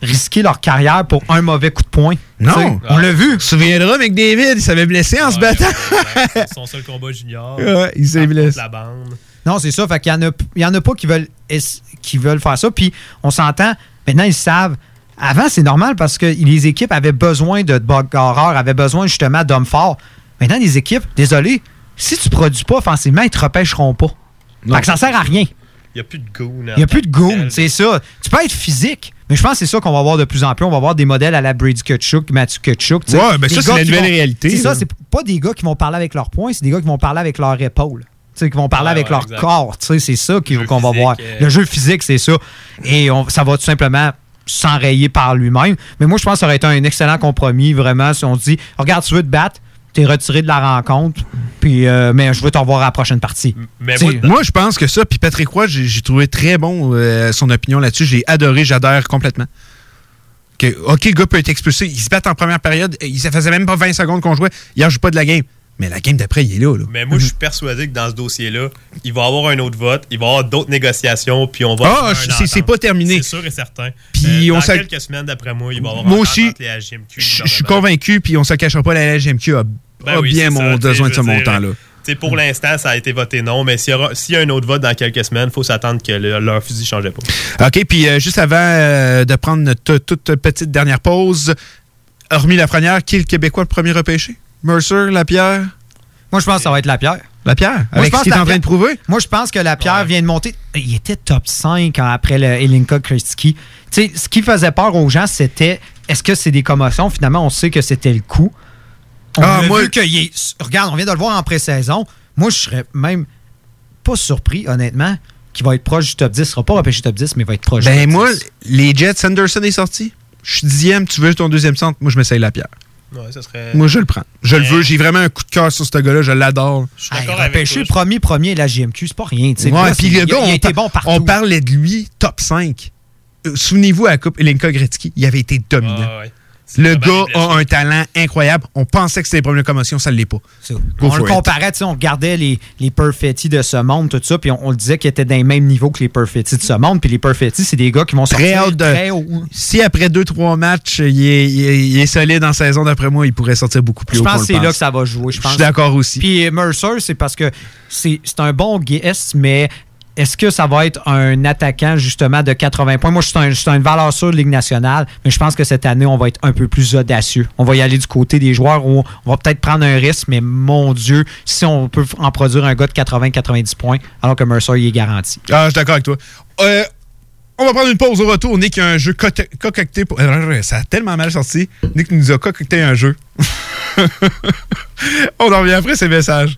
risquer leur carrière pour un mauvais coup de poing. Non. Sais, On l'a vu. Tu te souviendras, McDavid, il s'avait blessé en se battant. [laughs] Son seul combat junior. Ouais, il s'est blessé. La bande. Non, c'est ça. Fait qu'il y en a, il y en a pas qui veulent, qui veulent faire ça. Puis on s'entend, maintenant ils savent. Avant, c'est normal parce que les équipes avaient besoin de bagarreurs, avaient besoin justement d'hommes forts. Maintenant, les équipes, désolé, si tu produis pas offensivement, ils te repêcheront pas. Fait que ça sert à rien. Il n'y a plus de goût. Il n'y a plus de goût, c'est ça. Tu peux être physique, mais je pense que c'est ça qu'on va voir de plus en plus. On va voir des modèles à la Brady Kutchuk, Matthew Kutchuk. tu sais. Ouais, ben Des ça, c'est la nouvelle vont- réalité, C'est ça, c'est pas des gars qui vont parler avec leurs poings, c'est des gars qui vont parler avec leur épaule. Tu sais, qui vont parler Ouais, avec ouais, leur exact. corps. tu sais, C'est ça qu'on va voir. euh. Le jeu physique, c'est ça. Et on- ça va tout simplement s'enrayer par lui-même. Mais moi, je pense que ça aurait été un excellent compromis, vraiment, si on se dit, regarde, tu veux te battre, t'es retiré de la rencontre, puis, euh, mais je veux te revoir à la prochaine partie. Mais Moi, je pense que ça, puis Patrick Roy, j'ai j'ai trouvé très bon euh, son opinion là-dessus. J'ai adoré, j'adhère complètement. Que, OK, le gars peut être expulsé. Il se bat en première période. Il, ça faisait même pas 20 secondes qu'on jouait. Il ne joue pas de la game. Mais la game d'après, il est là. là. Mais moi, je suis persuadé que dans ce dossier-là, il va y avoir un autre vote, il va y avoir d'autres négociations, puis on va. Ah, c'est- pas terminé. C'est sûr et certain. Puis Euh, on dans quelques semaines, d'après moi, il va y avoir Moi un aussi, les Je suis convaincu, puis on se cachera pas, la LGMQ a, Ben a oui, bien mon ça, besoin de ce montant-là. Pour l'instant, ça a été voté non, mais s'il y, a un autre vote dans quelques semaines, il faut s'attendre que le- leur fusil ne changeait pas. OK, puis euh, juste avant euh, de prendre notre toute petite dernière pause, hormis la première, qui est le Québécois le premier repêché? Mercer, Lapierre? Moi, je pense que ça va être la pierre. Lapierre? Moi, Avec pense ce qu'il est que en train de Lapierre- prouver? Moi, je pense que la pierre vient de monter. Il était top 5 quand- après le Elinka Kristiki. Tu sais, ce qui faisait peur aux gens, c'était est-ce que c'est des commotions? Finalement, on sait que c'était le coup. On Ah, a moi- vu qu'il est. Regarde, on vient de le voir en pré-saison. Moi, je serais même pas surpris, honnêtement, qu'il va être proche du top 10. Il sera pas repêché top 10, mais il va être proche du Ben top moi, 10. les Jets, Sanderson est sorti. Je suis dixième, tu veux ton deuxième centre? Moi, je m'essaye Lapierre. Ouais, ça serait. Moi, je le prends. Je le veux, j'ai vraiment un coup de cœur sur ce gars-là, je l'adore. Je suis Hey, d'accord avec repêché toi. premier, premier la JMQ, c'est pas rien. tu sais. Ouais, Là, puis c'est- le il a- gars, il a on, bon partout. on parlait de lui top 5. Euh, Souvenez-vous à la Coupe Elenka Gretzky, il avait été dominant. Ah, ouais. Le gars a un talent incroyable. On pensait que c'était les premières commotions, ça ne l'est pas. On le it. comparait, on regardait les, les Perfetti de ce monde, tout ça, puis on, on le disait qu'ils étaient dans le même niveau que les Perfetti de ce monde. Puis les Perfetti, c'est des gars qui vont Très sortir de- très haut. Si après 2-3 matchs, il est, il est- il est solide en saison, d'après moi, il pourrait sortir beaucoup plus Je haut. pense qu'on que c'est là pense. que ça va jouer. Je Je pense. suis d'accord aussi. Puis Mercer, c'est parce que c'est c'est un bon guest, mais est-ce que ça va être un attaquant justement de 80 points? Moi, je suis une valeur sûre de Ligue nationale, mais je pense que cette année, on va être un peu plus audacieux. On va y aller du côté des joueurs où on va peut-être prendre un risque, mais mon Dieu, si on peut en produire un gars de 80-90 points, alors que Mercer, il est garanti. Ah, je suis d'accord avec toi. Euh, on va prendre une pause au retour. Nick a un jeu co-. Pour... Euh, Ça a tellement mal sorti. Nick nous a concocté un jeu. [laughs] on en revient après ces messages.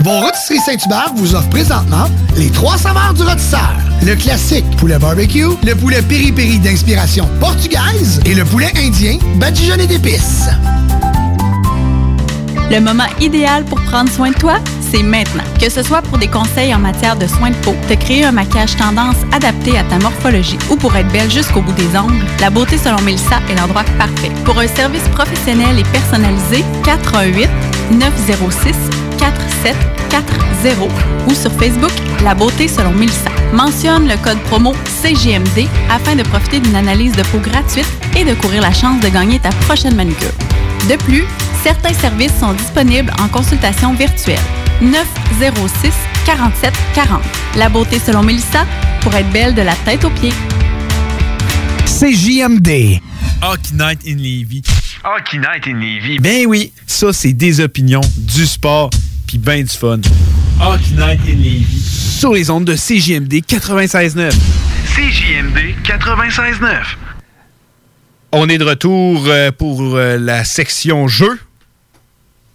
Vos rôtisseries Saint-Hubert vous offrent présentement les trois saveurs du rôtisseur. Le classique poulet barbecue, le poulet piri-piri d'inspiration portugaise et le poulet indien badigeonné d'épices. Le moment idéal pour prendre soin de toi, c'est maintenant. Que ce soit pour des conseils en matière de soins de peau, te créer un maquillage tendance adapté à ta morphologie ou pour être belle jusqu'au bout des ongles, la beauté selon Mélissa est l'endroit parfait. Pour un service professionnel et personnalisé, 418 906 4740 ou sur Facebook La beauté selon Mélissa. Mentionne le code promo CGMD afin de profiter d'une analyse de peau gratuite et de courir la chance de gagner ta prochaine manucure. De plus, certains services sont disponibles en consultation virtuelle. 906 47 40. La beauté selon Mélissa pour être belle de la tête aux pieds. CJMD. Hockey Night in Levy. Hockey Night in Levy. Ben oui, ça c'est des opinions, du sport, puis ben du fun. Hockey Night in Levy. Sur les ondes de CJMD 96.9. CJMD 96.9. On est de retour euh, pour euh, la section jeu.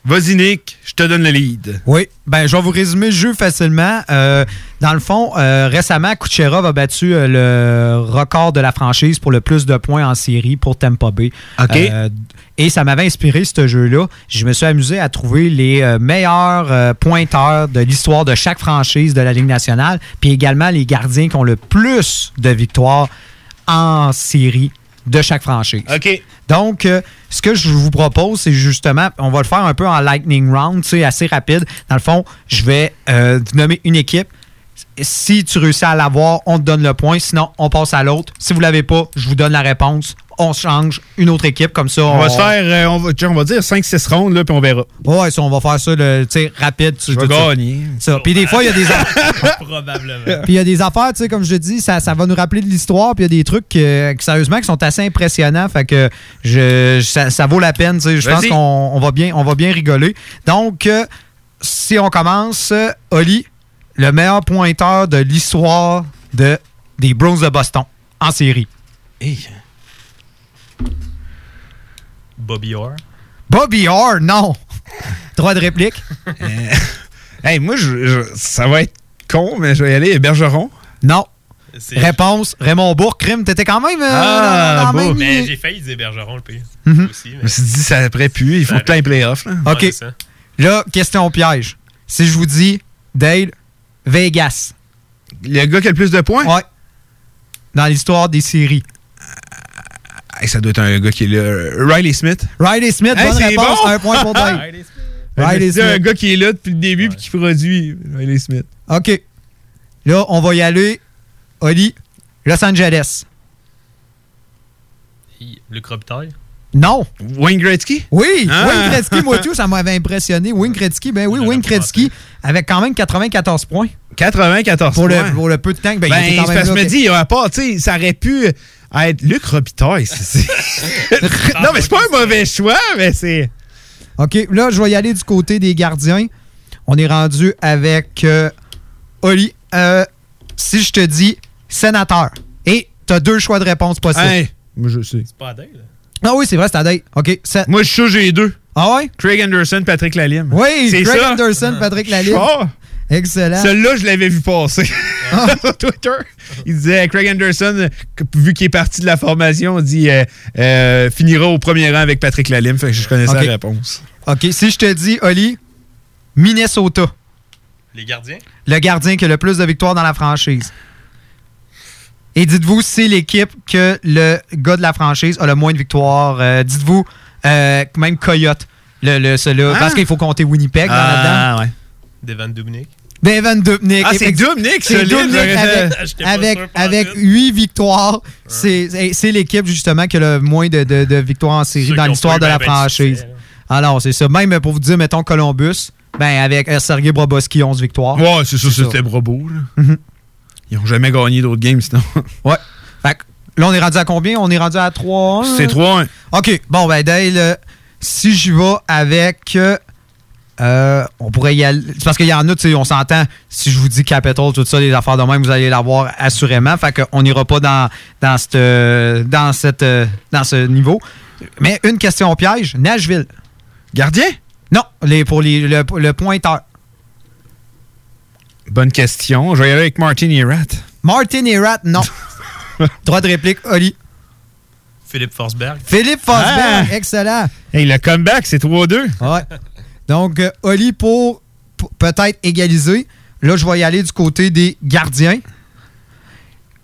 Vas-y Nick, je te donne le lead. Oui, ben je vais vous résumer le jeu facilement. Euh, dans le fond, euh, récemment, Kucherov a battu euh, le record de la franchise pour le plus de points en série pour Tampa Bay. OK. Et ça m'avait inspiré ce jeu-là. Je me suis amusé à trouver les euh, meilleurs euh, pointeurs de l'histoire de chaque franchise de la Ligue nationale, puis également les gardiens qui ont le plus de victoires en série de chaque franchise. OK. Donc, euh, ce que je vous propose, c'est justement, on va le faire un peu en lightning round, assez rapide. Dans le fond, je vais nommer une équipe. Si tu réussis à l'avoir, on te donne le point. Sinon, on passe à l'autre. Si vous l'avez pas, je vous donne la réponse. On change une autre équipe comme ça. On, va se faire, euh, on, va, on va dire 5-6 rondes, là, puis on verra. Ouais, ça, on va faire ça, le, tu sais, rapide. Je vais gagner. Ça. Puis des fois, il y a des [laughs] Probablement. Puis il y a des affaires, tu sais, comme je dis, ça, ça va nous rappeler de l'histoire. Puis il y a des trucs, euh, qui, sérieusement, qui sont assez impressionnants. Fait que je, ça, ça vaut la peine. tu sais. Je pense qu'on on va, bien, on va bien rigoler. Donc, euh, si on commence, euh, Oli, le meilleur pointeur de l'histoire de, des Browns de Boston en série. Bobby Orr? Bobby Orr, non. [laughs] Droit de réplique. Hey, moi, je- je- ça va être con, mais je vais y aller. Bergeron. Non. Réponse, Raymond Bourque. Crime, t'étais quand même. euh, Ah, dans- dans la Bourque. même Mais lignée. j'ai failli dire Bergeron le pire. Mhm. Aussi, Je me suis dit, ça après plus. Il faut aies playoff. Là. OK. Ouais. Là, question piège. Si je vous dis, Dale, Vegas. Le gars qui a le plus de points? Ouais. Dans l'histoire des séries. Hey, ça doit être un gars qui est là. Riley Smith. Riley Smith, Hey, bonne c'est réponse. bon! Un point pour [laughs] Dale. Riley Riley C'est un Smith. gars qui est là depuis le début puis qui produit. Riley Smith. OK. Là, on va y aller. Oli, Los Angeles. Luc Robitaille. Non. Wayne Gretzky? Oui, Ah. Wayne Gretzky, moi tout, ça m'avait impressionné. Wayne Gretzky, ben oui, Wayne Gretzky, avec quand même 94 points. 94 Pour points. le, pour le peu de temps que ben, Ben, il était c'est quand même parce que je là. me dis, il aurait pas, tu sais, ça aurait pu être Luc Robitaille. [laughs] non, mais c'est pas un mauvais choix, mais c'est. OK, là, je vais y aller du côté des gardiens. On est rendu avec euh, Oli. Euh, si je te dis sénateur, et tu as deux choix de réponse possibles. Hey, moi, je sais. C'est pas Adèle. Ah oui, c'est vrai, c'est à date. OK. Moi, je suis sûr que j'ai deux. Ah ouais? Craig Anderson, Patrick Lalime. Oui, c'est Craig ça. Anderson, Patrick Lalime. Fort. Excellent. Celui-là, je l'avais vu passer [laughs] sur Twitter. Il disait Craig Anderson, vu qu'il est parti de la formation, on dit euh, euh, finira au premier rang avec Patrick Lalime. Fait que je connaissais Ok. la réponse. OK, si je te dis, Oli, Minnesota, Les gardiens? le gardien qui a le plus de victoires dans la franchise. Et dites-vous, c'est l'équipe que le gars de la franchise a le moins de victoires. Euh, dites-vous, euh, même Coyote, le, le, celui-là, Ah. parce qu'il faut compter Winnipeg dans là-dedans. ouais. Devin Dubnik. Devin Dubnik. Ah, c'est. Dubnik, C'est Dubnik avec, pas avec, sûr pas avec 8 victoires. C'est l'équipe, justement, qui a le moins de, de- de victoires en série dans l'histoire de la ben franchise. succès, Alors, c'est ça. Même pour vous dire, mettons Columbus, ben, avec euh, Sergei Broboski, 11 victoires. Ouais, c'est ça, c'était Brobo. là. Ils ont jamais gagné d'autres games sinon. [laughs] Ouais. Fait que là, on est rendu à combien? On est rendu à 3 C'est 3-1. OK. Bon, ben, Dale, euh, si j'y vais avec. euh, euh, on pourrait y aller. C'est parce qu'il y en a, tu sais, on s'entend. Si je vous dis Capital, tout ça, les affaires de même, vous allez l'avoir assurément. Fait qu'on n'ira pas dans, dans, cette, dans, cette, dans ce niveau. Mais une question au piège Nashville. Gardien? Non, les, pour les, le, le pointeur. Bonne question. Je vais y aller avec Martin Erat. Martin Erat, non. [laughs] Droit de réplique, Oli. Philippe Forsberg. Philippe Forsberg, Ah! excellent. Hey, le comeback, c'est 3-2. Ouais. Donc, euh, Oli pour, pour peut-être égaliser. Là, je vais y aller du côté des gardiens.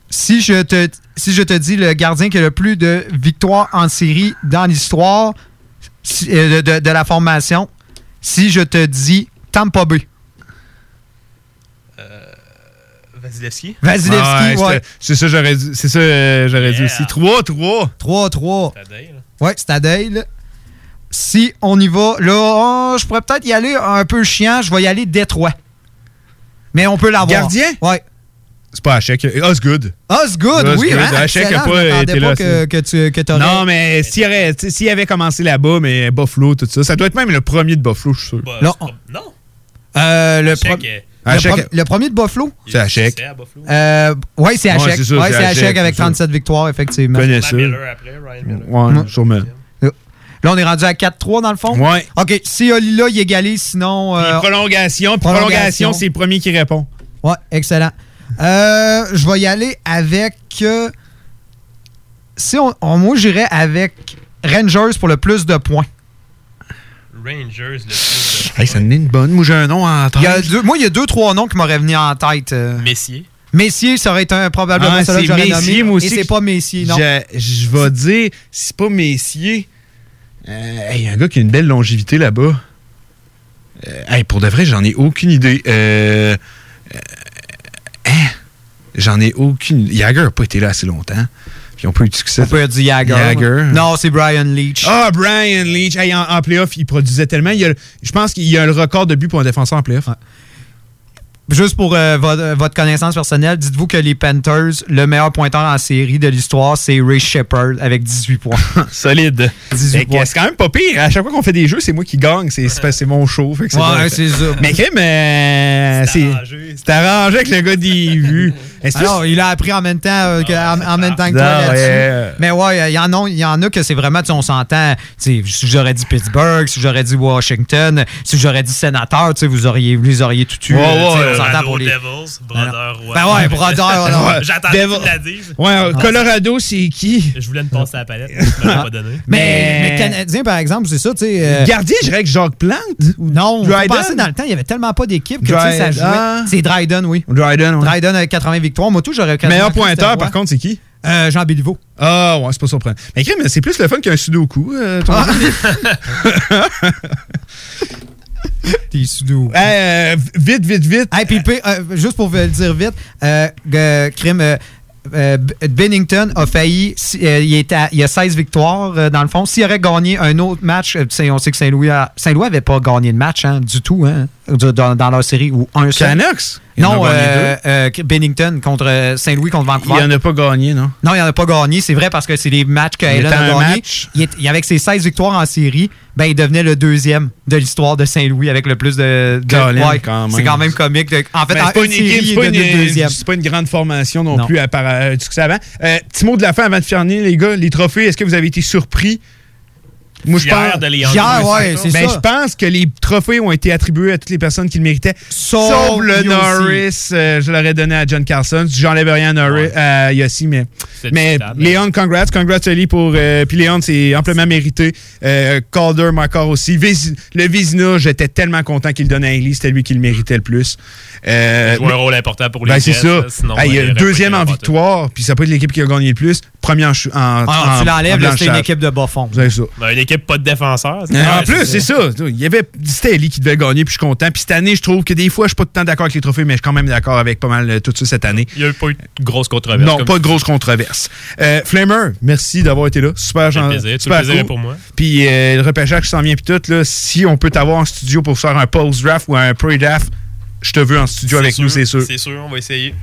Si je te, si je te dis le gardien qui a le plus de victoires en série dans l'histoire si- euh, de, de- de la formation, si je te dis Tampa Bay. Vasilevski. Vasilevski, ouais. c'était- C'est ça, j'aurais dit, c'est ça, euh, j'aurais dit aussi. 3, 3. 3, 3. Ouais, c'est à Dale. Si on y va, là, oh, je pourrais peut-être y aller un peu chiant. Je vais y aller Détroit. Mais on peut l'avoir. Gardien? Ouais. C'est pas Hachek. Osgood. Osgood, oui, hein? Hachek Excellent, a je pas été là. que, que tu que Non, mais s'il sais, s'il avait commencé là-bas, mais Buffalo, tout ça, ça doit être même le premier de Buffalo, je suis sûr. Non. Non. Euh, le, est- le Hachek- pro- le premier de Buffalo? C'est à. Euh, ouais, c'est c'est ça, ouais, c'est Hachek avec c'est ça. 37 victoires, effectivement. Connais ça? Ouais, sûrement. Là, on est rendu à 4-3 dans le fond? Ouais. OK, si Oli là, il égalise, sinon. euh, prolongation, puis prolongation, c'est le premier qui répond. Ouais, excellent. Euh, je vais y aller avec. euh, si on, on- moi, j'irais avec Rangers pour le plus de points. Rangers, le plus Hey, ça en est une bonne. Moi, j'ai un nom en tête. Il y a deux- moi, il y a deux, trois noms qui m'auraient venu en tête. euh. Messier. Messier, ça aurait été un, probablement Ah, celui que j'aurais Messier, nommé. moi aussi. Et c'est pas Messier, non. Je, je vais dire, si c'est pas Messier, euh, hey, il y a un gars qui a une belle longévité là-bas. Euh, hey, pour de vrai, j'en ai aucune idée. Euh, euh, hein? J'en ai aucune. Jagger n'a pas été là assez longtemps. Puis ils ont pas eu de succès. On peut dire Jagger. Jagger. Non, c'est Brian Leach. Ah, Brian Leach. Hey, en, en playoff, il produisait tellement. Il y a je pense qu'il y a le record de buts pour un défenseur en playoff. Juste pour euh, votre, votre connaissance personnelle, dites-vous que les Panthers, le meilleur pointeur en série de l'histoire, c'est Ray Shepard avec 18 points. [laughs] Solide. 18 Fait que points. C'est quand même pas pire. À chaque fois qu'on fait des jeux, c'est moi qui gagne. C'est mon show. Fait que c'est Ouais, c'est ça. Mais crème, euh, c'est c'est arrangé avec le gars des [laughs] vues. Est-ce que Alors, il a appris en même temps, euh, que- en, en même temps que toi Non, là-dessus. Mais ouais, il y, en a- y en a que c'est vraiment, tu sais, on s'entend. tu sais, Si j'aurais dit Pittsburgh, si j'aurais dit Washington, si j'aurais dit sénateur, tu sais, vous auriez, vous auriez tout eu. Ouais, ouais, on ouais. s'entend pour les. Devils, Brother, ouais. Ben ouais, Brother. [laughs] J'attendais que tu la dises. Ouais, Colorado, c'est qui? Je voulais me passer à la palette, mais pas donné. Mais, Canadien, par exemple, c'est ça, tu sais. euh, Gardien, je dirais que Jacques Plante. non, Dryden? penser dans le temps, il y avait tellement pas d'équipe que tu sais, ça jouait. ah. C'est Dryden, oui. Dryden, ouais. Dryden avec 80 victoires. Moi, tout, j'aurais Meilleur pointeur, par contre, c'est qui? Euh, Jean Béliveau. Ah, ouais, c'est pas surprenant. Mais crème, c'est plus le fun qu'un sudoku. euh, ton Ah. T'es [laughs] sous Euh, vite, vite, vite. Hey, puis, euh, juste pour vous le dire vite, crime, euh, euh, Bennington a failli, il, est à- il a 16 victoires dans le fond. S'il aurait gagné un autre match, on sait que Saint-Louis Saint-Louis n'avait pas gagné de match hein, du tout hein, dans, dans leur série ou un seul. Canucks? Il Non, euh, euh, Bennington contre euh, Saint-Louis contre Il Vancouver. en a pas gagné, non? Non, il n'en a pas gagné. C'est vrai parce que c'est des matchs que Il Allen était a gagné. match. Il est- il- avec ses 16 victoires en série, ben, il devenait le deuxième de l'histoire de Saint-Louis avec le plus de. de- ouais. C'est quand même comique. de- en fait, Mais en c'est pas une série, il est pas une, deuxième. c'est pas une grande formation non, Non. plus à part euh, du succès avant. Petit mot de la fin avant de finir, les gars. Les trophées, est-ce que vous avez été surpris? Moi, je Fier pense. de Léon Fier, Jones, ouais, c'est Ben, ça. je pense que les trophées ont été attribués à toutes les personnes qui le méritaient. Sauf Sauf le Yossi. Norris, euh, je l'aurais donné à John Carlson. J'enlève rien à, Norris, Yossi, mais, C'est mais discutable. Léon, congrats. Congrats à lui pour. euh, Puis Léon, c'est amplement mérité. Euh, Calder, encore aussi. Le Vizina, j'étais tellement content qu'il le donne à Ellie. C'était lui qui le méritait le plus. Euh, Il joue un rôle important pour les ben, c'est ça. sinon, il deuxième en victoire, puis ça peut être l'équipe qui a gagné le plus. Premier en, en, Ah, en- tu l'enlèves, c'était une équipe de bas fond. C'est ça. Ben, une équipe pas de défenseurs. en plus, c'est ça. Il y avait Ellie qui devait gagner, puis je suis content. Puis cette année, je trouve que des fois, je suis pas tout le temps d'accord avec les trophées, mais je suis quand même d'accord avec pas mal euh, tout ça cette année. Il n'y a eu pas eu de grosse controverse. Non, pas de grosse controverse. Euh, Flamer, merci d'avoir été là. Super Ça fait gen- plaisir. Tout super plaisir cool. pour moi. Puis euh, le repêchage qui s'en vient, puis tout, là, si on peut t'avoir en studio pour faire un post-draft ou un pre-draft, je te veux en studio avec nous, c'est sûr. C'est sûr, on va essayer.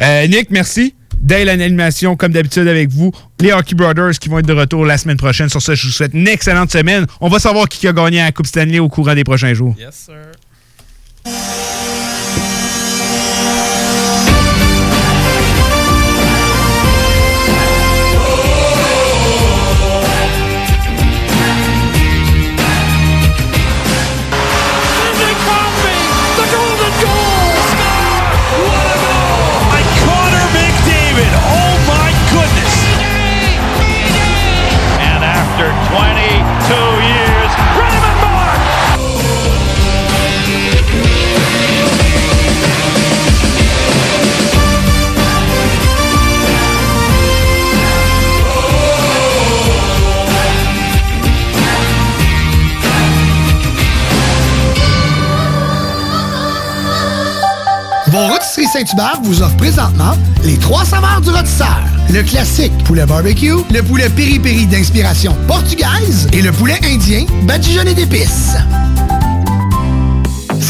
Euh, Nick, merci. Dale en animation, comme d'habitude avec vous. Les Hockey Brothers qui vont être de retour la semaine prochaine. Sur ça, je vous souhaite une excellente semaine. On va savoir qui a gagné la Coupe Stanley au courant des prochains jours. Yes, sir. Saint-Hubert vous offre présentement les trois saveurs du rôtisseur. Le classique poulet barbecue, le poulet piri-piri d'inspiration portugaise et le poulet indien badigeonné d'épices.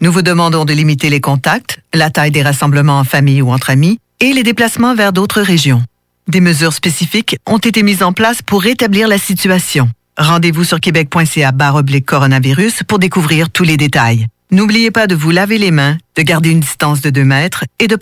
Nous vous demandons de limiter les contacts, la taille des rassemblements en famille ou entre amis et les déplacements vers d'autres régions. Des mesures spécifiques ont été mises en place pour rétablir la situation. Rendez-vous sur québec.ca oblique coronavirus pour découvrir tous les détails. N'oubliez pas de vous laver les mains, de garder une distance de 2 mètres et de